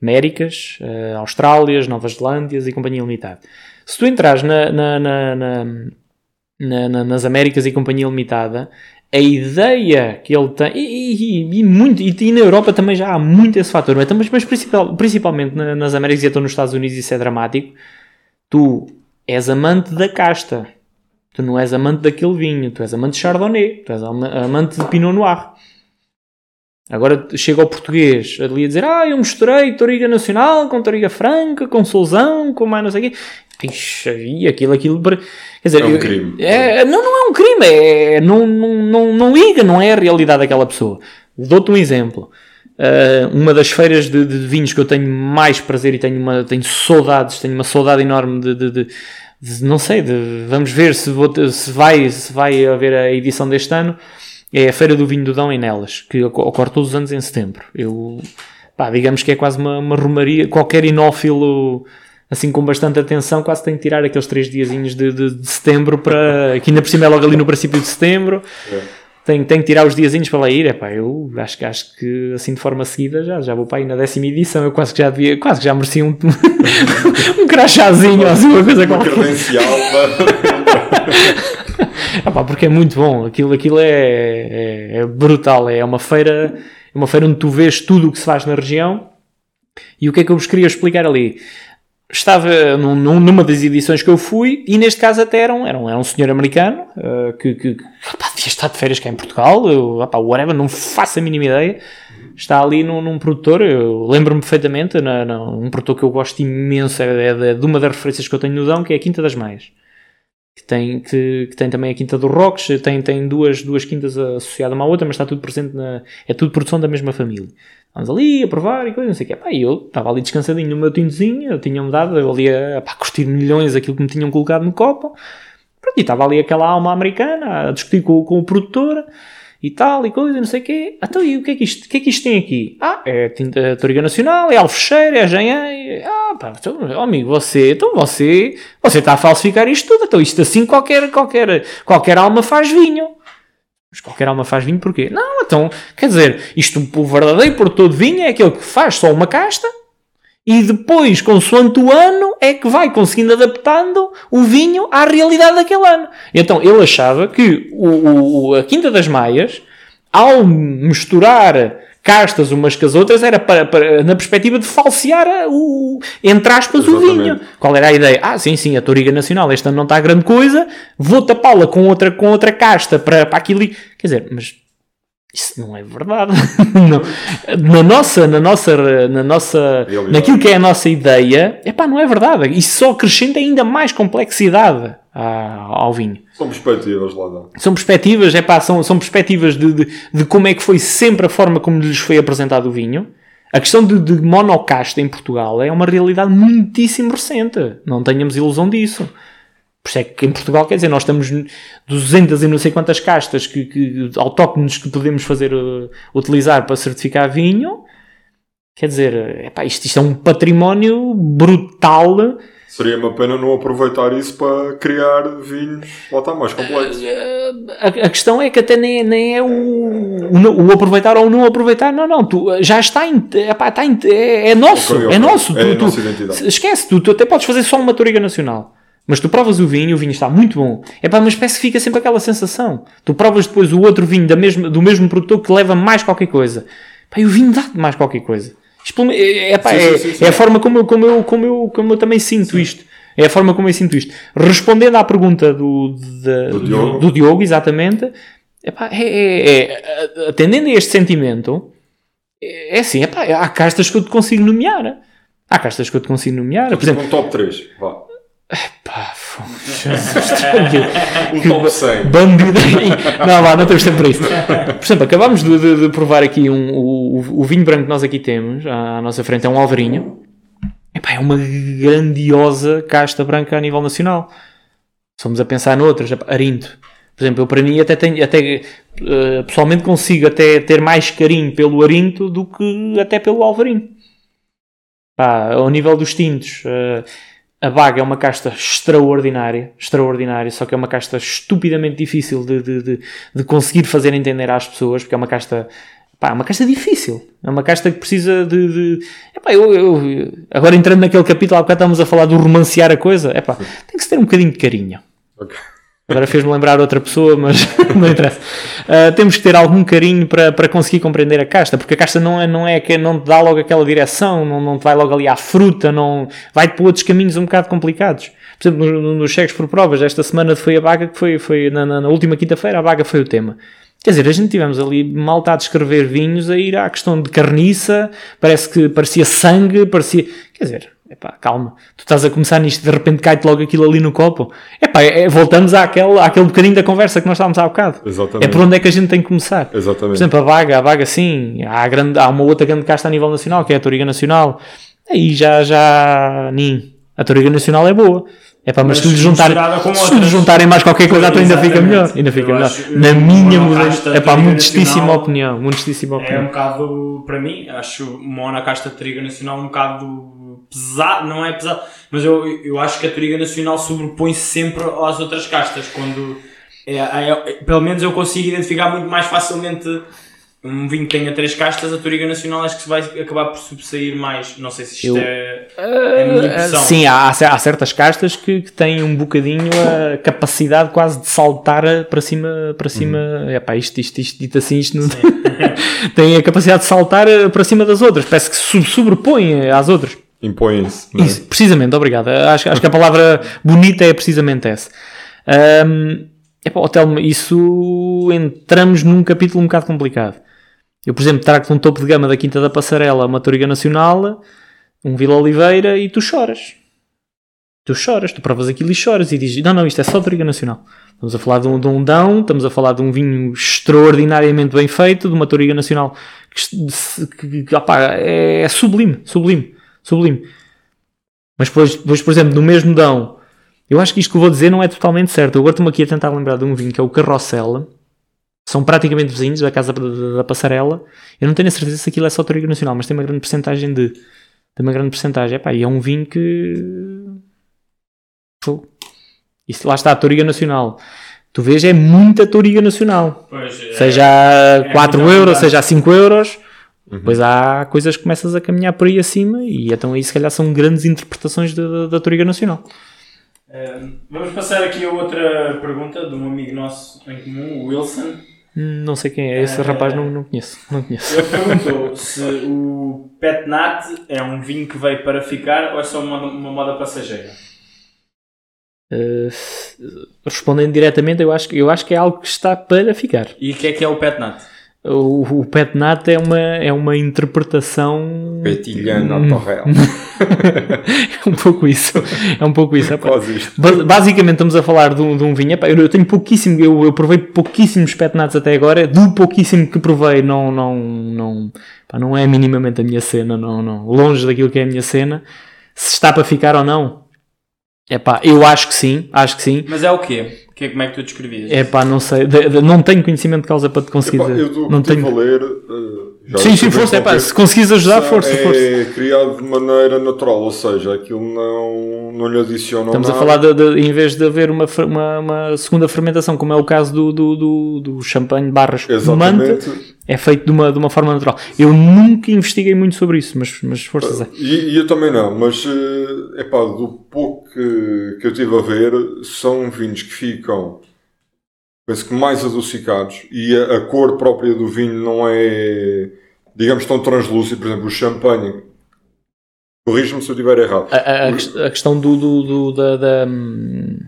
Américas, eh, Austrálias, Novas Zelândias e Companhia Limitada. Se tu entras na, na- na- na- na- na- nas Américas e Companhia Limitada, a ideia que ele tem, e, e- e muito, e, e na Europa também já há muito esse fator, mas, mas- mas principal- principalmente na- nas Américas e até nos Estados Unidos isso é dramático, tu és amante da casta, tu não és amante daquele vinho, tu és amante de Chardonnay, tu és ama- amante de Pinot Noir. Agora chega ao português ali a dizer: Ah, eu misturei Toriga Nacional com Toriga Franca, com Sousão, com mais não sei o quê. Ixi, e aquilo, aquilo. Quer dizer, É um crime. é- não, não é um crime, é, não, não, não, não liga, não é a realidade daquela pessoa. Dou-te um exemplo. Uh, uma das feiras de, de vinhos que eu tenho mais prazer e tenho, uma, tenho saudades, tenho uma saudade enorme de, de- de- não sei, vamos ver se, vou se, vai, se vai haver a edição deste ano. É a Feira do Vinho do Dão em Nelas, que oco- ocorre todos os anos em setembro. Eu, pá, digamos que é quase uma, uma romaria. Qualquer inófilo, assim com bastante atenção, quase tem que tirar aqueles três diazinhos de, setembro para. que ainda por cima é logo ali no princípio de setembro. Tem, tem que tirar os diazinhos para lá ir. Epá, eu acho, que- acho que assim de forma seguida já, já vou para aí na décima edição. Eu quase que já devia, quase que já merecia um, um crachazinho ou assim, uma coisa Uma qualquer. credencial para... Ah pá, porque é muito bom, aquilo, aquilo é, é, é brutal, é uma feira, é uma feira onde tu vês tudo o que se faz na região e o que é que eu vos queria explicar ali? Estava num- num- numa das edições que eu fui e neste caso até era um, era um, era um senhor americano ah, que, que, que pá, devia estar de férias cá em Portugal, eu, pá, whatever, não faço a mínima ideia. Está ali num, num produtor, eu lembro-me perfeitamente, na, na- um produtor que eu gosto imenso, é, é de- de uma das referências que eu tenho no Dão, que é a Quinta das Maias que tem, que, que tem também a Quinta do Rocks, tem, tem duas, duas quintas associadas uma à outra, mas está tudo presente na. É tudo produção da mesma família. Vamos ali a provar e coisa, não sei o quê. Pá, eu estava ali descansadinho no meu tintozinho, tinha-me dado, eu ali a, pá, curtir milhões aquilo que me tinham colocado no copo. Pronto, e estava ali aquela alma americana a discutir com, com o produtor e tal e coisa, não sei o quê. Então, e o que é que isto, o que é que isto tem aqui? Ah, é tinta Toriga Nacional, é Alfecheira, é Agenhei. Ah, pá, então, amigo, você, então você, você está a falsificar isto tudo. Então, isto assim qualquer, qualquer, qualquer alma faz vinho. Mas qualquer alma faz vinho porquê? Não, então, quer dizer, isto, o verdadeiro produtor de vinho é aquele que faz só uma casta e depois, consoante o ano, é que vai conseguindo adaptando o vinho à realidade daquele ano. Então, ele achava que o, o- a Quinta das Maias, ao misturar castas umas com as outras, era para, para- na perspectiva de falsear a- o, entre aspas, o Exatamente. vinho. Qual era a ideia? Ah, sim, sim, a Toriga Nacional este ano não está grande coisa, vou tapá-la com outra, com outra casta para, para aquilo. Quer dizer, mas isso não é verdade. Não. Na nossa, na nossa, na nossa, naquilo que é a nossa ideia, epá, não é verdade. Isso só acrescenta ainda mais complexidade ao vinho. São perspectivas lá dá. São perspectivas, epá, são, são perspectivas de, de, de como é que foi sempre a forma como lhes foi apresentado o vinho. A questão de, de monocasta em Portugal é uma realidade muitíssimo recente. Não tenhamos ilusão disso. Por isso é que em Portugal, quer dizer, nós estamos 200 e não sei quantas castas que, que, autóctones que podemos fazer, uh, utilizar para certificar vinho. Quer dizer, epá, isto, isto é um património brutal. Seria uma pena não aproveitar isso para criar vinhos lá está mais complexos. A, a questão é que até nem, nem é o, o, o aproveitar ou não aproveitar, não, não, tu, já está, em, epá, está em- é, é nosso, Ok, ok. é nosso. É tu, a tu- nossa identidade. Esquece, tu, tu até podes fazer só uma toriga nacional. Mas tu provas o vinho, o vinho está muito bom. É pá, mas parece que fica sempre aquela sensação. Tu provas depois o outro vinho da mesma, do mesmo produtor que leva mais qualquer coisa. Pá, e o vinho dá-te mais qualquer coisa. É, é, pá, Sim, é, sim, sim, é a forma como eu, como, eu, como, eu, como eu também sinto isto. É a forma como eu sinto isto. Respondendo à pergunta do, da- Do Diogo. do Diogo, exatamente, epá, é, é- é- atendendo a este sentimento, é é assim, epá, há castas que eu te consigo nomear. Há castas que eu te consigo nomear. Por exemplo, Um top 3. Vá. Pá, f- O top 100. Bandido. Não, vá, não temos tempo para isso. Por exemplo, acabámos de, de- de provar aqui um, o, o vinho branco que nós aqui temos à nossa frente, é um Alvarinho. Epá, é uma grandiosa casta branca a nível nacional. Somos a pensar noutras, epá, Arinto. Por exemplo, eu para mim até tenho, até, eh, pessoalmente consigo até ter mais carinho pelo Arinto do que até pelo Alvarinho. Pá, ao nível dos tintos, eh, a Baga é uma casta extraordinária, extraordinária, só que é uma casta estupidamente difícil de, de, de, de conseguir fazer entender às pessoas, porque é uma casta, pá, é uma casta difícil. É uma casta que precisa de. de epá, eu, eu- agora entrando naquele capítulo, há bocado estávamos a falar do romancear a coisa, epá, tem que se ter um bocadinho de carinho. Ok. Agora fez-me lembrar outra pessoa, mas não interessa. Ah, temos que ter algum carinho para, para conseguir compreender a casta, porque a casta não é, não é que não te dá logo aquela direção, não, não te vai logo ali à fruta, não vai por outros caminhos um bocado complicados. Por exemplo, no- no- nos cheques por provas, esta semana foi a vaga que foi, foi na, na- na última quinta-feira, a vaga foi o tema. Quer dizer, a gente tivemos ali malta a descrever vinhos, a ir à questão de carniça, parece que parecia sangue, parecia. Quer dizer, epá, calma, tu estás a começar nisto, de repente cai-te logo aquilo ali no copo. Epá, é, voltamos àquele, àquele bocadinho da conversa que nós estávamos há bocado. Exatamente. É por onde é que a gente tem que começar. Por Exatamente. exemplo, a vaga, a vaga sim, há, grande, há uma outra grande casta a nível nacional, que é a Toriga Nacional. Aí já, já, nem. A Toriga Nacional é boa. É pá, mas, Mas se lhe juntarem, se lhe juntarem mais qualquer coisa, então ainda fica melhor. Ainda fica Eu melhor. acho- Na minha modesta, é pá, modestíssima opinião. Modestíssima É um opinião. bocado, para mim, acho Mona Casta Toriga Nacional um bocado pesado, não é pesado, mas eu, eu acho que a Toriga Nacional sobrepõe-se sempre às outras castas, quando é, é- pelo menos eu consigo identificar muito mais facilmente um vinho que tenha três castas, a Toriga Nacional acho que se vai acabar por subsair mais, não sei se isto Eu- é, é a minha impressão. Sim, há, há certas castas que, que têm um bocadinho a capacidade quase de saltar para cima. Para cima. Uhum. Epá, isto, isto, isto, dito assim, isto não tem a capacidade de saltar para cima das outras. Parece que se sobrepõe às outras. Impõem-se. é? Precisamente, obrigado. Acho, acho que a palavra bonita é precisamente essa. Ahm, epá, Telmo, isso entramos num capítulo um bocado complicado. Eu, por exemplo, trago-te um topo de gama da Quinta da Passarela, uma Toriga Nacional, um Vila Oliveira e tu choras. Tu choras, tu provas aquilo e choras e dizes: Não, não, isto é só Toriga Nacional. Estamos a falar de um, de um Dão, estamos a falar de um vinho extraordinariamente bem feito, de uma Toriga Nacional que, que, que, opá, é sublime, sublime, sublime. Mas depois, depois, por exemplo, no mesmo Dão, eu acho que isto que eu vou dizer não é totalmente certo. Eu agora estou-me aqui a tentar lembrar de um vinho que é o Carrossel. São praticamente vizinhos da Casa da, da Passarela. Eu não tenho a certeza se aquilo é só Toriga Nacional, mas tem uma grande porcentagem de. Tem uma grande porcentagem. Epá, e é um vinho que. Isso lá está, a Toriga Nacional. Tu vês, é muita Toriga Nacional. Pois, é- Seja a 4 muita euros, seja a 5 euros. Depois há coisas que começas a caminhar por aí acima e então aí se calhar são grandes interpretações da, da, da Toriga Nacional. Eh, vamos passar aqui a outra pergunta de um amigo nosso em comum, o Wilson. Não sei quem é esse Eh, rapaz, não, não conheço. Não conheço. Ele perguntou se o Pet Nat é um vinho que veio para ficar ou é só uma, uma moda passageira. Eh, respondendo diretamente, eu acho, que- eu acho que é algo que está para ficar. E o que é que é o Pet Nat? O, o Pet Nat é uma, é uma interpretação. Petilhando Hum. à torrela. é um pouco isso. É um pouco isso. epá. Quase isto. Ba- Basicamente estamos a falar de um, de um vinho. Epá, eu, tenho pouquíssimo, eu, eu provei pouquíssimos pet nuts até agora. Do pouquíssimo que provei, não, não, não, pá, não é minimamente a minha cena, não, não. Longe daquilo que é a minha cena. Se está para ficar ou não, é pá, eu acho que sim, acho que sim. Mas é o quê? Que é, como é que tu descrevias? É pá, não sei, de- de- não tenho conhecimento de causa para te conseguir Epá, dizer. eu do não tenho. a ler. já Sim, sim, a força, é pá, se conseguires ajudar, força, é força. criado de maneira natural, ou seja, aquilo não, não lhe adiciona Estamos a nada. falar de, de- em vez de haver uma, uma, uma segunda fermentação, como é o caso do, do, do, do champanhe barras manta, Exatamente. É feito de uma, de uma forma natural. Eu nunca investiguei muito sobre isso, mas, mas força, Zé. E, e eu também não, mas é pá, do pouco que, que eu estive a ver, são vinhos que ficam, penso que mais adocicados e a, a cor própria do vinho não é, digamos, tão translúcido. Por exemplo, o champanhe, corrija-me se eu estiver errado. A, a- a questão do, do, do- da, da, hum,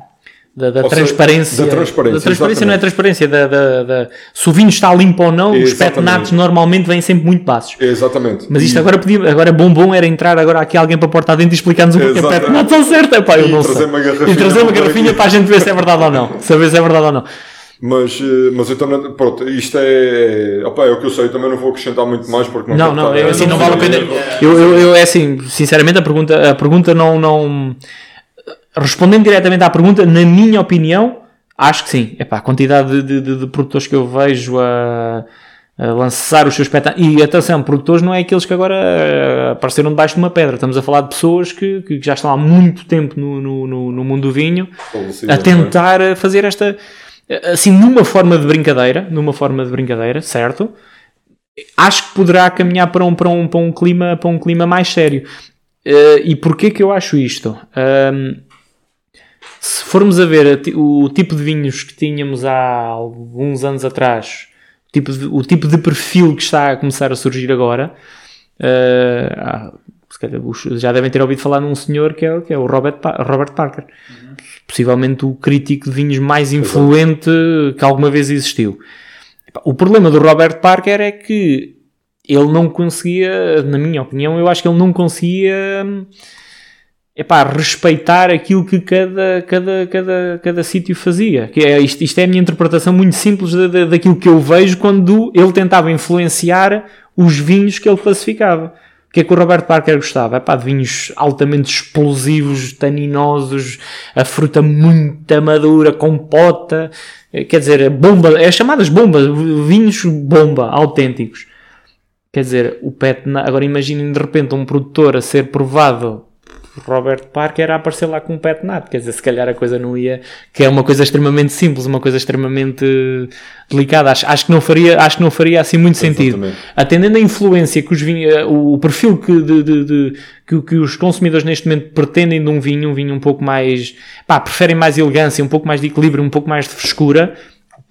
Da, da Ou seja, transparência. da transparência, Da transparência não é transparência. Da, da, da- se o vinho está limpo ou não, os Exatamente. petnatos normalmente vêm sempre muito passos. Exatamente. Mas isto E- agora podia, agora bom bom era entrar agora aqui alguém para a porta dentro e explicar-nos o que é Exato. petnatos são certo. Epá, eu E não trazer sei. uma garrafinha e trazer uma garrafinha para a gente ver se é verdade ou não. Saber se é verdade ou não. Mas, eh, mas então, pronto, isto é. Opa, é o que eu sei, também não vou acrescentar muito mais porque não Não, não, eu, a- assim, não vale a pena. Eu, eu, eu, é assim, sinceramente, a pergunta, a pergunta não, não. Respondendo diretamente à pergunta, na minha opinião, acho que sim. Epá, a quantidade de, de, de produtores que eu vejo a, a lançar os seus espetáculos. E atenção, produtores não é aqueles que agora eh, apareceram debaixo de uma pedra. Estamos a falar de pessoas que, que já estão há muito tempo no, no, no, mundo do vinho a tentar eh, fazer esta assim numa forma de brincadeira numa forma de brincadeira certo acho que poderá caminhar para um, para um, para um clima para um clima mais sério Eh, e porquê que eu acho isto Ahm, se formos a ver o tipo de vinhos que tínhamos há alguns anos atrás o tipo de, o tipo de perfil que está a começar a surgir agora os- já devem ter ouvido falar num senhor que é, que é o Robert, Robert Parker possivelmente o crítico de vinhos mais influente que alguma vez existiu. O problema do Robert Parker é que ele não conseguia, na minha opinião, eu acho que ele não conseguia hum, epá, respeitar aquilo que cada, cada, cada, cada sítio fazia. Que é, isto, isto é a minha interpretação muito simples da, da- daquilo que eu vejo quando ele tentava influenciar os vinhos que ele classificava. O que é que o Robert Parker gostava? Epá, de vinhos altamente explosivos, taninosos, a fruta muito madura, compota, eh, quer dizer, bomba, é chamadas bombas, vinhos bomba, autênticos. Quer dizer, o pet, agora imaginem de repente um produtor a ser provado Robert Parker a aparecer lá com um pet nat, quer dizer, se calhar a coisa não ia, que é uma coisa extremamente simples, uma coisa extremamente delicada, acho, acho que não faria, acho que não faria assim muito sentido. Exatamente. Atendendo a influência que os vinhos, o perfil que, de, de- de- que, que os consumidores neste momento pretendem de um vinho, um vinho um pouco mais, pá, preferem mais elegância, um pouco mais de equilíbrio, um pouco mais de frescura,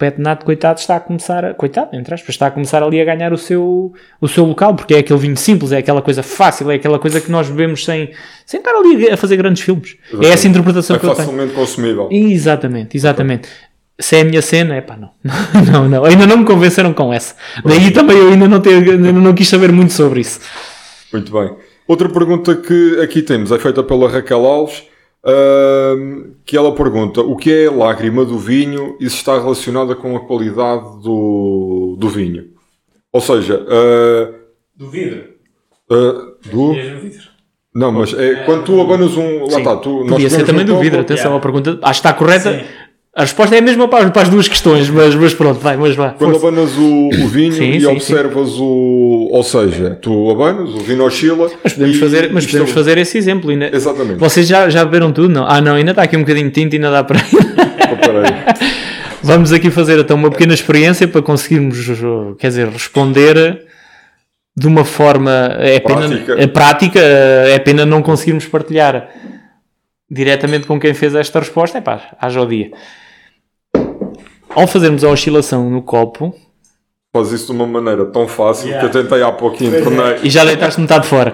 o Pet Nat, coitado, está a começar, a, coitado, entre aspas, está a começar ali a ganhar o seu, o seu local, porque é aquele vinho simples, é aquela coisa fácil, é aquela coisa que nós bebemos sem, sem estar ali a fazer grandes filmes. É essa interpretação É que eu tenho. facilmente consumível. Exatamente, exatamente. Se é a minha cena, é pá, não. não, não. Ainda não me convenceram com essa. Daí também eu ainda não, tenho, ainda não quis saber muito sobre isso. Muito bem. Outra pergunta que aqui temos é feita pela Raquel Alves, ahm, que ela pergunta o que é a lágrima do vinho e se está relacionada com a qualidade do, do vinho. Ou seja, ah, Do vidro. ah, do... Não, mas é quando tu abanas um... Lá está, tu... nós Podia ser também um do copo, vidro, atenção, yeah. a pergunta. Acho que está correta. Sim. A resposta é a mesma para, para as duas questões, mas, mas pronto, vai, mas vá. Quando força. abanas o, o vinho Sim, e sim, observas o... Ou seja, tu abanas, o vinho oscila... Mas podemos, e fazer, mas podemos é- fazer esse exemplo. Ainda... Exatamente. Vocês já, já beberam tudo? Não? Ah, não, ainda está aqui um bocadinho de tinta e ainda dá para. Peraí. Vamos aqui fazer então uma pequena experiência para conseguirmos, quer dizer, responder de uma forma é pena, Prática. é prática, é pena não conseguirmos partilhar diretamente com quem fez esta resposta. É pá, haja o dia. Ao fazermos a oscilação no copo, Faz isso de uma maneira tão fácil Yeah. que eu tentei há pouquinho, tornei... e já deitaste metade fora.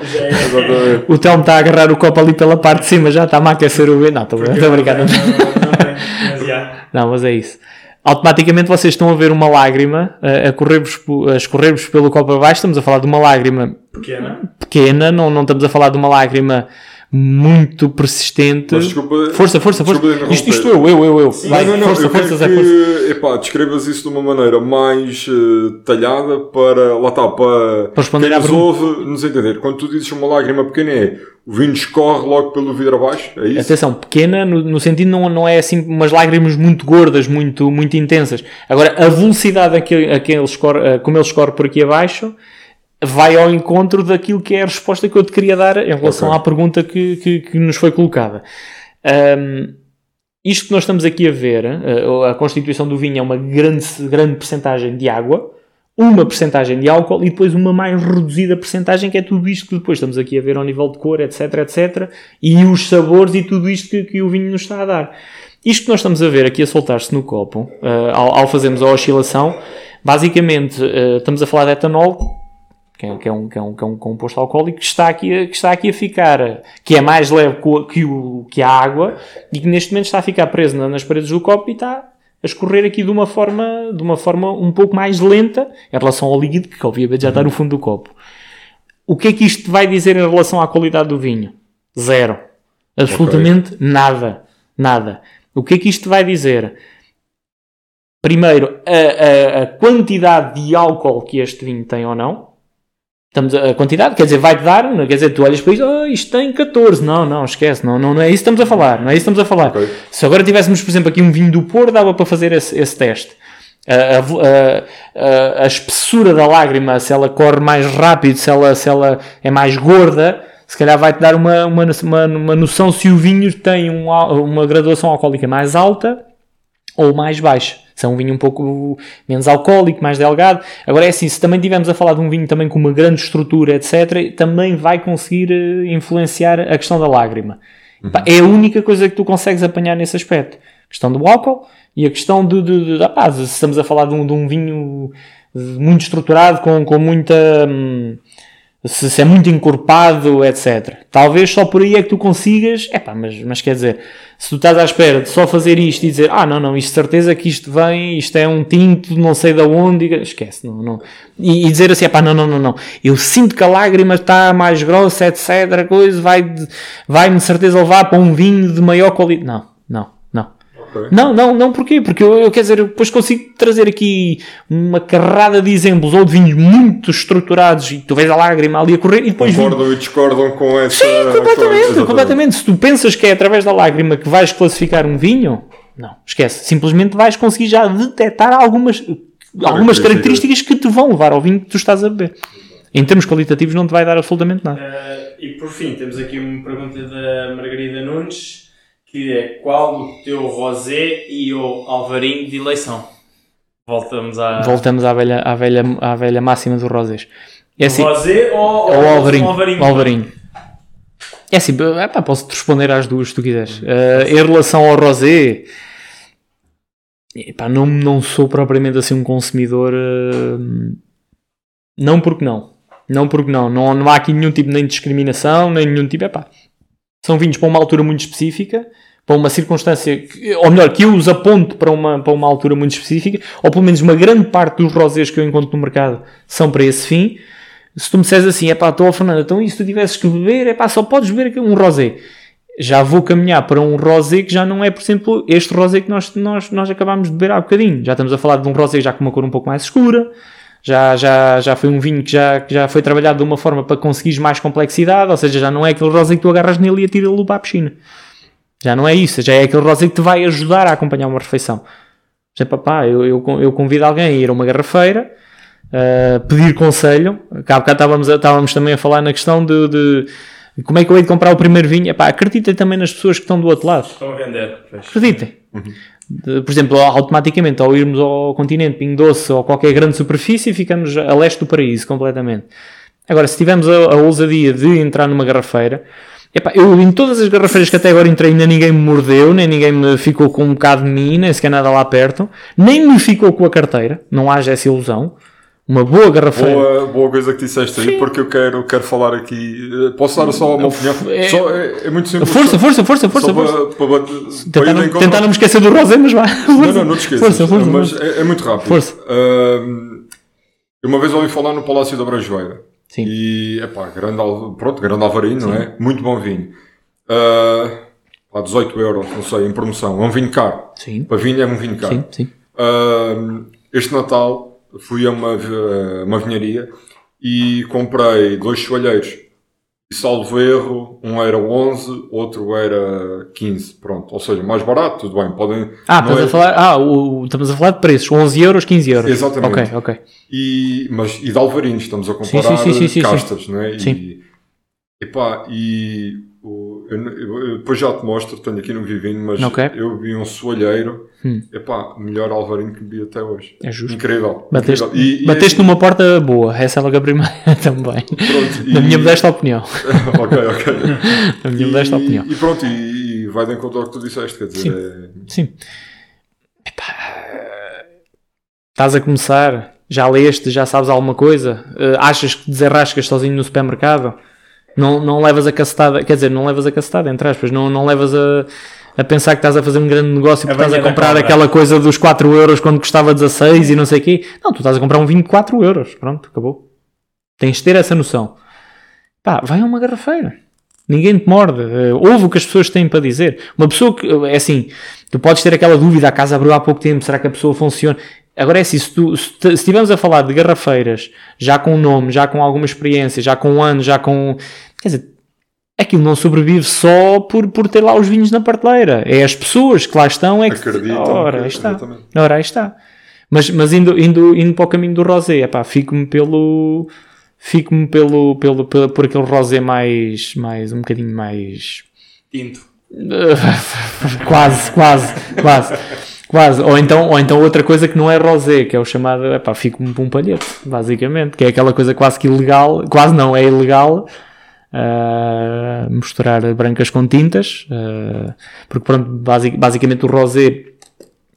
O Telmo está a agarrar o copo ali pela parte de cima, já está-me a aquecer o Não, estou brincar. Não, não, não tem. Mas, já. Não, mas é isso. Automaticamente vocês estão a ver uma lágrima a, correr-vos a escorrer-vos pelo copo abaixo. Estamos a falar de uma lágrima Pequena. pequena, não, não estamos a falar de uma lágrima muito persistente. Mas desculpa- força, força, força. Isto, isto eu, eu, eu, eu. Vai, não, não, força, eu força, Zé, força. que, epá, descrevas isso de uma maneira mais eh, talhada para, lá está, para, Para responder quem nos ouve nos entender. Quando tu dizes uma lágrima pequena é, o vinho escorre logo pelo vidro abaixo, é isso? Atenção, pequena no, no sentido não, não é assim umas lágrimas muito gordas, muito, muito intensas. Agora, a velocidade a que, a que ele escorre, como ele escorre por aqui abaixo vai ao encontro daquilo que é a resposta que eu te queria dar em relação Ok. à pergunta que, que, que nos foi colocada. Ahm, isto que nós estamos aqui a ver, a, a constituição do vinho é uma grande, grande percentagem de água, uma percentagem de álcool e depois uma mais reduzida percentagem que é tudo isto que depois estamos aqui a ver ao nível de cor, etc, etc, e os sabores e tudo isto que, que o vinho nos está a dar. Isto que nós estamos a ver aqui a soltar-se no copo, ah, ao, ao fazermos a oscilação, basicamente ah, estamos a falar de etanol, que é, que é um, que, é um, que é um composto alcoólico que está aqui a, que está aqui a ficar, que é mais leve que, o, que a água e que neste momento está a ficar preso na- nas paredes do copo e está a escorrer aqui de uma forma, de uma forma um pouco mais lenta em relação ao líquido que obviamente já está no fundo do copo. O que é que isto vai dizer em relação à qualidade do vinho? Zero. Absolutamente nada. Nada. O que é que isto vai dizer? Primeiro, a, a- a quantidade de álcool que este vinho tem ou não. Estamos a, a quantidade, quer dizer, vai-te dar, não- quer dizer, tu olhas para isto, oh, isto tem 14. Não, não, esquece, não, não, não é isso que estamos a falar. Não é isso que estamos a falar. Ok. Se agora tivéssemos, por exemplo, aqui um vinho do Porto, dava para fazer esse, esse teste. A, a- a- a- espessura da lágrima, se ela corre mais rápido, se ela, se ela é mais gorda, se calhar vai-te dar uma, uma, uma, uma noção se o vinho tem um uma graduação alcoólica mais alta ou mais baixa. Se é um vinho um pouco menos alcoólico, mais delgado. Agora é assim, se também estivermos a falar de um vinho também com uma grande estrutura, etc., também vai conseguir eh, influenciar a questão da lágrima. Pá, É a única coisa que tu consegues apanhar nesse aspecto. A questão do álcool e a questão de, de, de ah estamos a falar de um, de um vinho eh, muito estruturado, com, com muita... hum, se, se é muito encorpado, etc. Talvez só por aí é que tu consigas, epá, mas, mas quer dizer, se tu estás à espera de só fazer isto e dizer, ah, não, não, isto certeza que isto vem, isto é um tinto, não sei de onde, esquece, não, não. E, e dizer assim, epá, não, não, não, não, eu sinto que a lágrima está mais grossa, etc, coisa, vai, vai-me de certeza levar para um vinho de maior qualidade. Não, não, não. Não, porquê? Porque eu, eu quer dizer, depois consigo trazer aqui uma carrada de exemplos ou de vinhos muito estruturados e tu vês a lágrima ali a correr e depois vinho- Concordam e discordam com essa. Sim, completamente, Exatamente. completamente. Se tu pensas que é através da lágrima que vais classificar um vinho, não, esquece. Simplesmente vais conseguir já detectar algumas, algumas características que te vão levar ao vinho que tu estás a beber. Em termos qualitativos não te vai dar absolutamente nada. Eh, e por fim, temos aqui uma pergunta da Margarida Nunes, que é qual o teu rosé e o alvarinho de eleição? Voltamos à... Voltamos à velha, à velha, à velha máxima do rosés. É assim, Rosé ou, ou o Alvarinho. alvarinho? Alvarinho. É assim, epá, posso-te responder às duas se tu quiseres. Eh, em relação ao rosé, epá, não, não sou propriamente assim um consumidor. eh, não porque não. Não porque não. não. Não há aqui nenhum tipo nem de discriminação, nem nenhum tipo. Epá, são vinhos para uma altura muito específica, para uma circunstância, que- ou melhor, que eu os aponto para uma, para uma altura muito específica, ou pelo menos uma grande parte dos rosés que eu encontro no mercado são para esse fim. Se tu me disseres assim, é pá, estou a Fernanda, então e se tu tivesses que beber, é pá, só podes beber um rosé. Já vou caminhar para um rosé que já não é, por exemplo, este rosé que nós, nós, nós acabámos de beber há bocadinho. Já estamos a falar de um rosé já com uma cor um pouco mais escura, já, já, já foi um vinho que já, que já foi trabalhado de uma forma para conseguires mais complexidade, ou seja, já não é aquele rosé que tu agarras nele e atira-lo para a piscina. Já não é isso, já é aquele rosé que te vai ajudar a acompanhar uma refeição. Já, papá, eu, eu, eu convido alguém a ir a uma garrafeira, uh, pedir conselho. Cá bocado estávamos, estávamos também a falar na questão de, de como é que eu hei de comprar o primeiro vinho. Epá, acreditem também nas pessoas que estão do outro lado. Estão a vender. pois. Acreditem. De- Por exemplo, automaticamente, ao irmos ao continente, Pingo Doce ou qualquer grande superfície, ficamos a leste do paraíso completamente. Agora, se tivermos a, a ousadia de entrar numa garrafeira, epá, eu em todas as garrafeiras que até agora entrei, ainda ninguém me mordeu, nem ninguém me ficou com um bocado de mim, nem sequer nada lá perto, nem me ficou com a carteira, não haja essa ilusão. Uma boa garrafeira. Boa, boa coisa que disseste aí, porque eu quero, quero falar aqui. Posso dar só uma opinião? É- Só, é, é muito simples. Força, força, força, força, força. para, para, Tentar, não, em contra- tentar não me esquecer do Rosé, mas vai. Não, não, não te esqueças. Força, força, mas força. É, é muito rápido. Força. Eu uma vez ouvi falar no Palácio da Brajoeira. Sim. E, epá, grande, pronto, grande alvarinho, não é? Muito bom vinho. Ah, pá, 18 euros, não sei, em promoção. É um vinho caro. Sim, Para vinho é um vinho caro. sim, sim. Ahm, este Natal fui a uma, vi- uma vinharia e comprei dois soalheiros. E salvo erro, um era 11, outro era 15. Pronto, ou seja, mais barato, tudo bem. Podem, Ah, estamos, é- a falar, ah o, estamos a falar de preços, 11 euros, 15 euros. Exatamente. Ok, ok. E, mas, e de alvarinhos, estamos a sim, comparar sim, sim, sim, castas, não é? Sim. E, epá, e eu, eu- depois já te mostro, tenho aqui no Vivinho, mas Ok. eu vi um soalheiro, Hum. epá, melhor alvarinho que vi até hoje. É justo. Incrível. Bateste, incrível. E- e- bateste numa porta boa, essa é logo a primeira também. pronto, Na e- minha modesta opinião. ok, ok. Na minha modesta opinião. E pronto, e, vai de encontro ao que tu disseste, quer dizer, é- Sim. Epá, estás a começar, Já leste, já sabes alguma coisa? Eh, achas que desenrascas sozinho no supermercado? Não, não levas a cacetada, quer dizer, não levas a cacetada, entre aspas, não, não levas a, a pensar que estás a fazer um grande negócio porque estás a banha da comprar aquela coisa dos 4 euros quando custava 16 e não sei o quê. Não, tu estás a comprar um vinho de 4 euros. Pronto, acabou. Tens de ter essa noção. Pá, vai a uma garrafeira. Ninguém te morde. Eh, ouve o que as pessoas têm para dizer. Uma pessoa que, é assim, tu podes ter aquela dúvida, a casa abriu há pouco tempo, será que a pessoa funciona? Agora é assim, se, tu, se, estivermos a falar de garrafeiras, já com nome, já com alguma experiência, já com anos, já com... Quer dizer, aquilo não sobrevive só por, por ter lá os vinhos na prateleira. É as pessoas que lá estão é que... Acreditam Ora, aí está. exatamente. Ora, aí está. Mas, mas indo, indo, indo para o caminho do rosé, epá, fico-me pelo... Fico-me pelo, pelo, pelo, por aquele rosé mais, mais, um bocadinho mais... Tinto. quase, quase, quase. Quase. Ou então, ou então outra coisa que não é rosé, que é o chamado, epá, fico-me por um palhete, basicamente, que é aquela coisa quase que ilegal, quase não, é ilegal, ah, misturar brancas com tintas, porque pronto, basi- basicamente o rosé,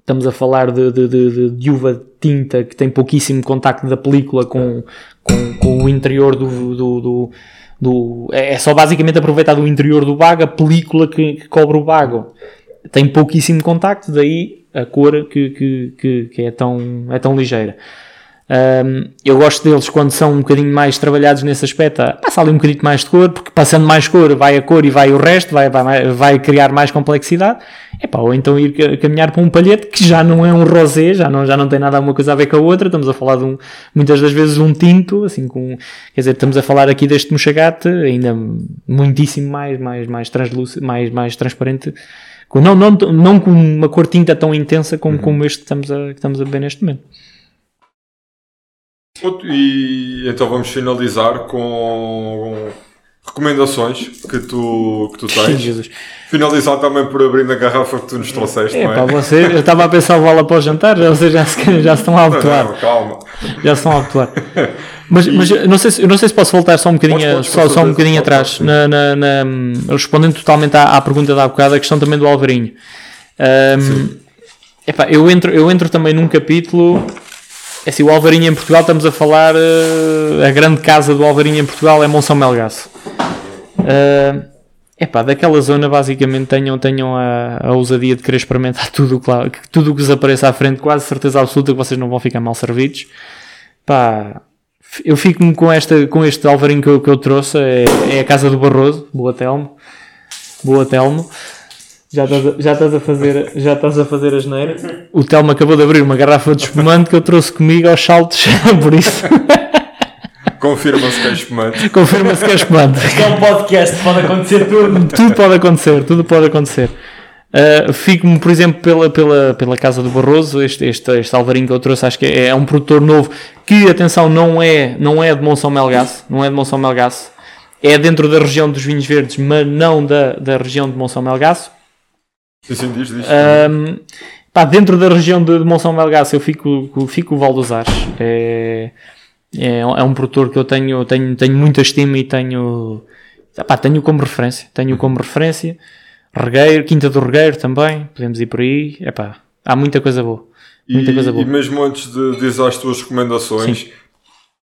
estamos a falar de, de, de, de- de uva tinta que tem pouquíssimo contacto da película com, com, com o interior do, do, do- do- é é só basicamente aproveitar do interior do bago a película que, que cobre o bago tem pouquíssimo contacto, daí a cor que, que, que, que é, tão, é tão ligeira. Um, eu gosto deles quando são um bocadinho mais trabalhados nesse aspecto. ah, Passa ali um bocadinho mais de cor, porque passando mais cor, vai a cor e vai o resto, vai, vai, vai criar mais complexidade. Epá, ou então ir ca- caminhar para um palhete que já não é um rosé, já não, já não tem nada uma coisa a ver com a outra. Estamos a falar de um, muitas das vezes um tinto, assim com, quer dizer, estamos a falar aqui deste mochagate, ainda muitíssimo mais, mais, mais translúcido, mais, mais transparente. Não, não, não com uma cor tinta tão intensa como, como este que estamos, a, que estamos a beber neste momento. E então vamos finalizar com recomendações que tu, que tu tens. Jesus. Finalizar também por abrir a garrafa que tu nos trouxeste, É não é? pá, você, eu estava a pensar o bola para o jantar, vocês já se, já se estão a Não, habituar. não, calma. Já se estão a habituar. Mas, mas eu não sei se, não sei se posso voltar só um bocadinho, Podes, podes, só, só um bocadinho pode, atrás, na, na- na- respondendo totalmente à, à pergunta da há bocado, a questão também do Alvarinho. Ahm, epá, eu, entro, eu entro também num capítulo. É assim, o Alvarinho em Portugal, estamos a falar. eh, a grande casa do Alvarinho em Portugal é Monção Melgaço. Ah, epá, daquela zona basicamente tenham, tenham a, a ousadia de querer experimentar tudo o que, tudo o que vos apareça à frente, quase certeza absoluta que vocês não vão ficar mal servidos. Pá, eu fico-me com, esta, com este alvarinho que eu, que eu trouxe, é, é a casa do Barroso, boa Telmo, boa Telmo. Já estás, a, já estás a fazer já estás a fazer a geneira. O Telmo acabou de abrir uma garrafa de espumante que eu trouxe comigo aos saltos, por isso Confirma-se que é espumante. confirma-se que é espumante. Isto é um podcast, pode acontecer tudo. tudo pode acontecer, tudo pode acontecer. Uh, Fico-me, por exemplo, pela, pela, pela Casa do Barroso, este, este, este Alvarinho que eu trouxe, acho que é, é um produtor novo que, atenção, não é, não é de Monção Melgaço, não é de Monção Melgaço, é dentro da região dos vinhos verdes, mas não da, da região de Monção Melgaço. Sim, sim, diz, diz. Um, pá, dentro da região de, de Monção Melgaço eu fico, fico o Val dos Ares. É, é, é um produtor que eu tenho, tenho, tenho muita estima e tenho, pá, tenho como referência. Tenho como referência. Regueiro, Quinta do Regueiro também, podemos ir por aí. Epá, há muita coisa boa. Muita e, coisa boa. e mesmo antes de dizer as tuas recomendações,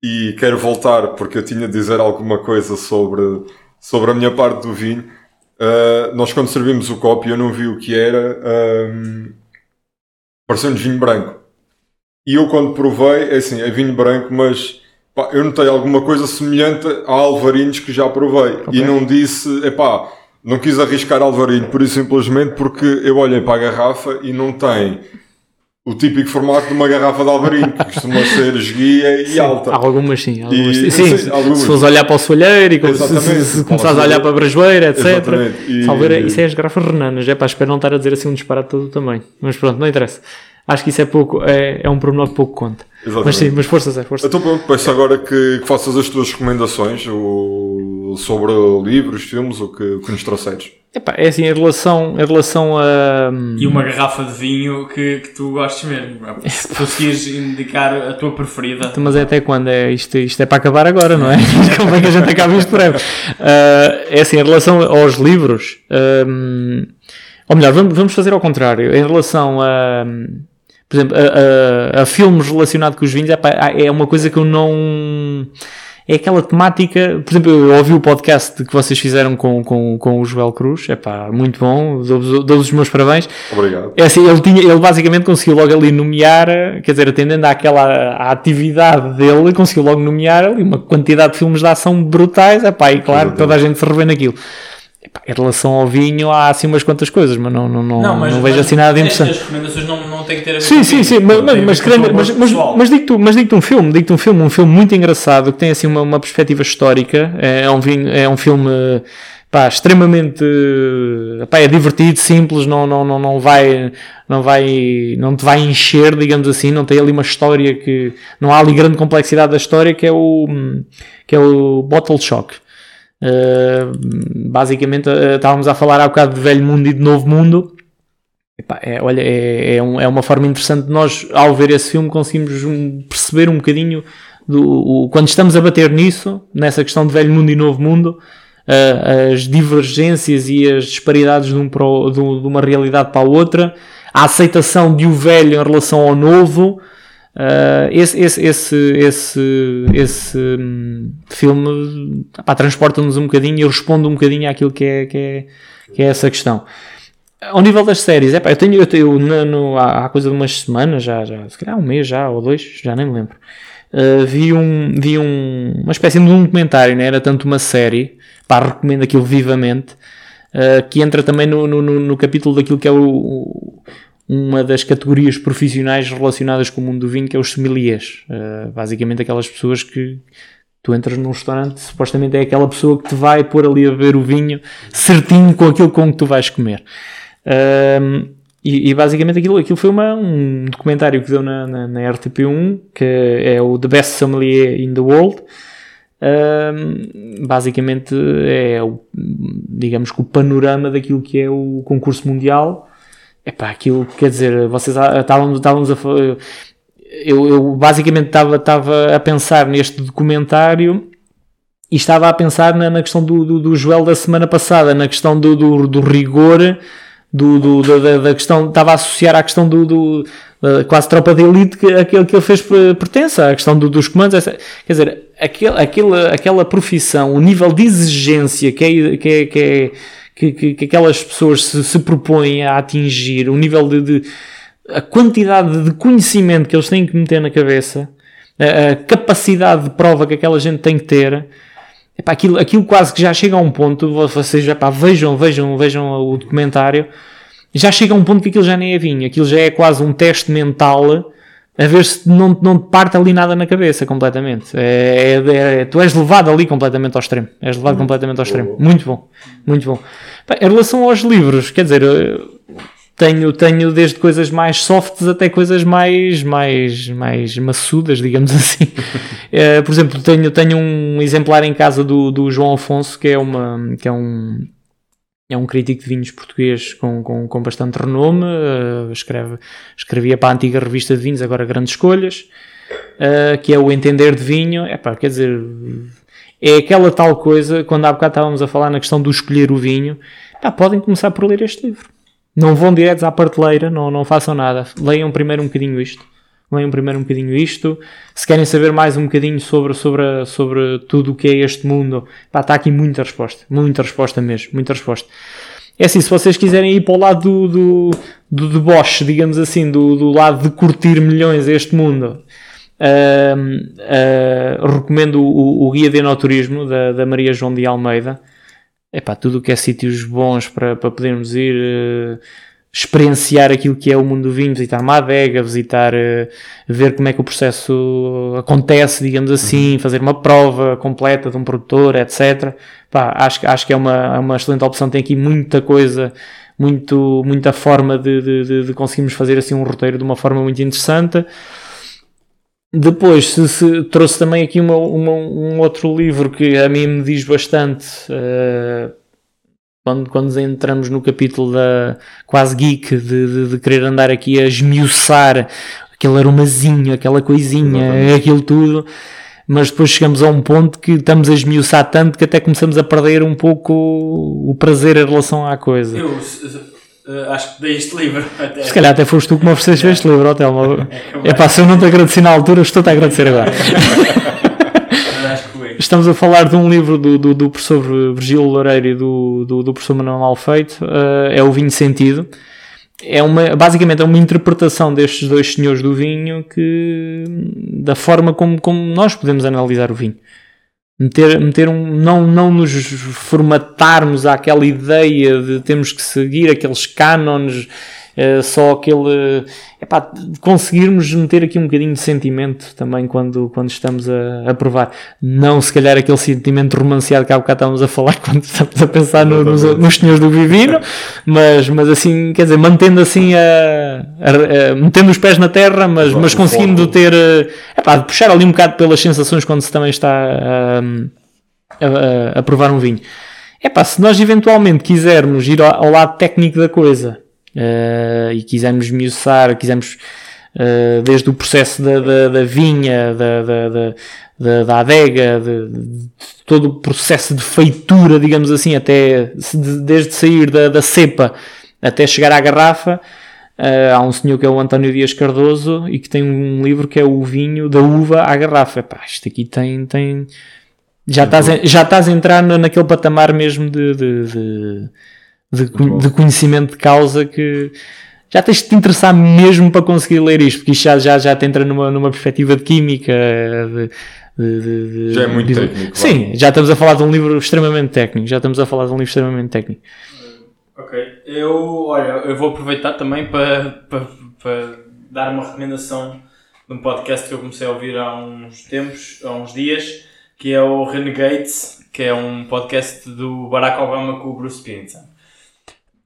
e quero voltar porque eu tinha de dizer alguma coisa sobre, sobre a minha parte do vinho. Uh, nós, quando servimos o copo, eu não vi o que era, um, pareceu-nos vinho branco. E eu, quando provei, é assim, é vinho branco, mas pá, eu notei alguma coisa semelhante a alvarinhos que já provei. Ok. E não disse, epá, não quis arriscar alvarinho, por isso simplesmente porque eu olhei para a garrafa e não tem o típico formato de uma garrafa de alvarinho, que costuma ser esguia e alta. Há algumas sim. Algumas, E- sim, sim, algumas. se fores olhar para o soalheiro e se, se, se começares a olhar para a brajoeira, etc. E- Salveira, isso é as garrafas renanas, é para espero não estar a dizer assim um disparate todo o tamanho. Mas pronto, não interessa. Acho que isso é pouco, é, é um pormenor que pouco conta. Exatamente. Mas sim, mas forças é força. Então pronto, peço agora que, que faças as tuas recomendações o- sobre livros, filmes, o que, o que nos trouxeres. Epá, é assim, em relação, em relação a. E uma garrafa de vinho que, que tu gostes mesmo. Se conseguires indicar a tua preferida. Mas é até quando? É, isto, isto é para acabar agora, não é? Como é que a gente acaba isto breve? Ah, é assim, em relação aos livros, ahm, ou melhor, vamos, vamos fazer ao contrário. Em relação a. por exemplo, a, a- a filmes relacionados com os vinhos, epá, é uma coisa que eu não. É aquela temática. Por exemplo, eu ouvi o podcast que vocês fizeram com, com, com o Joel Cruz, é pá, muito bom, dou-vos dou-vos os meus parabéns. Obrigado. É assim, ele, tinha, ele basicamente conseguiu logo ali nomear, quer dizer, atendendo àquela à atividade dele, conseguiu logo nomear ali uma quantidade de filmes de ação brutais, epá, e claro, toda a gente se revê naquilo. Epá, em relação ao vinho, há assim umas quantas coisas, mas não, não, não, não, vejo assim nada de interessante. As recomendações não, não têm que ter a ver Sim, com sim, sim, mas, mas, mas, mas, mas, mas digo-te mas digo um filme, digo um filme, um filme muito engraçado que tem assim uma, uma perspectiva histórica, é, um, vinho, é um filme pá, extremamente pá, é divertido, simples, não, não, não, não, vai, não, vai, não te vai encher, digamos assim, não tem ali uma história que não há ali grande complexidade da história que é o, que é o Bottle Shock. Uh, basicamente uh, estávamos a falar há bocado de velho mundo e de novo mundo Epá, é, olha, é, é, um- é uma forma interessante de nós, ao ver esse filme, conseguimos perceber um bocadinho do, o- quando estamos a bater nisso, nessa questão de velho mundo e novo mundo, ah, as divergências e as disparidades de um- de uma realidade para a outra, a aceitação de o velho em relação ao novo. Ah, esse, esse, esse, esse, esse hum, filme transporta-nos um bocadinho e responde um bocadinho àquilo que é, que é, que é essa questão. Ao nível das séries, eu tenho, eu tenho na- no- há, há coisa de umas semanas, já, já, se calhar um mês já, ou dois, já nem me lembro. Uh, vi um, vi um, uma espécie de um documentário, né? era tanto uma série, pá, recomendo aquilo vivamente, uh, que entra também no, no, no- no capítulo daquilo que é o- uma das categorias profissionais relacionadas com o mundo do vinho, que é os sommeliers. Uh, basicamente aquelas pessoas que tu entras num restaurante, supostamente é aquela pessoa que te vai pôr ali a beber o vinho certinho com aquilo com que tu vais comer. Um, e, e basicamente aquilo, aquilo foi uma, um documentário que deu na, na, na RTP1, que é o The Best Sommelier in the World. Um, basicamente é, o, digamos que o panorama daquilo que é o concurso mundial. Epá, aquilo, quer dizer, vocês ah, estávamos, estávamos a eu, eu basicamente estava, estava a pensar neste documentário e estava a pensar na, na questão do, do, do Joel da semana passada, na questão do, do, do rigor, do, do- da, da- questão, estava a associar à questão do, do quase tropa de elite que aquele que ele fez per- pertence, à questão do- dos comandos, essa- quer dizer, aquele, aquela, aquela profissão, o nível de exigência que é, que é, que é- que, que- que aquelas pessoas se, se propõem a atingir, o nível de, de- a quantidade de conhecimento que eles têm que meter na cabeça, a, a capacidade de prova que aquela gente tem que ter, epá, aquilo, aquilo quase que já chega a um ponto, vocês já pá, vejam, vejam, vejam o documentário, já chega a um ponto que aquilo já nem é vinho, aquilo já é quase um teste mental a ver se não, não te parte ali nada na cabeça completamente. É, é- é- tu és levado ali completamente ao extremo. És levado completamente ao extremo. Muito bom, muito bom. Pá, em relação aos livros, quer dizer, eu tenho, tenho desde coisas mais softs até coisas mais, mais, mais maçudas, digamos assim. Eh, por exemplo, tenho, tenho um exemplar em casa do, do João Afonso, que é, uma, que é um, é um crítico de vinhos português com, com, com bastante renome, eh, escreve, escrevia para a antiga revista de vinhos, agora Grandes Escolhas, eh, que é o Entender de Vinho. Epá, quer dizer, é aquela tal coisa, quando há bocado estávamos a falar na questão do escolher o vinho, pá, podem começar por ler este livro. Não vão diretos à prateleira, não, não façam nada. Leiam primeiro um bocadinho isto. Leiam primeiro um bocadinho isto. Se querem saber mais um bocadinho sobre, sobre, sobre tudo o que é este mundo, pá, está aqui muita resposta. Muita resposta mesmo. Muita resposta. É assim, se vocês quiserem ir para o lado do, do, do deboche, digamos assim, do, do lado de curtir milhões este mundo, ahm, ah, recomendo o, o Guia de Enoturismo da, da Maria João de Almeida. Epá, tudo o que é sítios bons para, para podermos ir eh, experienciar aquilo que é o mundo do vinho, visitar uma adega, visitar, eh, ver como é que o processo acontece, digamos assim, fazer uma prova completa de um produtor, etc. Pá, acho, que- acho que é uma, é uma excelente opção, tem aqui muita coisa, muito, muita forma de, de, de- conseguirmos fazer assim um roteiro de uma forma muito interessante. Depois se, se- trouxe também aqui uma- uma- um outro livro que a mim me diz bastante eh, quando, quando entramos no capítulo da quase geek de, de- de querer andar aqui a esmiuçar aquele aromazinho, aquela coisinha, aquilo tudo. Mas depois chegamos a um ponto que estamos a esmiuçar tanto que até começamos a perder um pouco o prazer em relação à coisa. Eu, eh, acho que dei este livro. Até. Se calhar até foste tu que me ofereceste este livro, ó Telmo. É pá, se eu não te agradeci na altura, estou-te a agradecer agora. Mas acho que foi. Estamos a falar de um livro do, do, do professor Virgílio Loureiro e do, do, do professor Manuel Alfeito, eh, é o Vinho Sentido. É uma, basicamente é uma interpretação destes dois senhores do vinho que da forma como, como nós podemos analisar o vinho. Meter, meter um, não, não nos formatarmos àquela ideia de termos que seguir aqueles cânones, eh, só aquele. Epá, conseguirmos meter aqui um bocadinho de sentimento também quando, quando estamos a, a provar. Não se calhar aquele sentimento romanceado que há bocado estávamos a falar quando estamos a pensar no- nos, nos senhores do Vivino, mas, mas assim, quer dizer, mantendo assim a, a- a- metendo os pés na terra, mas, mas conseguindo ter eh, epá, puxar ali um bocado pelas sensações quando se também está a, a, a- provar um vinho. Epá, se nós eventualmente quisermos ir ao, ao lado técnico da coisa eh, e quisermos miuçar, quisermos eh, desde o processo da, da, da vinha, da, da, da, da, adega, de, de todo o processo de feitura, digamos assim, até desde sair da, da cepa até chegar à garrafa. eh, há um senhor que é o António Dias Cardoso e que tem um livro que é o vinho da uva à garrafa. Epá, isto aqui tem, tem, já estás, a, já estás a entrar na- naquele patamar mesmo de, de, de, de, de conhecimento de causa que já tens de te interessar mesmo para conseguir ler isto, porque isto já, já, já te entra numa, numa perspectiva de química. De, de- de- de- Já é muito de- técnico, Sim, já estamos a falar de um livro extremamente técnico. Já estamos a falar de um livro extremamente técnico. Ok. Eu, olha, eu vou aproveitar também para, para, para dar uma recomendação de um podcast que eu comecei a ouvir há uns tempos, há uns dias, que é o Renegades, que é um podcast do Barack Obama com o Bruce Springsteen.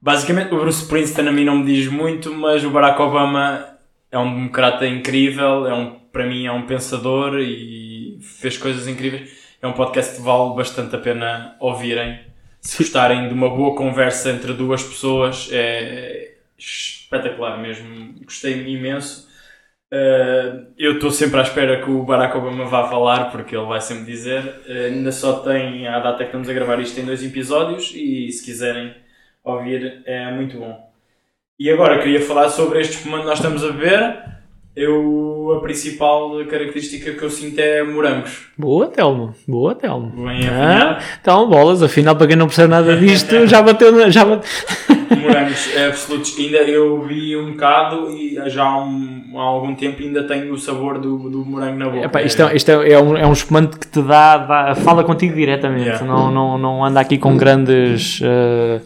Basicamente, o Bruce Springsteen a mim não me diz muito, mas o Barack Obama é um democrata incrível, é um, para mim é um pensador e fez coisas incríveis. É um podcast que vale bastante a pena ouvirem. Se gostarem de uma boa conversa entre duas pessoas, é espetacular mesmo. Gostei imenso. Uh, eu estou sempre à espera que o Barack Obama vá falar, porque ele vai sempre dizer. Uh, ainda só tem a data que estamos a gravar isto em dois episódios e se quiserem ouvir é muito bom. E agora queria falar sobre este espumante que nós estamos a beber. Eu, a principal característica que eu sinto é morangos. Boa, Telmo. Boa, Telmo. Bem Ah, então, bolas, afinal, para quem não percebe nada disto, já bateu. na- Já bate... morangos absolutos. Ainda eu vi um bocado e já há, um- há algum tempo ainda tenho o sabor do, do morango na boca. Epá, isto é, isto é, é um, é um espumante que te dá, dá- fala contigo diretamente, Yeah. não, não, não anda aqui com grandes, eh,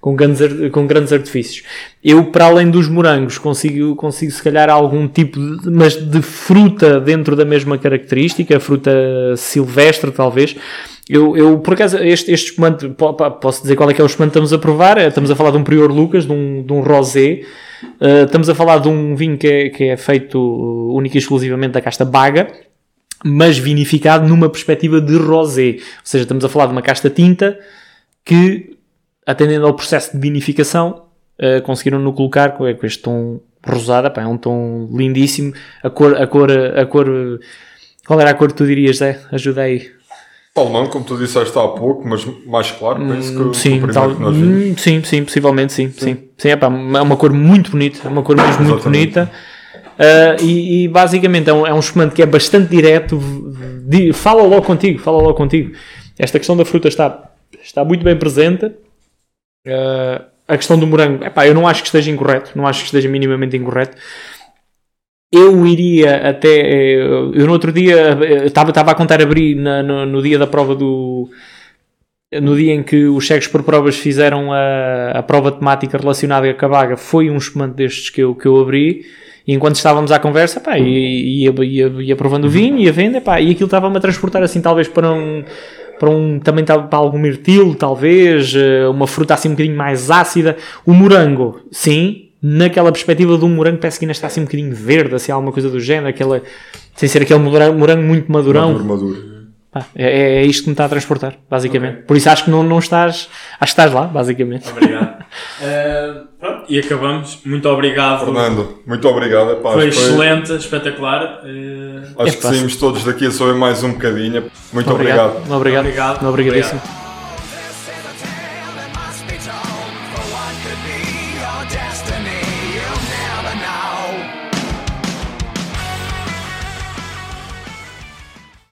com, grandes com grandes artifícios. Eu, para além dos morangos, consigo, consigo se calhar algum tipo de, mas de fruta dentro da mesma característica, fruta silvestre talvez. Eu, eu por acaso, este, este espumante, posso dizer qual é que é o espumante que estamos a provar? Eh, Estamos a falar de um Prior Lucas, de um, de um rosé. Eh, estamos a falar de um vinho que é, que é feito uh, única e exclusivamente da casta Baga mas vinificado numa perspectiva de rosé. Ou seja, estamos a falar de uma casta tinta que, atendendo ao processo de vinificação, eh, conseguiram no colocar com, com este tom rosada, pá, é um tom lindíssimo. A cor, a cor, a cor. Qual era a cor que tu dirias, Zé? Ajuda aí. Salmão, como tu disseste há pouco, mas mais claro, penso que, que Sim, o tal- hum, sim, sim, possivelmente sim. Sim, sim é, pá, é uma cor muito bonita, é uma cor mesmo muito Exatamente. bonita. Ah, e, e basicamente é um, é um espumante que é bastante direto, di- fala logo contigo, fala logo contigo. Esta questão da fruta está, está muito bem presente. Ah, a questão do morango, epá, eu não acho que esteja incorreto, não acho que esteja minimamente incorreto. Eu iria até. eh, Eu no outro dia eh, estava estava a contar abrir na- no, no dia da prova do. No dia em que os cegos por provas fizeram a, a prova temática relacionada com a Baga, foi um espumante destes que eu, que eu abri. E enquanto estávamos à conversa, pá, ia, ia, ia, ia provando o vinho, ia vendo, pá, e aquilo estava-me a transportar assim, talvez para um. Para um também para algum mirtilo, talvez, eh, uma fruta assim um bocadinho mais ácida. O morango, sim, naquela perspectiva de um morango, parece que ainda está assim um bocadinho verde, assim, alguma coisa do género, aquela, sem ser aquele morango, muito madurão. Maduro, maduro. Pá, é, é isto que me está a transportar, basicamente. Por isso acho que não, não estás. Acho que estás lá, basicamente. Obrigado. Eh, pronto, e acabamos. Muito obrigado. Fernando, muito obrigado. Epá, Foi excelente, espetacular. Eh, Acho É que fácil. saímos todos daqui a saber mais um bocadinho. Muito obrigado. Obrigado. Obrigado. Obrigadíssimo.